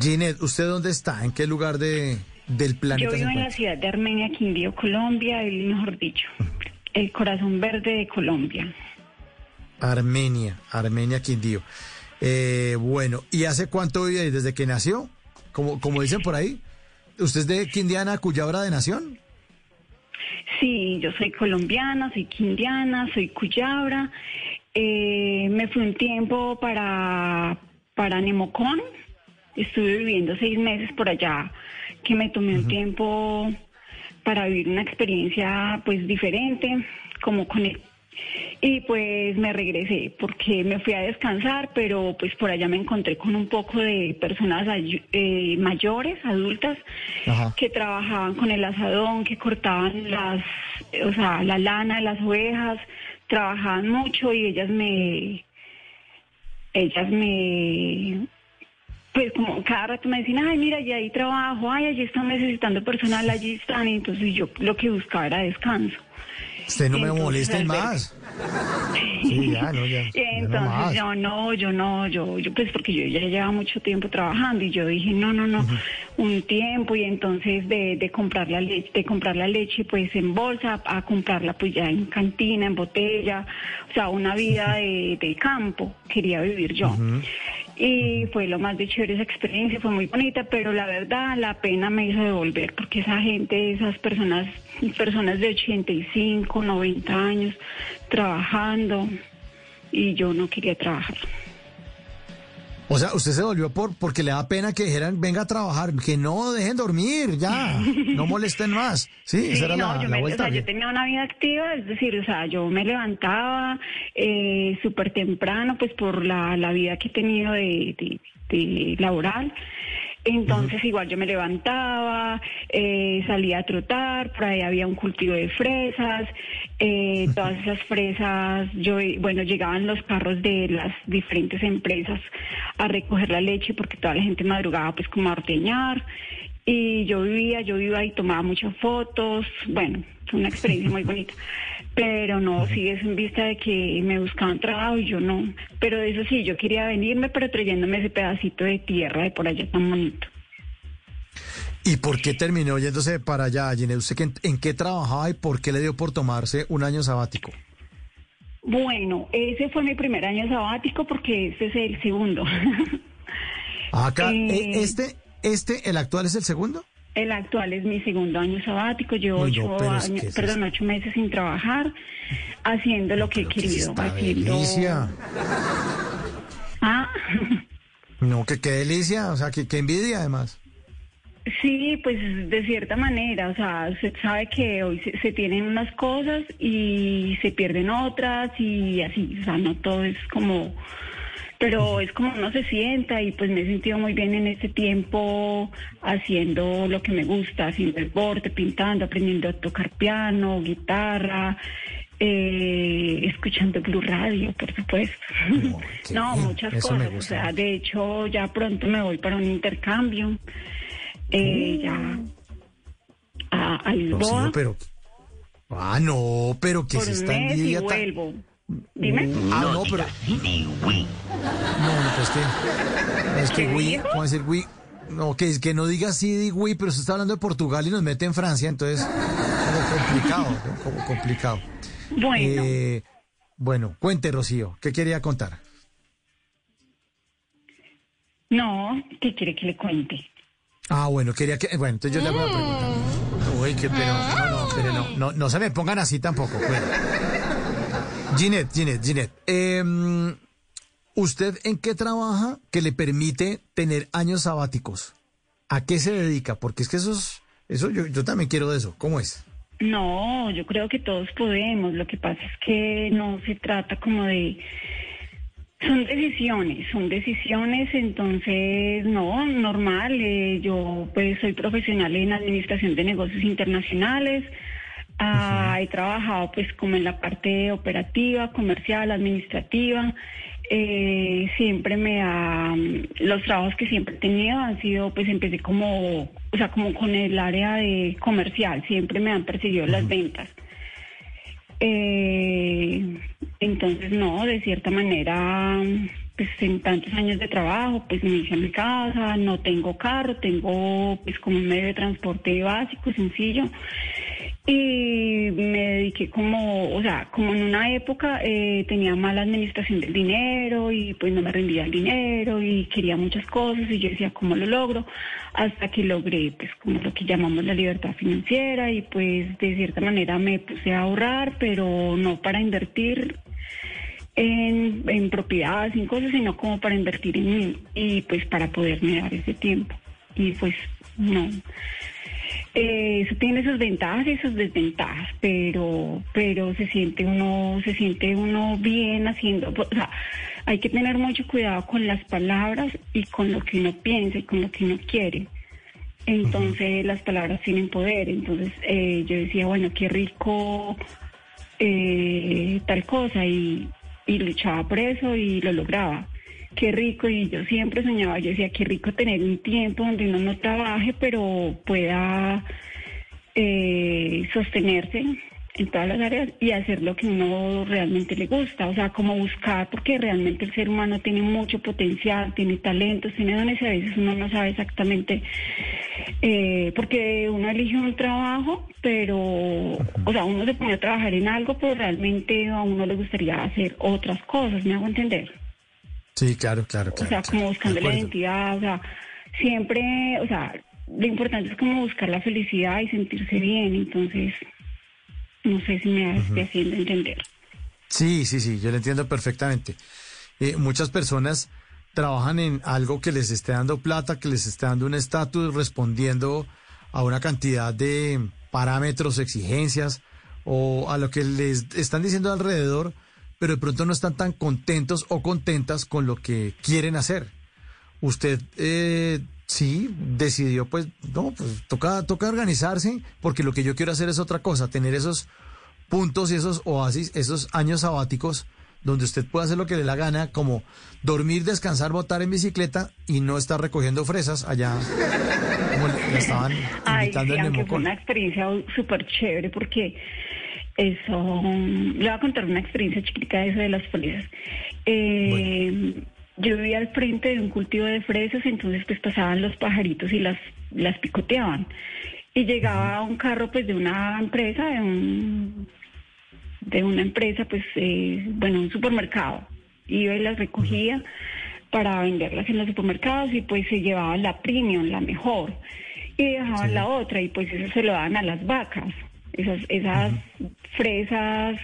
Ginette, ¿usted dónde está? ¿En qué lugar de, del Yo planeta se vivo en la ciudad de Armenia, Quindío, Colombia, el mejor dicho, el corazón verde de Colombia. Armenia, Armenia Quindío. Eh, bueno, ¿y hace cuánto vive ahí? ¿Desde que nació? Como, como dicen por ahí. ¿Usted es de Quindiana, Cuyabra de Nación? Sí, yo soy colombiana, soy quindiana, soy cuyabra. Eh, me fui un tiempo para para Nemocón. Estuve viviendo seis meses por allá, que me tomé un tiempo para vivir una experiencia pues diferente, como con el y pues me regresé porque me fui a descansar, pero pues por allá me encontré con un poco de personas eh, mayores, adultas, que trabajaban con el asadón, que cortaban las, o sea, la lana de las ovejas, trabajaban mucho y ellas me, ellas me, pues como cada rato me decían, ay, mira, ya ahí trabajo, ay, allí están necesitando personal, allí están, y entonces yo lo que buscaba era descanso. Usted no me Entonces, moleste al ver- más. Sí, ya, no, ya. Y ya no entonces más. yo no, yo no, yo, yo pues porque yo ya llevaba mucho tiempo trabajando y yo dije no, no, no, un tiempo y entonces de, de comprar la leche, de comprar la leche pues en bolsa a comprarla pues ya en cantina, en botella, o sea una vida de, de campo quería vivir yo. Y fue lo más de chévere esa experiencia, fue muy bonita, pero la verdad la pena me hizo devolver, porque esa gente, esas personas, personas de 85, 90 años, trabajando, y yo no quería trabajar. O sea, usted se volvió por porque le da pena que dijeran, venga a trabajar, que no dejen dormir, ya, no molesten más. Sí, Sí, esa era no, la, yo, la me- o vuelta. sea, yo tenía una vida activa, es decir, o sea, yo me levantaba eh, súper temprano, pues por la, la vida que he tenido de, de- de laboral. Entonces igual yo me levantaba, eh, salía a trotar, por ahí había un cultivo de fresas, eh, todas esas fresas, yo, bueno, llegaban los carros de las diferentes empresas a recoger la leche porque toda la gente madrugaba pues como a ordeñar. Y yo vivía, yo iba y tomaba muchas fotos, bueno, fue una experiencia muy bonita. Pero no, sí es en vista de que me buscaban trabajo y yo no. Pero de eso sí, yo quería venirme, pero trayéndome ese pedacito de tierra de por allá tan bonito. ¿Y por qué terminó yéndose para allá, Ginette? ¿Usted en, en qué trabajaba y por qué le dio por tomarse un año sabático? Bueno, ese fue mi primer año sabático porque este es el segundo. Acá, Eh, eh, este, este, el actual es el segundo. El actual es mi segundo año sabático. Llevo no, ocho, es años- que es perdón, ocho meses sin trabajar, haciendo lo que he querido. Esta haciendo- delicia. Ah, No, que qué delicia, o sea, que qué envidia además. sí, pues de cierta manera, o sea, se sabe que hoy se, se tienen unas cosas y se pierden otras y así, o sea, no todo es como, pero es como uno se sienta y pues me he sentido muy bien en este tiempo haciendo lo que me gusta, haciendo deporte, pintando, aprendiendo a tocar piano, guitarra. eh, escuchando Blue Radio, por supuesto. No, muchas eso cosas. O sea, de hecho, ya pronto me voy para un intercambio. Eh, ya a, a Lisboa. Pero. Ah, no, pero que por se está tan- vuelvo. Dime. Ah, no, pero. No, no, pues que. es que ¿Qué Wii? ¿cómo decir Wii? No, que, que no diga sí, di Wii, pero usted está hablando de Portugal y nos mete en Francia, entonces. Como complicado, ¿no? como complicado. Bueno. Eh, bueno, cuente, Rocío, ¿qué quería contar? No, ¿qué quiere que le cuente? Ah, bueno, quería que. Bueno, entonces yo le voy a preguntar. Uy, que pero. No, no, pero no, no, no se me pongan así tampoco. Bueno. Ginette, Ginette, Ginette. em, ¿Usted en qué trabaja que le permite tener años sabáticos? ¿A qué se dedica? Porque es que eso es. Eso yo, yo también quiero de eso. ¿Cómo es? No, yo creo que todos podemos. Lo que pasa es que no se trata como de... Son decisiones, son decisiones, entonces no, normal. eh, yo pues soy profesional en administración de negocios internacionales. Ah, He trabajado pues como en la parte operativa, comercial, administrativa. Eh, siempre me ha, los trabajos que siempre he tenido han sido, pues empecé como, o sea, como con el área de comercial, siempre me han perseguido las ventas. Eh, entonces, no, de cierta manera, pues en tantos años de trabajo, pues me hice a mi casa, no tengo carro, tengo pues como un medio de transporte básico, sencillo. Y me dediqué como, o sea, como en una época eh, tenía mala administración del dinero y pues no me rendía el dinero y quería muchas cosas y yo decía, ¿cómo lo logro? Hasta que logré pues como lo que llamamos la libertad financiera y pues de cierta manera me puse a ahorrar, pero no para invertir en, en propiedades, en cosas, sino como para invertir en mí y pues para poderme dar ese tiempo. Y pues no. Eh, eso tiene sus ventajas y sus desventajas, pero pero se siente uno se siente uno bien haciendo, o sea, hay que tener mucho cuidado con las palabras y con lo que uno piensa y con lo que uno quiere. Entonces las palabras tienen poder. Entonces eh, yo decía, bueno, qué rico eh, tal cosa y, y luchaba por eso y lo lograba. Qué rico y yo siempre soñaba, yo decía, qué rico tener un tiempo donde uno no trabaje, pero pueda eh, sostenerse en todas las áreas y hacer lo que uno realmente le gusta, o sea, como buscar, porque realmente el ser humano tiene mucho potencial, tiene talentos, tiene dones y a veces uno no sabe exactamente, eh, porque uno elige un trabajo, pero, o sea, uno se pone a trabajar en algo, pero realmente a uno le gustaría hacer otras cosas, ¿me hago entender? Sí, claro, claro, O claro. sea, como buscando la identidad, o sea, siempre, o sea, lo importante es como buscar la felicidad y sentirse bien, entonces, no sé si me estoy haciendo entender. Sí, sí, sí, yo lo entiendo perfectamente. Eh, muchas personas trabajan en algo que les esté dando plata, que les esté dando un estatus, respondiendo a una cantidad de parámetros, exigencias o a lo que les están diciendo alrededor, pero de pronto no están tan contentos o contentas con lo que quieren hacer. Usted eh, sí decidió, pues, no, pues toca, toca organizarse, porque lo que yo quiero hacer es otra cosa, tener esos puntos y esos oasis, esos años sabáticos donde usted puede hacer lo que le la gana, como dormir, descansar, botar en bicicleta y no estar recogiendo fresas allá, como le, le estaban Ay, sí, en aunque fue una experiencia súper chévere porque eso, mm, le voy a contar una experiencia chiquita de eso de las fresas. Eh, Yo vivía al frente de un cultivo de fresas, entonces pues pasaban los pajaritos y las, las picoteaban. Y llegaba un carro pues de una empresa, de un de una empresa, pues, eh, bueno, un supermercado. Iba y las recogía para venderlas en los supermercados y pues se llevaban la premium, la mejor, y dejaban la otra y pues eso se lo daban a las vacas. Esas, esas fresas,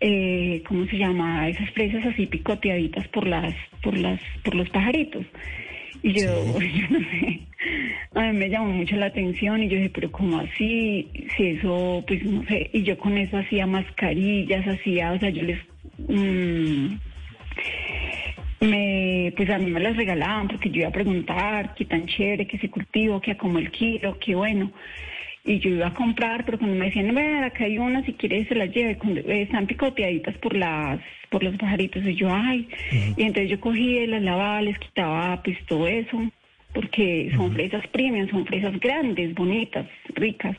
eh, ¿cómo se llama? Esas fresas así picoteaditas por las, por las, por los pajaritos. Y yo, yo no sé, a mí me llamó mucho la atención y yo dije, pero ¿cómo así? Si eso, pues no sé, y yo con eso hacía mascarillas, hacía, o sea, yo les... mm, me, pues a mí me las regalaban porque yo iba a preguntar qué tan chévere, qué se cultivo, qué a como el kilo, qué bueno. Y yo iba a comprar, pero cuando me decían, ver, acá hay una, si quieres se las lleve, cuando, eh, están picoteaditas por las por los pajaritos, y yo, ay, y entonces yo cogía las lavaba, les quitaba pues todo eso, porque son fresas premium, son fresas grandes, bonitas, ricas.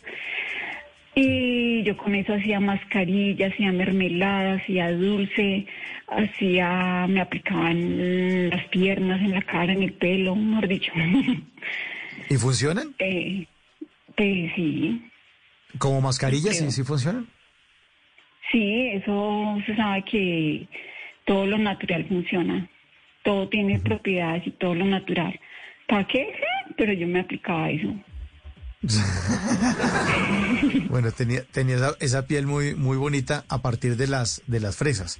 Y yo con eso hacía mascarilla, hacía mermelada, hacía dulce, hacía, me aplicaban las piernas, en la cara, en el pelo, mejor dicho. ¿Y funcionan? eh, pues sí, ¿Como mascarillas? ¿Sí, sí funcionan? sí, eso se sabe que todo lo natural funciona. Todo tiene propiedades y todo lo natural. ¿Para qué? Pero yo me aplicaba eso. Bueno, tenía, tenía esa, esa piel muy, muy bonita a partir de las, de las fresas.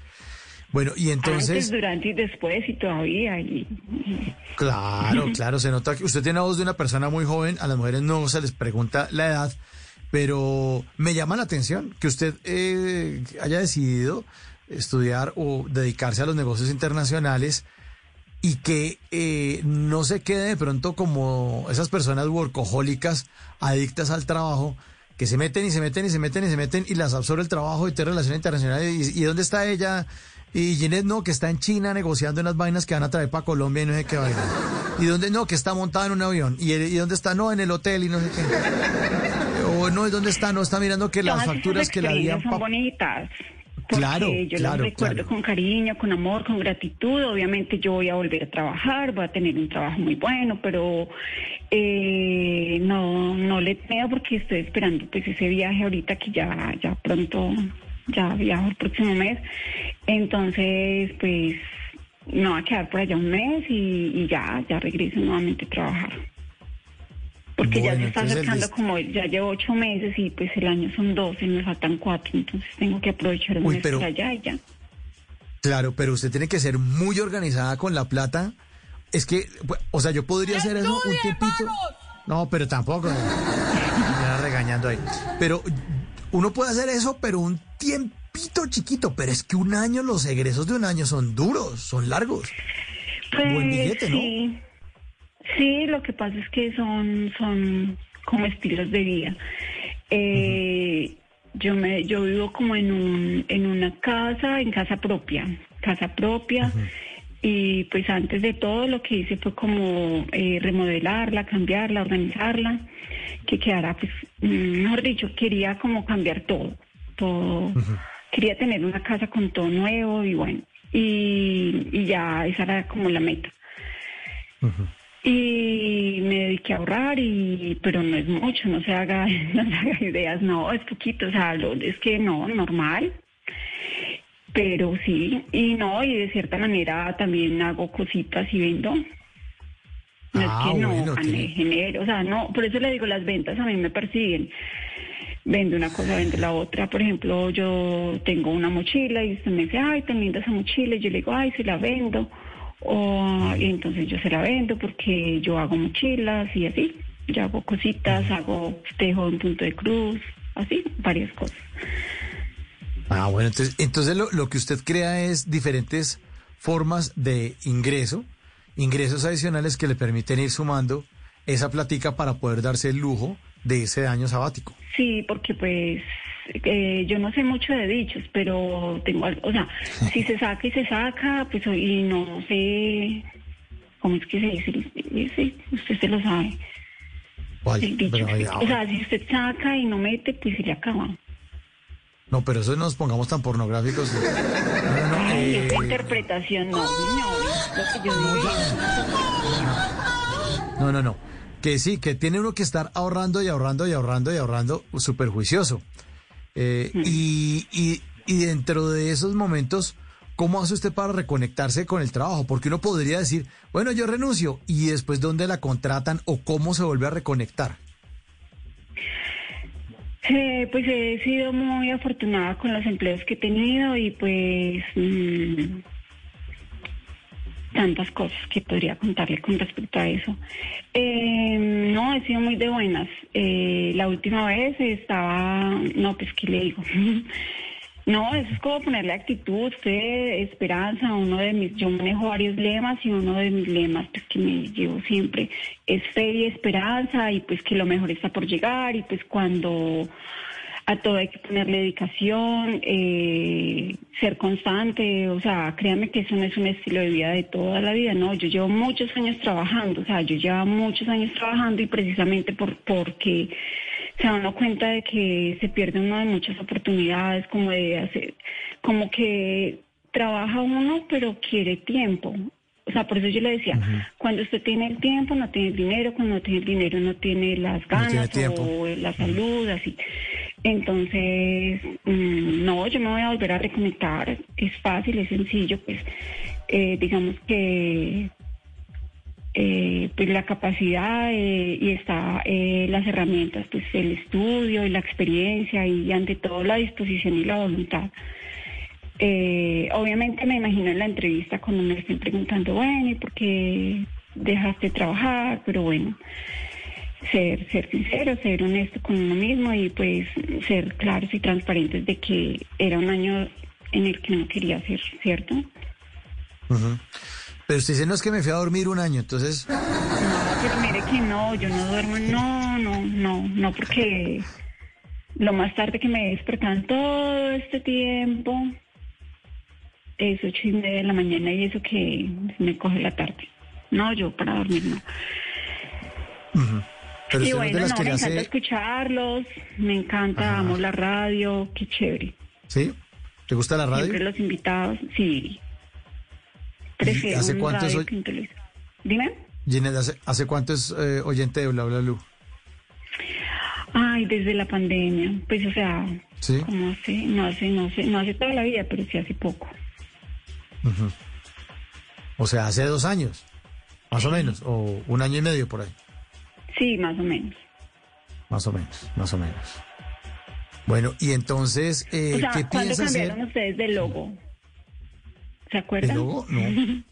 Bueno, y entonces... Antes, durante y después y todavía. Y, Claro, claro, se nota que usted tiene la voz de una persona muy joven, a las mujeres no se les pregunta la edad, pero me llama la atención que usted eh, haya decidido estudiar o dedicarse a los negocios internacionales y que eh, no se quede de pronto como esas personas workahólicas, adictas al trabajo, que se meten y se meten y se meten y se meten y las absorbe el trabajo y tiene relaciones internacionales. ¿Y, y dónde está ella? Y Ginette no, que está en China negociando unas vainas que van a traer para Colombia y no sé qué vaina. ¿Y dónde no? Que está montada en un avión. ¿Y, y dónde está? No, en el hotel y no sé qué. O no, ¿dónde está? No, está mirando que las facturas que le habían... son bonitas. Porque Claro, yo claro, recuerdo claro. con cariño, con amor, con gratitud. Obviamente yo voy a volver a trabajar, voy a tener un trabajo muy bueno, pero eh, no no le tengo porque estoy esperando pues ese viaje ahorita que ya ya pronto ya viajo el próximo mes. Entonces pues me voy a quedar por allá un mes y, y ya ya regreso nuevamente a trabajar. Porque ya se está el acercando como, ya llevo ocho meses y pues el año son doce, me faltan cuatro, entonces tengo que aprovechar un Uy, mes pero- por allá y ya. Claro, pero usted tiene que ser muy organizada con la plata. Es que, pues, o sea, yo podría hacer eso un tiempito. No, pero tampoco. Me regañando ahí. Pero uno puede hacer eso, pero un tiempito chiquito. Pero es que un año, los egresos de un año son duros, son largos. Pues, Buen billete, ¿no? sí. Sí, lo que pasa es que son, son como estilos de vida. Eh, Yo me, yo vivo como en un, en una casa, en casa propia, casa propia. Y pues antes de todo lo que hice fue como eh, remodelarla, cambiarla, organizarla, que quedara pues, mm, mejor dicho, quería como cambiar todo, todo. Quería tener una casa con todo nuevo y bueno, y, y ya esa era como la meta. Y me dediqué a ahorrar, y pero no es mucho, no se haga, no se haga ideas, no, es poquito, o sea, lo- es que no, normal. Pero sí, y no, y de cierta manera también hago cositas y vendo. No Ah, es que no, bueno, genero, o sea, no, por eso le digo, las ventas a mí me persiguen. Vendo una cosa, vendo la otra. Por ejemplo, yo tengo una mochila y usted me dice, ay, tan linda esa mochila. Y yo le digo, ay, se la vendo. O, y entonces yo se la vendo porque yo hago mochilas y así. Yo hago cositas, hago tejo en punto de cruz, así, varias cosas. Ah, bueno, entonces, entonces lo, lo que usted crea es diferentes formas de ingreso, ingresos adicionales que le permiten ir sumando esa platica para poder darse el lujo de ese año sabático. Sí, porque pues eh, yo no sé mucho de dichos, pero tengo algo, o sea, si se saca y se saca, pues y no sé cómo es que se dice, sí, usted se lo sabe. ¿Cuál? El dicho. Pero, oiga, O sea, si usted saca y no mete, pues se le acaba. no, pero eso no nos pongamos tan pornográficos. interpretación, no, señor, lo que yo digo. no, no, no. Que sí, que tiene uno que estar ahorrando y ahorrando y ahorrando y ahorrando súper juicioso. Eh, y, y, y dentro de esos momentos, ¿cómo hace usted para reconectarse con el trabajo? Porque uno podría decir, bueno, yo renuncio y después dónde la contratan o cómo se vuelve a reconectar. Eh, pues he sido muy afortunada con los empleos que he tenido y pues mm, tantas cosas que podría contarle con respecto a eso. Eh, no, he sido muy de buenas. Eh, la última vez estaba, no, pues qué le digo. No, eso es como ponerle actitud, fe, esperanza. Uno de mis, yo manejo varios lemas y uno de mis lemas, pues que me llevo siempre, es fe y esperanza y pues que lo mejor está por llegar y pues cuando a todo hay que ponerle dedicación, eh, ser constante, o sea, créanme que eso no es un estilo de vida de toda la vida, no, yo llevo muchos años trabajando, o sea, yo llevo muchos años trabajando y precisamente por porque se da uno cuenta de que se pierde uno de muchas oportunidades, como de hacer, como que trabaja uno pero quiere tiempo. O sea, por eso yo le decía, cuando usted tiene el tiempo, no tiene el dinero, cuando no tiene el dinero, no tiene las ganas o la salud, así. Entonces, mm, no, yo me voy a volver a reconectar. Es fácil, es sencillo, pues, eh, digamos que eh, pues la capacidad eh, y está eh, las herramientas, pues el estudio y la experiencia y ante todo la disposición y la voluntad. Eh, obviamente me imagino en la entrevista cuando me estén preguntando, bueno, ¿y por qué dejaste de trabajar? Pero bueno, ser, ser sincero, ser honesto con uno mismo y pues ser claros y transparentes de que era un año en el que no quería ser, ¿cierto? Ujú. Pero usted dice, no es que me fui a dormir un año, entonces... No, pero mire que no, yo no duermo, no, no, no, no, porque lo más tarde que me despertan todo este tiempo es ocho y media de la mañana y eso que me coge la tarde. No, yo para dormir no. Pero y no bueno, no, que me encanta escucharlos, me encanta, amo la radio, qué chévere. ¿Sí? ¿Te gusta la radio? Siempre los invitados, sí. Prefiero hace cuánto televisor. Dime. Ginette, ¿hace, hace cuánto es eh, oyente de Bla Bla Blue? Ay, desde la pandemia, pues o sea, Sí. como hace, no hace, no hace, no hace toda la vida, pero sí hace poco. O sea, hace dos años, más o menos, o un año y medio por ahí, Sí, más o menos. más o menos, más o menos. Bueno, y entonces, eh, o sea, ¿qué ¿cuándo piensa cambiaron hacer? ustedes de logo? ¿Se acuerdan? ¿El logo? No.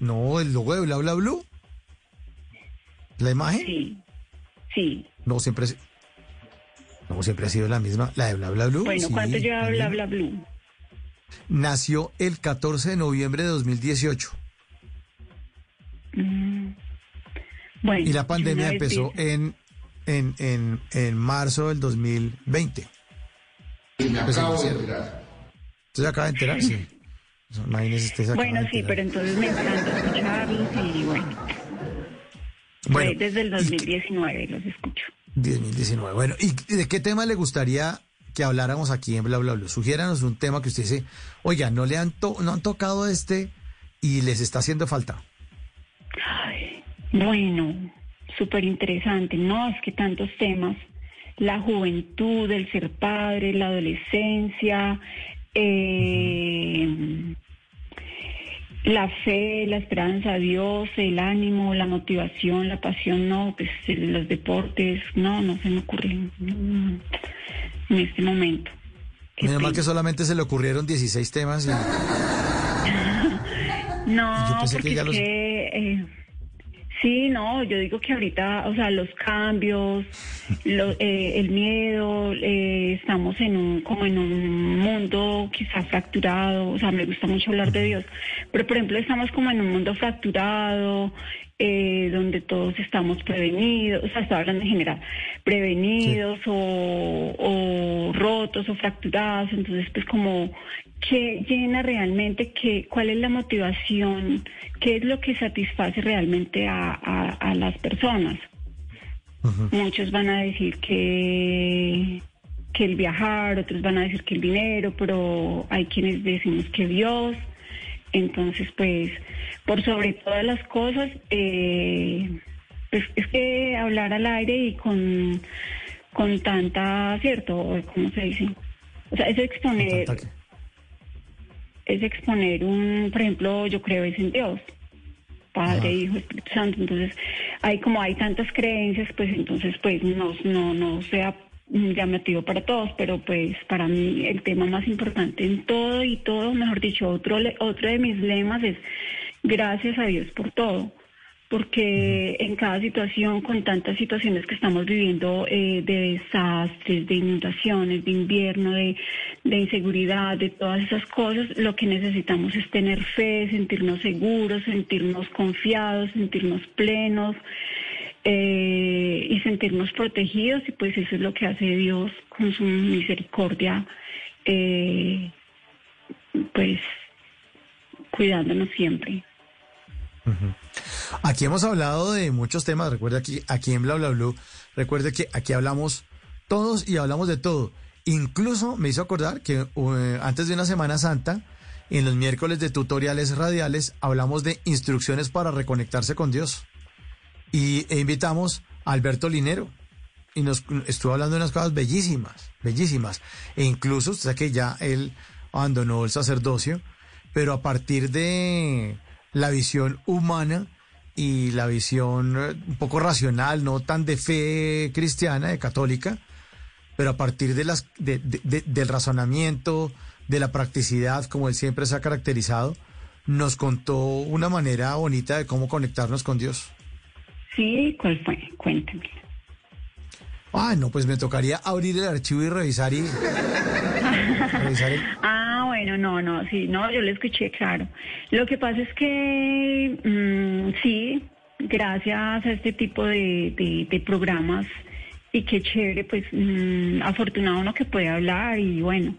No, el logo de Bla Bla Blue. ¿La imagen? Sí. Sí. No, siempre, es- no, siempre ha sido la misma. La de Bla Bla Blue. Bueno, sí, ¿cuánto lleva. Bla Bla Blue? Nació el 14 de noviembre de 2018. Mm. Bueno, Y la pandemia empezó en, en, en, en marzo del 2020. Me Pues, acabo de enterar. ¿Usted se acaba de enterar? Sí. Imagínese, usted Bueno, sí, pero entonces me encanta escucharlos y bueno. Bueno, Fue desde el 2019 los escucho. 2019. Bueno, ¿y de qué tema le gustaría que habláramos aquí en Bla Bla Bla? Sugiéranos un tema que usted dice, oiga, no le han, to- no han tocado este y les está haciendo falta. Bueno, súper interesante. No, es que tantos temas. La juventud, el ser padre, la adolescencia, eh, la fe, la esperanza, Dios, el ánimo, la motivación, la pasión, no, pues los deportes, no, no se me ocurren mm, en este momento. Menos mal que solamente se le ocurrieron 16 temas y No, Yo pensé porque que ya es los- que, eh, sí, no, yo digo que ahorita, o sea, los cambios, lo- eh, el miedo, eh, estamos en un, como en un mundo quizá fracturado, o sea, me gusta mucho hablar de Dios, pero por ejemplo estamos como en un mundo fracturado, eh, donde todos estamos prevenidos, o sea, estoy hablando en general, prevenidos o, o rotos o fracturados, entonces pues como qué llena realmente, qué, cuál es la motivación, qué es lo que satisface realmente a, a, a las personas. Muchos van a decir que, que el viajar, otros van a decir que el dinero, pero hay quienes decimos que Dios. Entonces, pues, por sobre todas las cosas, eh, pues, es que hablar al aire y con, con tanta, ¿cierto? ¿Cómo se dice? O sea, es exponer, es exponer un, por ejemplo, yo creo es en Dios. Padre, Hijo, Espíritu Santo. Entonces, hay como hay tantas creencias, pues entonces, pues no, no, no sea llamativo para todos, pero pues para mí el tema más importante en todo y todo, mejor dicho, otro, otro de mis lemas es gracias a Dios por todo, porque en cada situación, con tantas situaciones que estamos viviendo eh, de desastres, de inundaciones, de invierno, de, de inseguridad, de todas esas cosas, lo que necesitamos es tener fe, sentirnos seguros, sentirnos confiados, sentirnos plenos eh, y sentirnos protegidos y pues eso es lo que hace Dios con su misericordia, eh, pues cuidándonos siempre. Aquí hemos hablado de muchos temas, recuerde aquí, aquí en Bla Bla Blue, recuerde que aquí hablamos todos y hablamos de todo. Incluso me hizo acordar que eh, antes de una Semana Santa, en los miércoles de tutoriales radiales, hablamos de instrucciones para reconectarse con Dios. Y e invitamos a Alberto Linero. Y nos estuvo hablando de unas cosas bellísimas, bellísimas. E incluso, usted sabe que ya él abandonó el sacerdocio, pero a partir de la visión humana y la visión eh, un poco racional, no tan de fe cristiana, de católica, pero a partir de las, de- de- de- del razonamiento, de la practicidad, como él siempre se ha caracterizado, nos contó una manera bonita de cómo conectarnos con Dios. Sí, ¿cuál fue? Cuéntame. Ah, no, pues me tocaría abrir el archivo y revisar y revisar el- Ah, bueno, no, no, sí, no, yo lo escuché, claro. Lo que pasa es que mm, sí, gracias a este tipo de, de- de programas y qué chévere, pues mm, afortunado uno que puede hablar y bueno,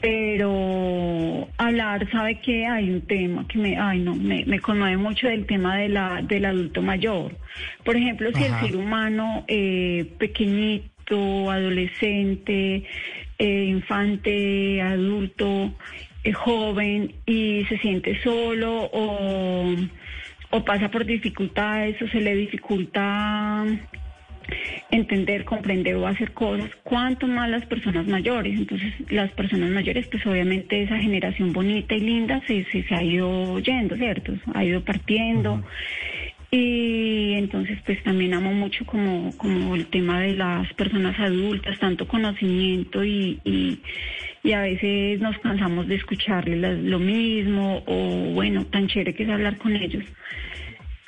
pero hablar, ¿sabe qué? Hay un tema que me, ay no, me, me conmueve mucho del tema de la, del adulto mayor. Por ejemplo, si Ajá. el ser humano eh, pequeñito, adolescente, eh, infante, adulto, eh, joven y se siente solo o, o pasa por dificultades o se le dificulta entender, comprender o hacer cosas, cuanto más las personas mayores. Entonces, las personas mayores, pues obviamente esa generación bonita y linda se, se, se ha ido yendo, ¿cierto? Ha ido partiendo. Y entonces, pues también amo mucho como, como el tema de las personas adultas, tanto conocimiento y, y, y a veces nos cansamos de escucharles lo mismo o bueno, tan chévere que es hablar con ellos,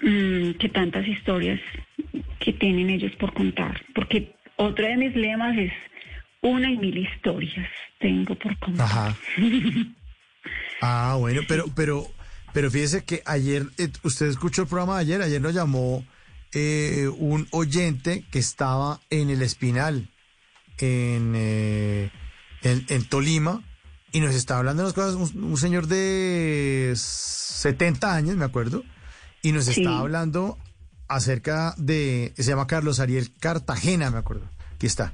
mm, que tantas historias que tienen ellos por contar, porque otro de mis lemas es una y mil historias tengo por contar. Ajá. Ah, bueno, pero, pero, pero fíjese que ayer, eh, usted escuchó el programa de ayer, ayer nos llamó eh, un oyente que estaba en el Espinal, en, eh, en, en Tolima, y nos estaba hablando de las cosas, un, un señor de 70 años, me acuerdo, y nos Sí. estaba hablando acerca de, se llama Carlos Ariel Cartagena, me acuerdo, aquí está,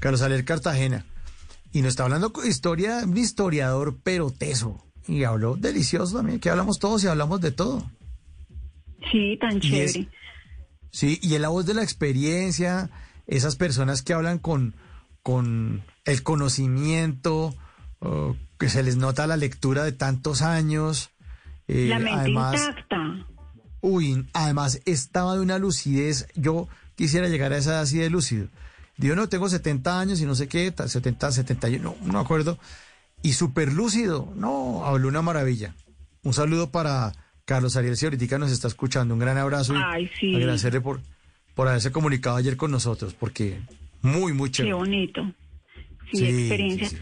Carlos Ariel Cartagena, y nos está hablando con historia, un historiador pero teso, y habló delicioso también, que hablamos todos y hablamos de todo. Sí, tan es- chévere. Sí, y es la voz de la experiencia, esas personas que hablan con, con el conocimiento, que se les nota la lectura de tantos años. eh, La mente además, intacta. uy, además estaba de una lucidez. Yo quisiera llegar a esa edad así de lúcido. Digo, no, tengo 70 años y no sé qué, ta- 70, 71, no, no me acuerdo. Y súper lúcido, no, habló una maravilla. Un saludo para Carlos Ariel, si ahorita nos está escuchando. Un gran abrazo y Ay, sí. agradecerle por, por haberse comunicado ayer con nosotros, porque muy, muy Qué chévere. bonito. Sí, Sí, experiencia. sí.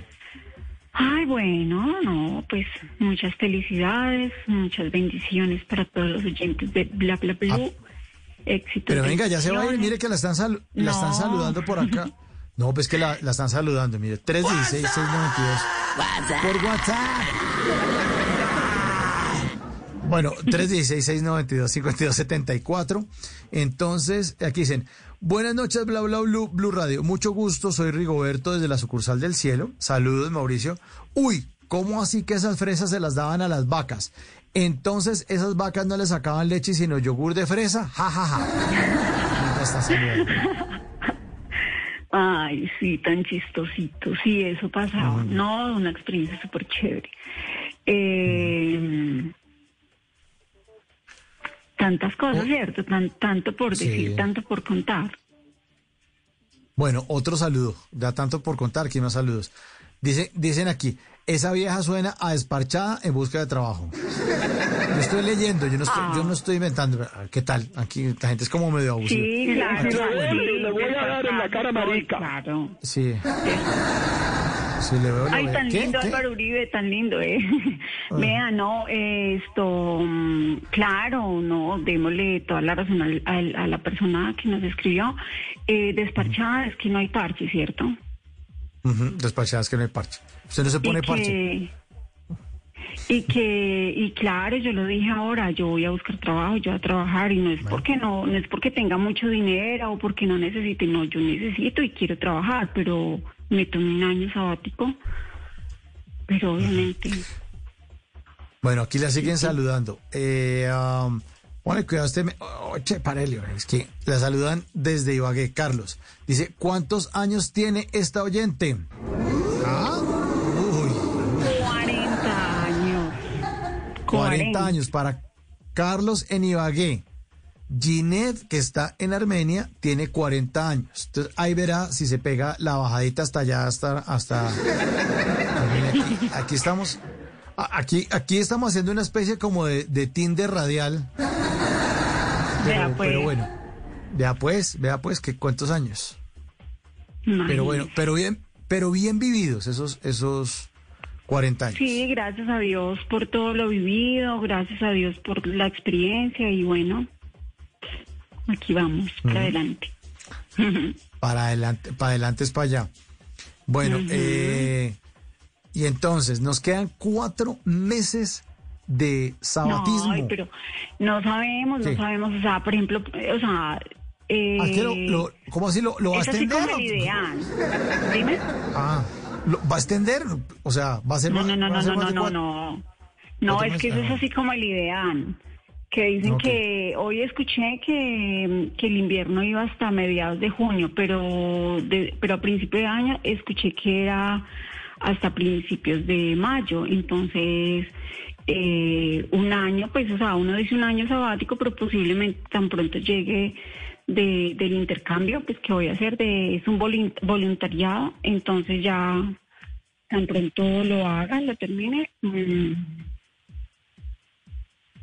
Ay, bueno, no, pues muchas felicidades, muchas bendiciones para todos los oyentes de Bla Bla. Ah. Pero venga, ya se va a ir, mire que la están, salu- la están saludando por acá. No, pues que la, la están saludando, mire, 316-692. Por WhatsApp. Bueno, 316-692-5274. Entonces, aquí dicen, buenas noches, bla, bla, blue, blue Radio. Mucho gusto, soy Rigoberto desde la sucursal del cielo. Saludos, Mauricio. Uy, ¿cómo así que esas fresas se las daban a las vacas? Entonces, esas vacas no les sacaban leche, sino yogur de fresa. Ja, ja, ja. Mientras está. Ay, sí, tan chistosito. Sí, eso pasaba. No, una experiencia súper chévere. Eh, Tantas cosas, ¿cierto? Tan- tanto por Oh. Sí. decir, tanto por contar. Bueno, otro saludo. Da tanto por contar que más saludos. Dice, dicen aquí, esa vieja suena a desparchada en busca de trabajo. Yo estoy leyendo, yo no estoy, yo no estoy inventando. ¿Qué tal? Aquí la gente es como medio abusiva. Sí, claro. Aquí, sí, bueno, le voy a dar en la cara marica. Claro. sí. Sí, le veo, le Ay, veo. tan ¿Qué? lindo ¿Qué? Álvaro Uribe, tan lindo, ¿eh? Ah. Vea, no, esto, mm, claro, no, démosle toda la razón al- al- a la persona que nos escribió. Eh, desparchada es que no hay parche, ¿cierto? Despachadas que no hay parche. Usted no se pone y parche. que, y que, y claro, yo lo dije ahora, yo voy a buscar trabajo, yo voy a trabajar y no es porque no, no es porque tenga mucho dinero o porque no necesite, no, yo necesito y quiero trabajar, pero me tomé un año sabático, pero obviamente. Bueno, aquí la siguen saludando. Eh, um, bueno, cuidado, usted me... Oh, che, parelio, es que la saludan desde Ibagué, Carlos. Dice, ¿cuántos años tiene esta oyente? Ah, uy, 40 años. 40 años para Carlos en Ibagué. Ginette, que está en Armenia, tiene 40 años. Entonces ahí verá si se pega la bajadita hasta allá, hasta... hasta... Aquí, aquí estamos... Aquí, aquí estamos haciendo una especie como de, de Tinder radial. Pero, Vea, pues. pero bueno, vea pues, vea pues que cuántos años. Pero bueno, pero bien, pero bien vividos esos, esos 40 años. Sí, gracias a Dios por todo lo vivido, gracias a Dios por la experiencia y bueno, aquí vamos, para adelante. Para adelante, para adelante es para allá. Bueno, eh, y entonces nos quedan cuatro meses de sabatismo. No, pero no sabemos, ¿Qué? no sabemos, o sea, por ejemplo, eh, o sea... Eh, ¿A qué lo- lo- ¿Cómo así lo, lo va a extender? como el ideal. Dime. Ah, ¿lo- ¿va a extender? O sea, va a ser No, más- no, no, no, no, no, no, no. No, es que eso es así como el ideal. Que dicen Ok. que hoy escuché que, que el invierno iba hasta mediados de junio, pero de, pero a principio de año escuché que era hasta principios de mayo. Entonces, eh, un año, pues, o sea, uno dice un año sabático, pero posiblemente tan pronto llegue de, del intercambio, pues que voy a hacer de, es un volun- voluntariado, entonces ya tan pronto lo haga, lo termine, mm,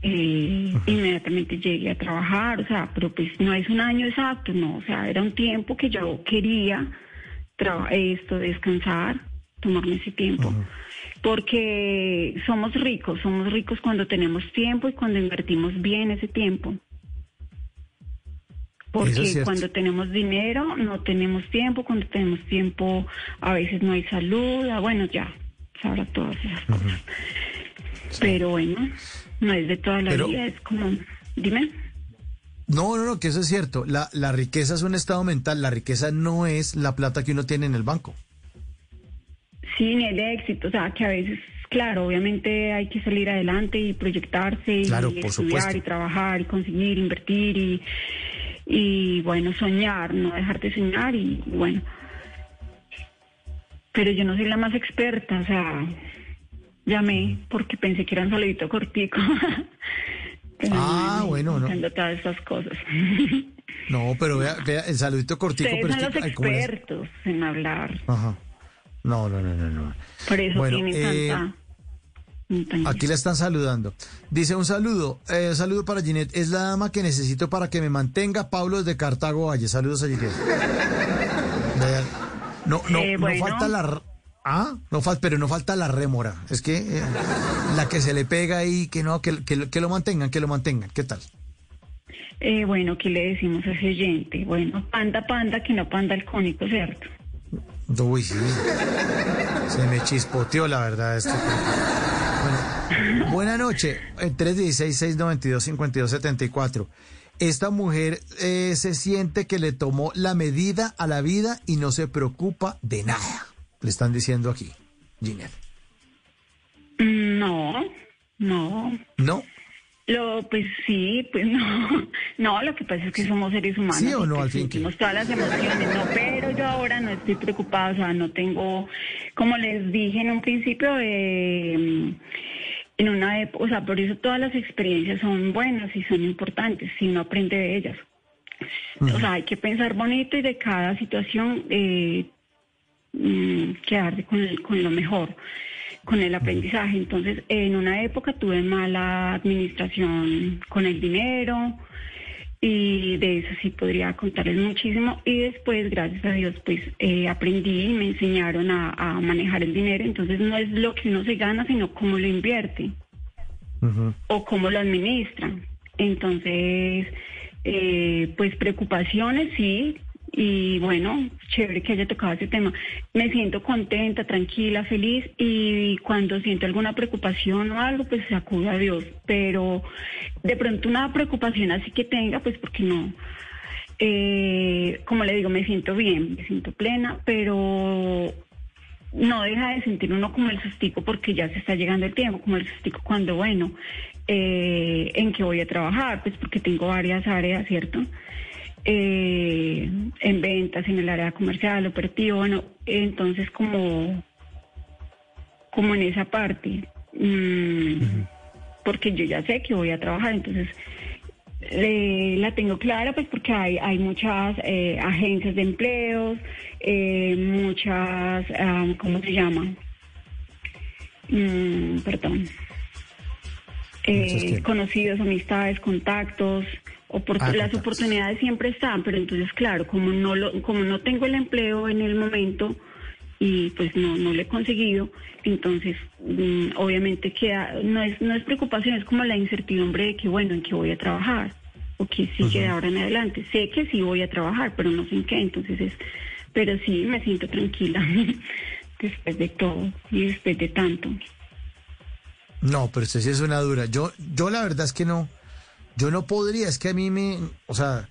eh, inmediatamente llegue a trabajar, o sea, pero pues no es un año exacto, no, o sea, era un tiempo que yo quería esto, descansar, tomarme ese tiempo, porque somos ricos, somos ricos cuando tenemos tiempo y cuando invertimos bien ese tiempo. Porque es cuando tenemos dinero no tenemos tiempo, cuando tenemos tiempo a veces no hay salud, ah, bueno, ya, sabrá todas esas cosas. Pero bueno, no es de toda la Pero- vida, es como, dime. No, no, no, que eso es cierto. La, la riqueza es un estado mental. La riqueza no es la plata que uno tiene en el banco. Ni el éxito, o sea, que a veces, claro, obviamente hay que salir adelante y proyectarse y por estudiar supuesto. y trabajar y conseguir, invertir y, y bueno, soñar, no dejar de soñar y bueno. Pero yo no soy la más experta, o sea, llamé porque pensé que era un saludito cortico. Ah, no, bueno, no. todas estas cosas. No, pero vea, vea el saludito cortico. Ustedes pero son es los que, ay, ¿cómo les- expertos en hablar, Ajá. No, no, no, no, no. por eso Bueno, tienen eh, tanta... Aquí la están saludando. Dice un saludo, eh, un saludo para Ginette. Es la dama que necesito para que me mantenga Pablo desde Cartago Valle. Saludos a Ginette. No, no, Eh, no falta la... Ah, no falta, pero no falta la rémora. Es que eh, la que se le pega ahí, que no, que, que, que lo mantengan, que lo mantengan. ¿Qué tal? Eh, bueno, ¿qué le decimos a ese oyente? Bueno, panda, panda, que no panda el cónico, ¿cierto? Uy, sí. Se me chispoteó la verdad esto. Bueno, buena noche. El 316-692-5274. Esta mujer eh, se siente que le tomó la medida a la vida y no se preocupa de nada. Le están diciendo aquí, Ginette. No, no. ¿No? Lo, pues sí, pues no. No, lo que pasa es que somos seres humanos. ¿Sí o no, pues, al fin sentimos todas las emociones, no, pero yo ahora no estoy preocupada, o sea, no tengo, como les dije en un principio, eh, en una época, o sea, por eso todas las experiencias son buenas y son importantes, si uno aprende de ellas. O sea, hay que pensar bonito y de cada situación eh, mm, quedarse con, con lo mejor, con el aprendizaje. Entonces, en una época tuve mala administración con el dinero y de eso sí podría contarles muchísimo. Y después, gracias a Dios, pues eh, aprendí y me enseñaron a, a manejar el dinero. Entonces, no es lo que uno se gana, sino cómo lo invierte o cómo lo administran. Entonces, eh, pues preocupaciones sí, y bueno, chévere que haya tocado ese tema. Me siento contenta, tranquila, feliz y cuando siento alguna preocupación o algo, pues se acude a Dios. Pero de pronto una preocupación así que tenga, pues porque no. Eh, como le digo, me siento bien, me siento plena, pero no deja de sentir uno como el sustico porque ya se está llegando el tiempo, como el sustico cuando, bueno, eh, en qué voy a trabajar, pues porque tengo varias áreas, ¿cierto? Eh, en ventas, en el área comercial, operativo, bueno, entonces como, como en esa parte, mm, porque yo ya sé que voy a trabajar, entonces eh, la tengo clara pues porque hay, hay muchas eh, agencias de empleos, eh, muchas, ah, ¿cómo se llama? Mm, perdón. Eh, conocidos, amistades, contactos, Ah, las oportunidades siempre están, pero entonces claro, como no lo, como no tengo el empleo en el momento y pues no, no lo he conseguido, entonces mm, obviamente queda, no es, no es preocupación, es como la incertidumbre de que bueno, en qué voy a trabajar o qué sigue de ahora en adelante. Sé que sí voy a trabajar, pero no sé en qué, entonces es, pero sí me siento tranquila después de todo y después de tanto. No, pero usted sí es una dura. Yo, yo la verdad es que no. Yo no podría, es que a mí me, o sea,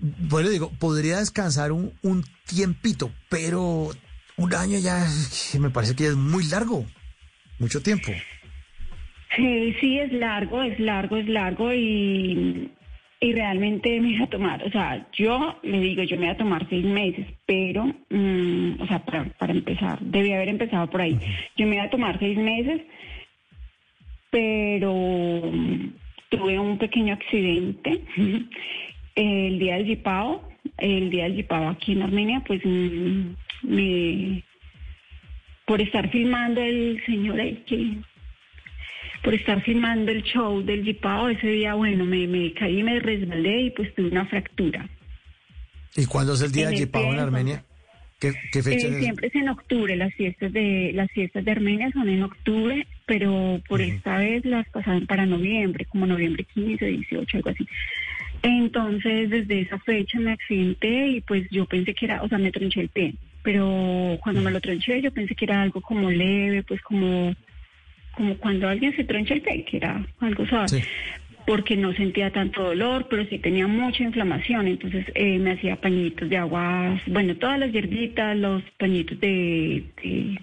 bueno, digo, podría descansar un, un tiempito, pero un año ya me parece que ya es muy largo, mucho tiempo. Sí, sí, es largo, es largo, es largo y, y realmente me voy a tomar, o sea, yo le digo, yo me voy a tomar seis meses, pero, mm, o sea, para, para empezar, debí haber empezado por ahí. Yo me iba a tomar seis meses, pero tuve un pequeño accidente el día del Yipao, el día del Yipao aquí en Armenia, pues mm, me por estar filmando el señor que por estar filmando el show del Jipao, ese día, bueno, me, me caí, me resbalé y pues tuve una fractura. ¿Y cuándo es el día En de el Yipao en Armenia? ¿Qué, qué fecha Eh, es? siempre es en octubre, las fiestas de las fiestas de Armenia son en octubre, pero por esta vez las pasaban para noviembre, como noviembre 15, 18, algo así. Entonces, desde esa fecha me accidenté y pues yo pensé que era, o sea, me tronché el pie, pero cuando me lo tronché yo pensé que era algo como leve, pues como como cuando alguien se troncha el pie, que era algo suave. Porque no sentía tanto dolor, pero sí tenía mucha inflamación. Entonces eh, me hacía pañitos de aguas, bueno, todas las hierbitas, los pañitos de, de,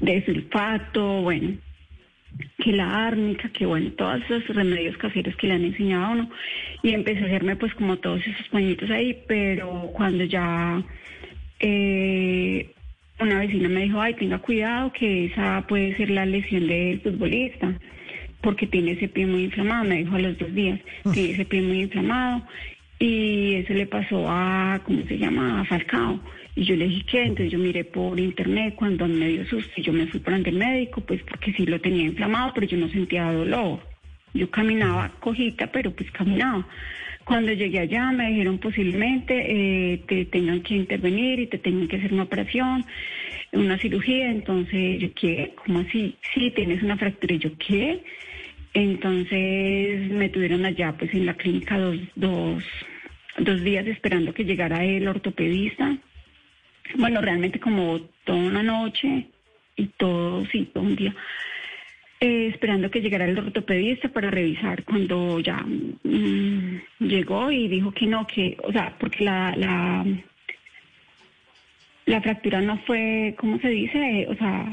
de sulfato, bueno, que la árnica, que bueno, todos esos remedios caseros que le han enseñado a uno. Y empecé a hacerme pues como todos esos pañitos ahí, pero cuando ya eh, una vecina me dijo, ay, tenga cuidado que esa puede ser la lesión del futbolista, porque tiene ese pie muy inflamado, me dijo a los dos días, tiene ese pie muy inflamado. Y eso le pasó a, ¿cómo se llama? A Falcao. Y yo le dije, ¿qué? Entonces yo miré por internet cuando me dio susto y yo me fui por ante el médico, pues porque sí lo tenía inflamado, pero yo no sentía dolor. Yo caminaba cojita, pero pues caminaba. Cuando llegué allá me dijeron posiblemente eh, te tengan que intervenir y te tengan que hacer una operación, una cirugía. Entonces yo, ¿qué? ¿Cómo así? Sí, tienes una fractura. Y yo, ¿qué? Entonces me tuvieron allá pues en la clínica dos, dos, dos días esperando que llegara el ortopedista. Bueno, realmente como toda una noche y todo, sí, todo un día. Eh, esperando que llegara el ortopedista para revisar cuando ya mm, llegó y dijo que no, que, o sea, porque la, la, la fractura no fue, ¿cómo se dice? O sea,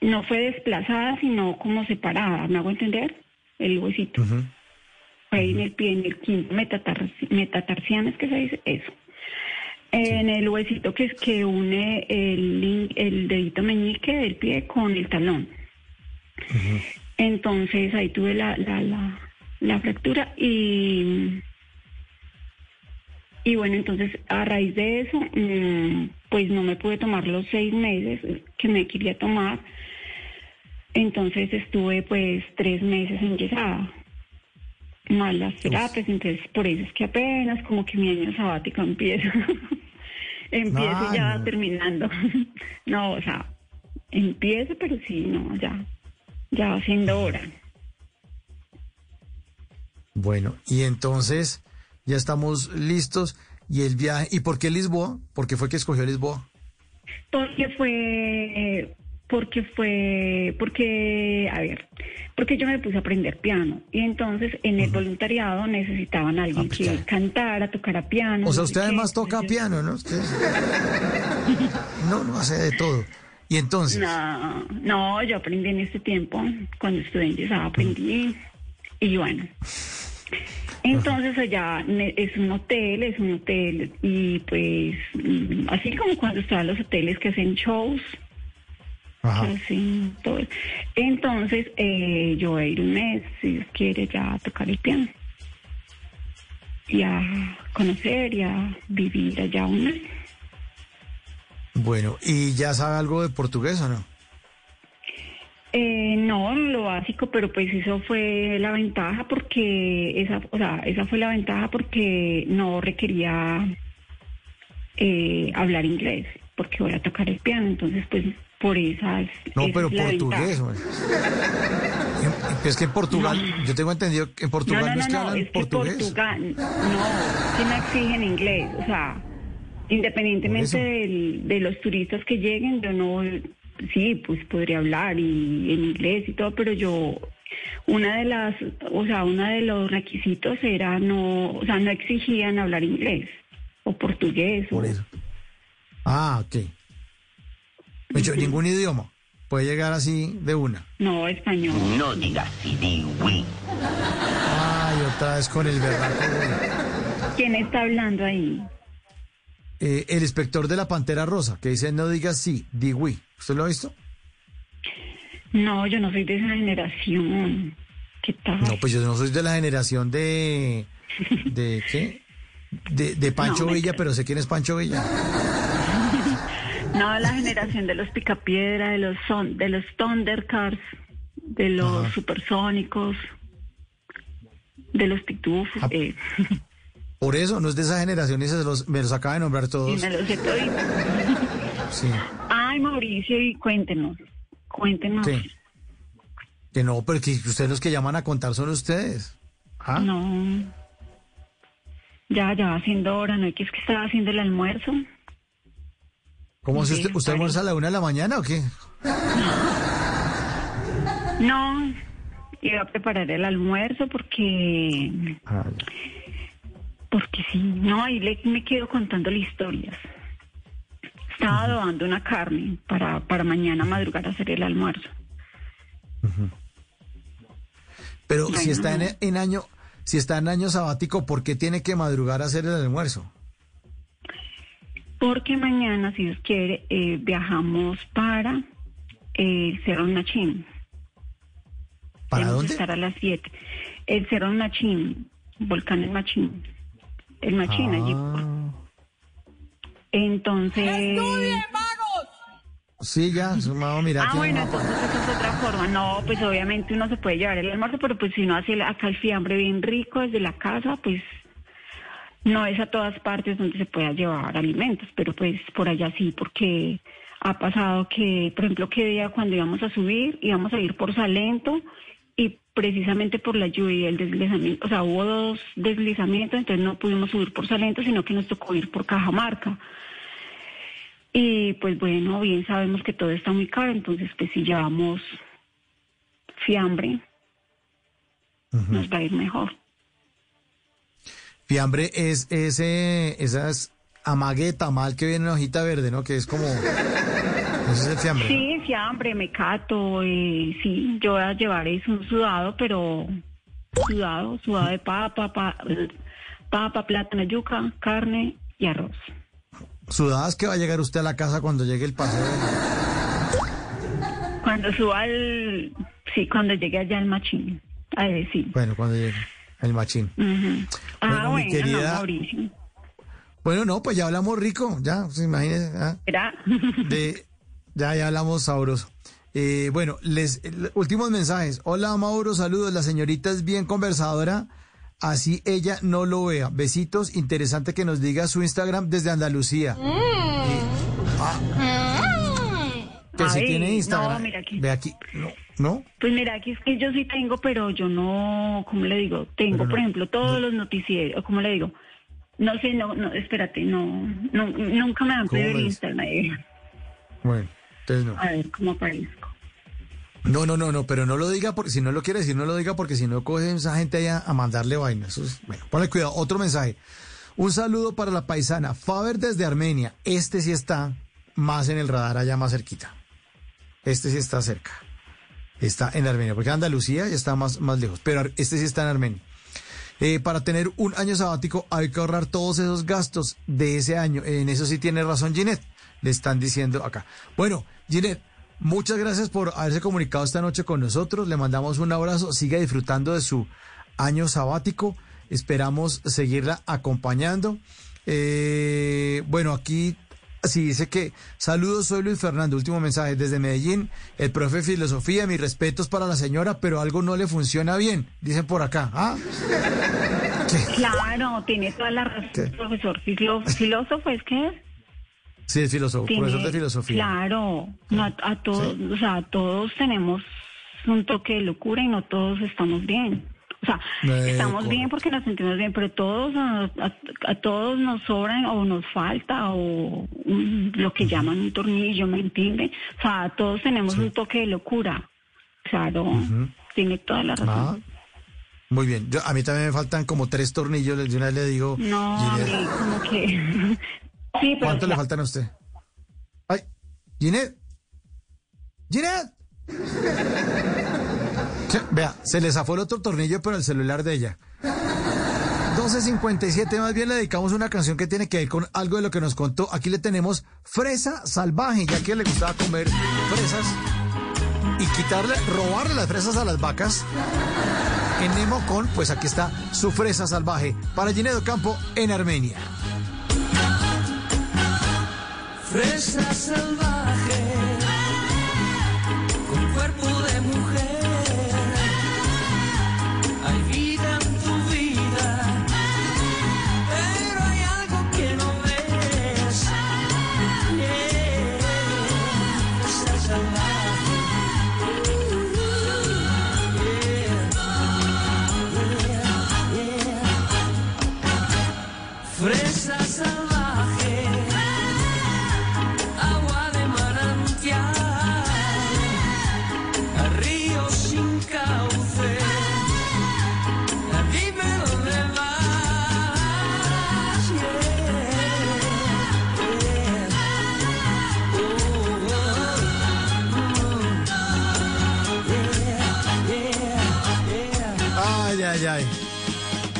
no fue desplazada, sino como separada, ¿me hago entender? El huesito. Fue ahí en el pie, en el quinto metatar, metatarsiano, es que se dice eso. En el huesito que es que une el, el dedito meñique del pie con el talón. Entonces ahí tuve la, la, la, la fractura y, y bueno, entonces a raíz de eso, mm, pues no me pude tomar los seis meses que me quería tomar. Entonces estuve pues tres meses enyesada. Más las terapias, entonces por eso es que apenas como que mi año sabático empieza. Empiezo Ay, ya no. terminando. no, o sea, empiezo, pero sí, no, ya, ya va siendo hora. Bueno, y entonces ya estamos listos. ¿Y el viaje? ¿Y por qué Lisboa? ¿Por qué fue que escogió Lisboa? Porque fue, porque fue, porque, a ver, porque yo me puse a aprender piano y entonces en el voluntariado necesitaban a alguien que cantara, tocara piano. O sea, usted qué. además toca piano, ¿no? Usted- No, no hace de todo. Y entonces, No, no, yo aprendí en este tiempo, cuando estuve en Yesaba aprendí y bueno. Entonces allá es un hotel, es un hotel y pues mm, así como cuando están los hoteles que hacen shows, que hacen todo. Entonces eh, yo voy a ir un mes, si Dios quiere, ya a tocar el piano y a conocer y a vivir allá un mes. bueno, ¿y ya sabe algo de portugués o no? Eh, no, lo básico, pero pues eso fue la ventaja porque esa, o sea, esa fue la ventaja porque no requería eh, hablar inglés, porque voy a tocar el piano, entonces pues por esa es, No, esa pero es portugués. En- Es que en Portugal, yo tengo entendido que en Portugal no, no, no, es que no, hablan es que. Portugal, no, que no exigen inglés, o sea, independientemente del- de los turistas que lleguen, yo no, sí, pues podría hablar y en inglés y todo, pero yo, una de las, o sea, uno de los requisitos era no, o sea, no exigían hablar inglés o portugués. o- Ah, ok. Hecho, ningún idioma. Puede llegar así de una. No, español. No digas sí, Ay, otra vez con el verdad. ¿Quién está hablando ahí? Eh, el inspector de la Pantera Rosa, que dice no digas sí, di oui. ¿Usted lo ha visto? No, yo no soy de esa generación. ¿Qué tal? No, pues yo no soy de la generación de... ¿De qué? De, de Pancho No, me Villa, pero sé quién es Pancho Villa. No, la generación de los picapiedra, de los son, de los Thundercars, de los supersónicos, de los pitufos. Ah. eh, Por eso, no es de esa generación se los, me los acaba de nombrar todos. me los. Sí. Ay, Mauricio, y cuéntenos, cuéntenos. Que no, pero que ustedes los que llaman a contar son ustedes. ¿Ah? No. Ya, ya va siendo hora, ¿no? Que es que estaba haciendo el almuerzo. ¿Cómo Sí, usted, usted almuerza a la una de la mañana o qué? No, iba a preparar el almuerzo porque... Porque sí, no, ahí le, me quedo contándole historias. Estaba adobando una carne para, para mañana madrugar a hacer el almuerzo. Pero si está en, no. en año, si está en año sabático, ¿por qué tiene que madrugar a hacer el almuerzo? Porque mañana, si Dios quiere, eh, viajamos para eh, Cerro Machín. ¿Para Debemos dónde? estar a las 7. El Cerro Machín, volcán El Machín. El Machín allí. Ah. Entonces... Sí, ya, su mamá, mira. Ah, bueno, entonces esa es otra forma. No, pues obviamente uno se puede llevar el almuerzo, pero pues si uno hace el- acá el fiambre bien rico desde la casa, pues no es a todas partes donde se pueda llevar alimentos, pero pues por allá sí, porque ha pasado que, por ejemplo, que día cuando íbamos a subir, íbamos a ir por Salento y precisamente por la lluvia y el deslizamiento, o sea, hubo dos deslizamientos, entonces no pudimos subir por Salento, sino que nos tocó ir por Cajamarca. Y pues bueno, bien sabemos que todo está muy caro, entonces pues si llevamos fiambre, nos va a ir mejor. Fiambre es ese, esas amague tamal que viene en hojita verde, ¿no? Que es como... Ese es el fiambre. ¿no? Sí, fiambre, mecato, eh, sí, yo voy a llevar eso, un sudado, pero sudado, sudado de papa, pa- papa, plátano, yuca, carne y arroz. Sudadas que va a llegar usted a la casa cuando llegue el paseo. Cuando suba al, sí, cuando llegue allá al machín, a ver, sí. Bueno, cuando llegue el machín. Ujú. Ah, Bueno, mi bueno, querida- no. Bueno, no, pues ya hablamos rico, ya, pues, imagínese. ¿ah? ¿Era? De, ya, ya hablamos sabroso. Eh, bueno, les últimos mensajes. Hola Mauro, saludos. La señorita es bien conversadora, así ella no lo vea. Besitos, interesante que nos diga su Instagram desde Andalucía. Eh, ah, que si tiene Instagram. no, mira aquí. Ve aquí. No, ¿no? Pues mira, aquí es que yo sí tengo, pero yo no, ¿cómo le digo? Tengo, no, por ejemplo, todos los noticieros, ¿cómo le digo? No sé, no, no, espérate, no, no nunca me han ¿Cómo pedido el? Instagram. Bueno, entonces no. A ver, ¿cómo aparezco? No, no, no, no, pero no lo diga porque si no lo quiere decir, no lo diga porque si no coge esa gente allá a mandarle vainas. Es- bueno, ponle cuidado. Otro mensaje. Un saludo para la paisana Faber desde Armenia. Este sí está más en el radar allá más cerquita. Este sí está cerca. Está en Armenia, porque Andalucía ya está más, más lejos, pero este sí está en Armenia. Eh, para tener un año sabático hay que ahorrar todos esos gastos de ese año. En eso sí tiene razón Ginette. Le están diciendo acá. Bueno, Ginette, muchas gracias por haberse comunicado esta noche con nosotros. Le mandamos un abrazo. Siga disfrutando de su año sabático. Esperamos seguirla acompañando. Eh, bueno, aquí sí dice que saludos, soy Luis Fernando. Último mensaje desde Medellín. El profe de filosofía, mis respetos para la señora, pero algo no le funciona bien. Dicen por acá. ¿Ah? Claro, tiene toda la razón, ¿Qué? profesor. Filó- filósofo, ¿es que es? Sí, es filósofo, Tiene- profesor de filosofía. Claro, no, a, a todos, o sea, todos tenemos un toque de locura y no todos estamos bien. O sea, estamos bien porque nos sentimos bien, pero todos a, a- a todos nos sobran o nos falta o mm, lo que llaman un tornillo, ¿me entiende? O sea, todos tenemos un toque de locura. Claro, tiene toda la razón. Ah, muy bien. Yo, a mí también me faltan como tres tornillos. De una vez le digo. No, a Ginette, mí como que... sí, pero... ¿Cuánto le faltan a usted? Ay, Ginette. Ginette. Vea, se le zafó el otro tornillo, pero el celular de ella. 12.57, más bien le dedicamos una canción que tiene que ver con algo de lo que nos contó. Aquí le tenemos Fresa Salvaje, ya que le gustaba comer fresas y quitarle, robarle las fresas a las vacas. En Nemocon, pues aquí está su fresa salvaje para Ginedo Campo en Armenia. Fresa salvaje,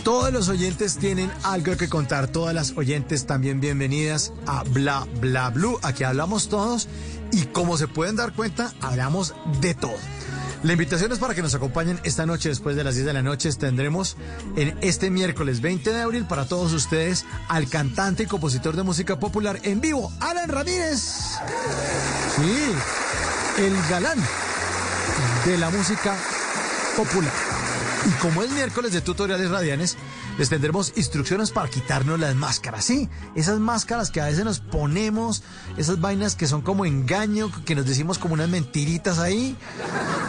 Todos los oyentes tienen algo que contar. Todas las oyentes también bienvenidas a Bla Bla Blue. Aquí hablamos todos y como se pueden dar cuenta, hablamos de todo. La invitación es para que nos acompañen esta noche después de las 10 de la noche. Tendremos en este miércoles 20 de abril para todos ustedes al cantante y compositor de música popular en vivo, Alan Ramírez. Sí, el galán de la música popular. Y como es miércoles de tutoriales radianes, les tendremos instrucciones para quitarnos las máscaras. Sí, esas máscaras que a veces nos ponemos, esas vainas que son como engaño, que nos decimos como unas mentiritas ahí.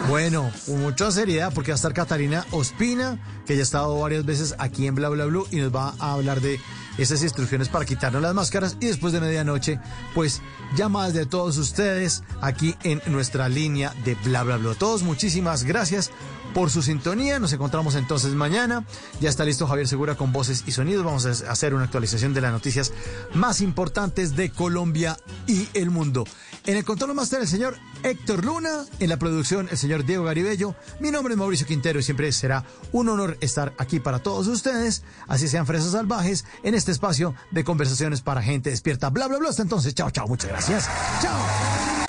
Bueno, con mucha seriedad, porque va a estar Catalina Ospina, que ya ha estado varias veces aquí en Bla Bla Blue y nos va a hablar de esas instrucciones para quitarnos las máscaras. Y después de medianoche, pues llamadas de todos ustedes aquí en nuestra línea de Bla Bla Blue. A todos, muchísimas gracias por su sintonía. Nos encontramos entonces mañana. Ya está listo Javier Segura con voces y sonidos. Vamos a hacer una actualización de las noticias más importantes de Colombia y el mundo. En el control máster el señor Héctor Luna, en la producción el señor Diego Garibello. Mi nombre es Mauricio Quintero y siempre será un honor estar aquí para todos ustedes, así sean fresas salvajes, en este espacio de conversaciones para gente despierta. Bla, bla, bla. Hasta entonces, chao, chao, muchas gracias. Chao.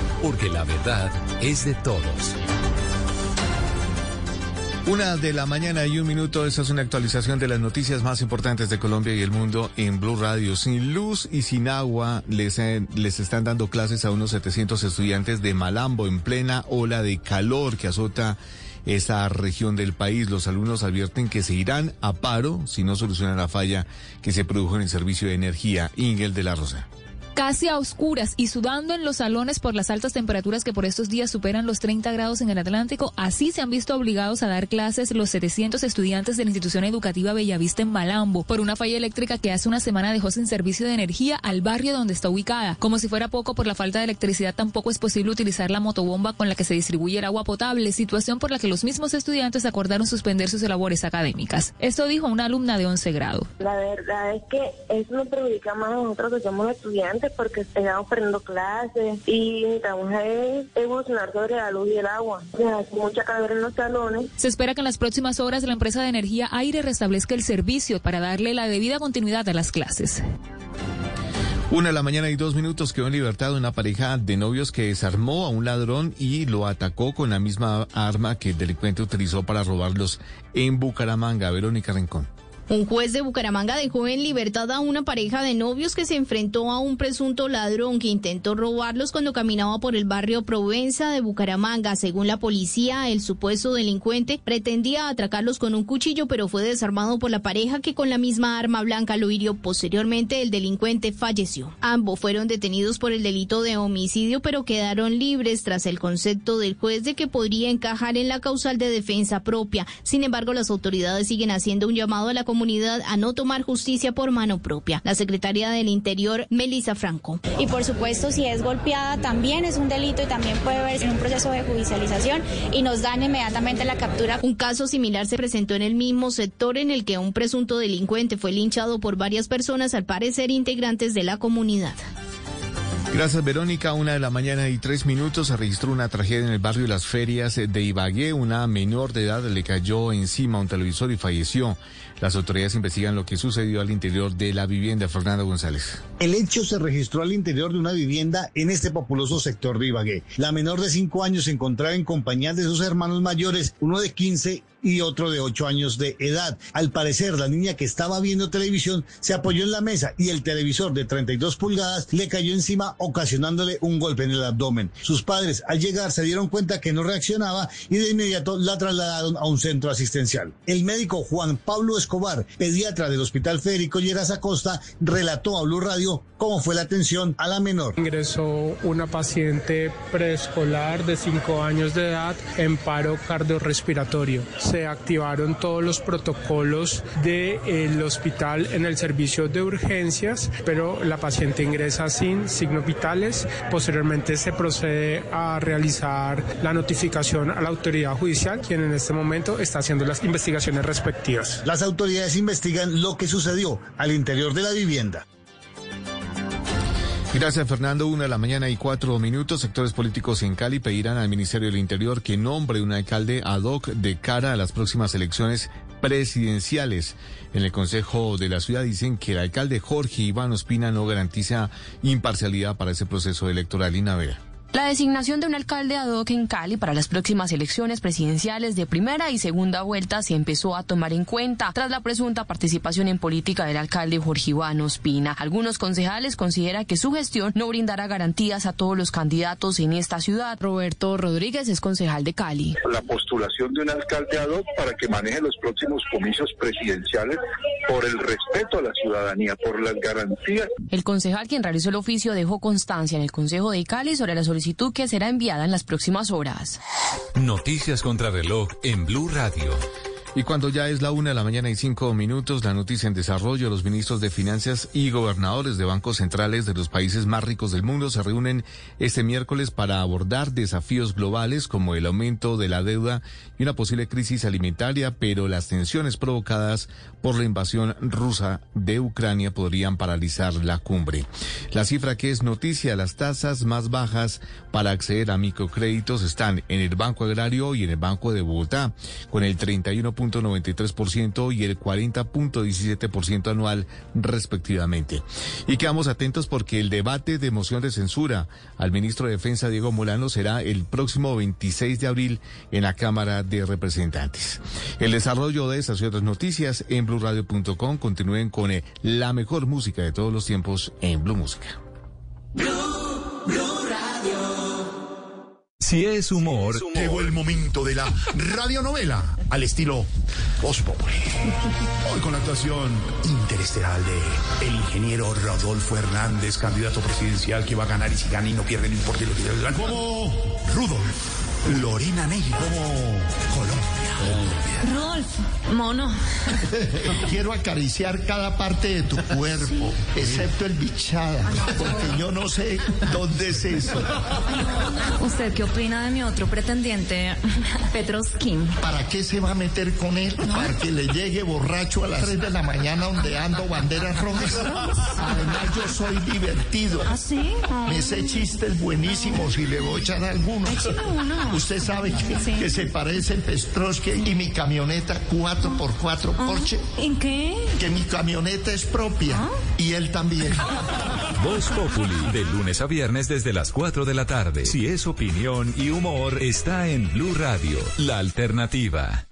Porque la verdad es de todos. Una de la mañana y un minuto, esta es una actualización de las noticias más importantes de Colombia y el mundo en Blue Radio. Sin luz y sin agua les, eh, les están dando clases a unos 700 estudiantes de Malambo en plena ola de calor que azota esa región del país. Los alumnos advierten que se irán a paro si no solucionan la falla que se produjo en el servicio de energía. Ingel de la Rosa casi a oscuras y sudando en los salones por las altas temperaturas que por estos días superan los 30 grados en el Atlántico, así se han visto obligados a dar clases los 700 estudiantes de la institución educativa Bellavista en Malambo por una falla eléctrica que hace una semana dejó sin servicio de energía al barrio donde está ubicada. Como si fuera poco por la falta de electricidad, tampoco es posible utilizar la motobomba con la que se distribuye el agua potable, situación por la que los mismos estudiantes acordaron suspender sus labores académicas. Esto dijo una alumna de 11 grado. La verdad es que eso nos perjudica más a nosotros que somos estudiantes porque estamos perdiendo clases y necesitamos es evolucionar sobre la luz y el agua. O sea, hay mucha calor en los salones. Se espera que en las próximas horas la empresa de energía Aire restablezca el servicio para darle la debida continuidad a las clases. Una de la mañana y dos minutos quedó en libertad una pareja de novios que desarmó a un ladrón y lo atacó con la misma arma que el delincuente utilizó para robarlos en Bucaramanga. Verónica Rincón. Un juez de Bucaramanga dejó en libertad a una pareja de novios que se enfrentó a un presunto ladrón que intentó robarlos cuando caminaba por el barrio Provenza de Bucaramanga. Según la policía, el supuesto delincuente pretendía atracarlos con un cuchillo, pero fue desarmado por la pareja que con la misma arma blanca lo hirió. Posteriormente, el delincuente falleció. Ambos fueron detenidos por el delito de homicidio, pero quedaron libres tras el concepto del juez de que podría encajar en la causal de defensa propia. Sin embargo, las autoridades siguen haciendo un llamado a la comunidad a no tomar justicia por mano propia. La secretaria del Interior, Melissa Franco. Y por supuesto, si es golpeada, también es un delito y también puede verse en un proceso de judicialización y nos dan inmediatamente la captura. Un caso similar se presentó en el mismo sector en el que un presunto delincuente fue linchado por varias personas, al parecer integrantes de la comunidad. Gracias, Verónica. Una de la mañana y tres minutos se registró una tragedia en el barrio Las Ferias de Ibagué. Una menor de edad le cayó encima a un televisor y falleció. Las autoridades investigan lo que sucedió al interior de la vivienda. Fernando González. El hecho se registró al interior de una vivienda en este populoso sector de Ibagué. La menor de cinco años se encontraba en compañía de sus hermanos mayores, uno de 15 y otro de 8 años de edad. Al parecer, la niña que estaba viendo televisión se apoyó en la mesa y el televisor de 32 pulgadas le cayó encima ocasionándole un golpe en el abdomen. Sus padres al llegar se dieron cuenta que no reaccionaba y de inmediato la trasladaron a un centro asistencial. El médico Juan Pablo Escobar, pediatra del Hospital Federico Lleras Acosta, relató a Blue Radio cómo fue la atención a la menor. Ingresó una paciente preescolar de 5 años de edad en paro cardiorrespiratorio se activaron todos los protocolos del hospital en el servicio de urgencias, pero la paciente ingresa sin signos vitales. Posteriormente se procede a realizar la notificación a la autoridad judicial, quien en este momento está haciendo las investigaciones respectivas. Las autoridades investigan lo que sucedió al interior de la vivienda. Gracias, Fernando. Una de la mañana y cuatro minutos. Sectores políticos en Cali pedirán al Ministerio del Interior que nombre un alcalde ad hoc de cara a las próximas elecciones presidenciales. En el Consejo de la Ciudad dicen que el alcalde Jorge Iván Ospina no garantiza imparcialidad para ese proceso electoral. Inavera. La designación de un alcalde ad hoc en Cali para las próximas elecciones presidenciales de primera y segunda vuelta se empezó a tomar en cuenta tras la presunta participación en política del alcalde Jorge Iván Ospina. Algunos concejales consideran que su gestión no brindará garantías a todos los candidatos en esta ciudad. Roberto Rodríguez es concejal de Cali. La postulación de un alcalde ad hoc para que maneje los próximos comicios presidenciales por el respeto a la ciudadanía, por las garantías. El concejal quien realizó el oficio dejó constancia en el Consejo de Cali sobre la solicitud que será enviada en las próximas horas. Noticias contra reloj en Blue Radio. Y cuando ya es la una de la mañana y cinco minutos, la noticia en desarrollo, los ministros de Finanzas y gobernadores de bancos centrales de los países más ricos del mundo se reúnen este miércoles para abordar desafíos globales como el aumento de la deuda y una posible crisis alimentaria, pero las tensiones provocadas por la invasión rusa de Ucrania podrían paralizar la cumbre. La cifra que es noticia, las tasas más bajas para acceder a microcréditos están en el Banco Agrario y en el Banco de Bogotá, con el 31 .93% y el 40.17% anual respectivamente. Y quedamos atentos porque el debate de moción de censura al ministro de Defensa Diego Molano será el próximo 26 de abril en la Cámara de Representantes. El desarrollo de estas y otras noticias en blurradio.com continúen con eh, la mejor música de todos los tiempos en Blue Música. Si es humor, Llegó el momento de la radionovela al estilo Voz. Hoy con la actuación interestelar de el ingeniero Rodolfo Hernández, candidato presidencial que va a ganar y si gana y no pierde, no importa lo que. Como Rudolf, Lorena Neira, como Colombia. Colombia. Rolf, mono. Quiero acariciar cada parte de tu cuerpo, excepto el bichada, porque yo no sé dónde es eso. ¿Usted qué opina de mi otro pretendiente, Petroskin? ¿Para qué se va a meter con él? Para que le llegue borracho a las 3 de la mañana ondeando banderas rojas. Además, yo soy divertido. ¿Ah, sí? Me sé chistes buenísimos y le voy a echar algunos. Usted sabe que, se parece el Pestrosky y mi camioneta 4x4 Porsche. ¿En qué? Que mi camioneta es propia y él también. Voz Populi, de lunes a viernes desde las 4 de la tarde. Si es opinión y humor, está en Blue Radio, la alternativa.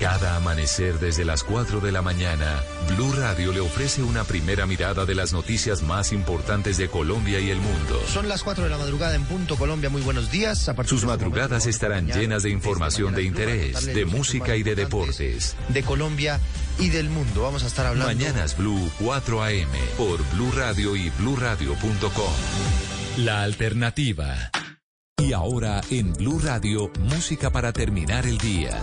Cada amanecer desde las 4 de la mañana, Blue Radio le ofrece una primera mirada de las noticias más importantes de Colombia y el mundo. Son las 4 de la madrugada en punto Colombia. Muy buenos días. A partir Sus de este madrugadas momento estarán llenas de información de interés, de música y de deportes. De Colombia y del mundo. Vamos a estar hablando. Mañanas Blue 4 AM por Blue Radio y bluradio.com. La alternativa. Y ahora en Blue Radio, música para terminar el día.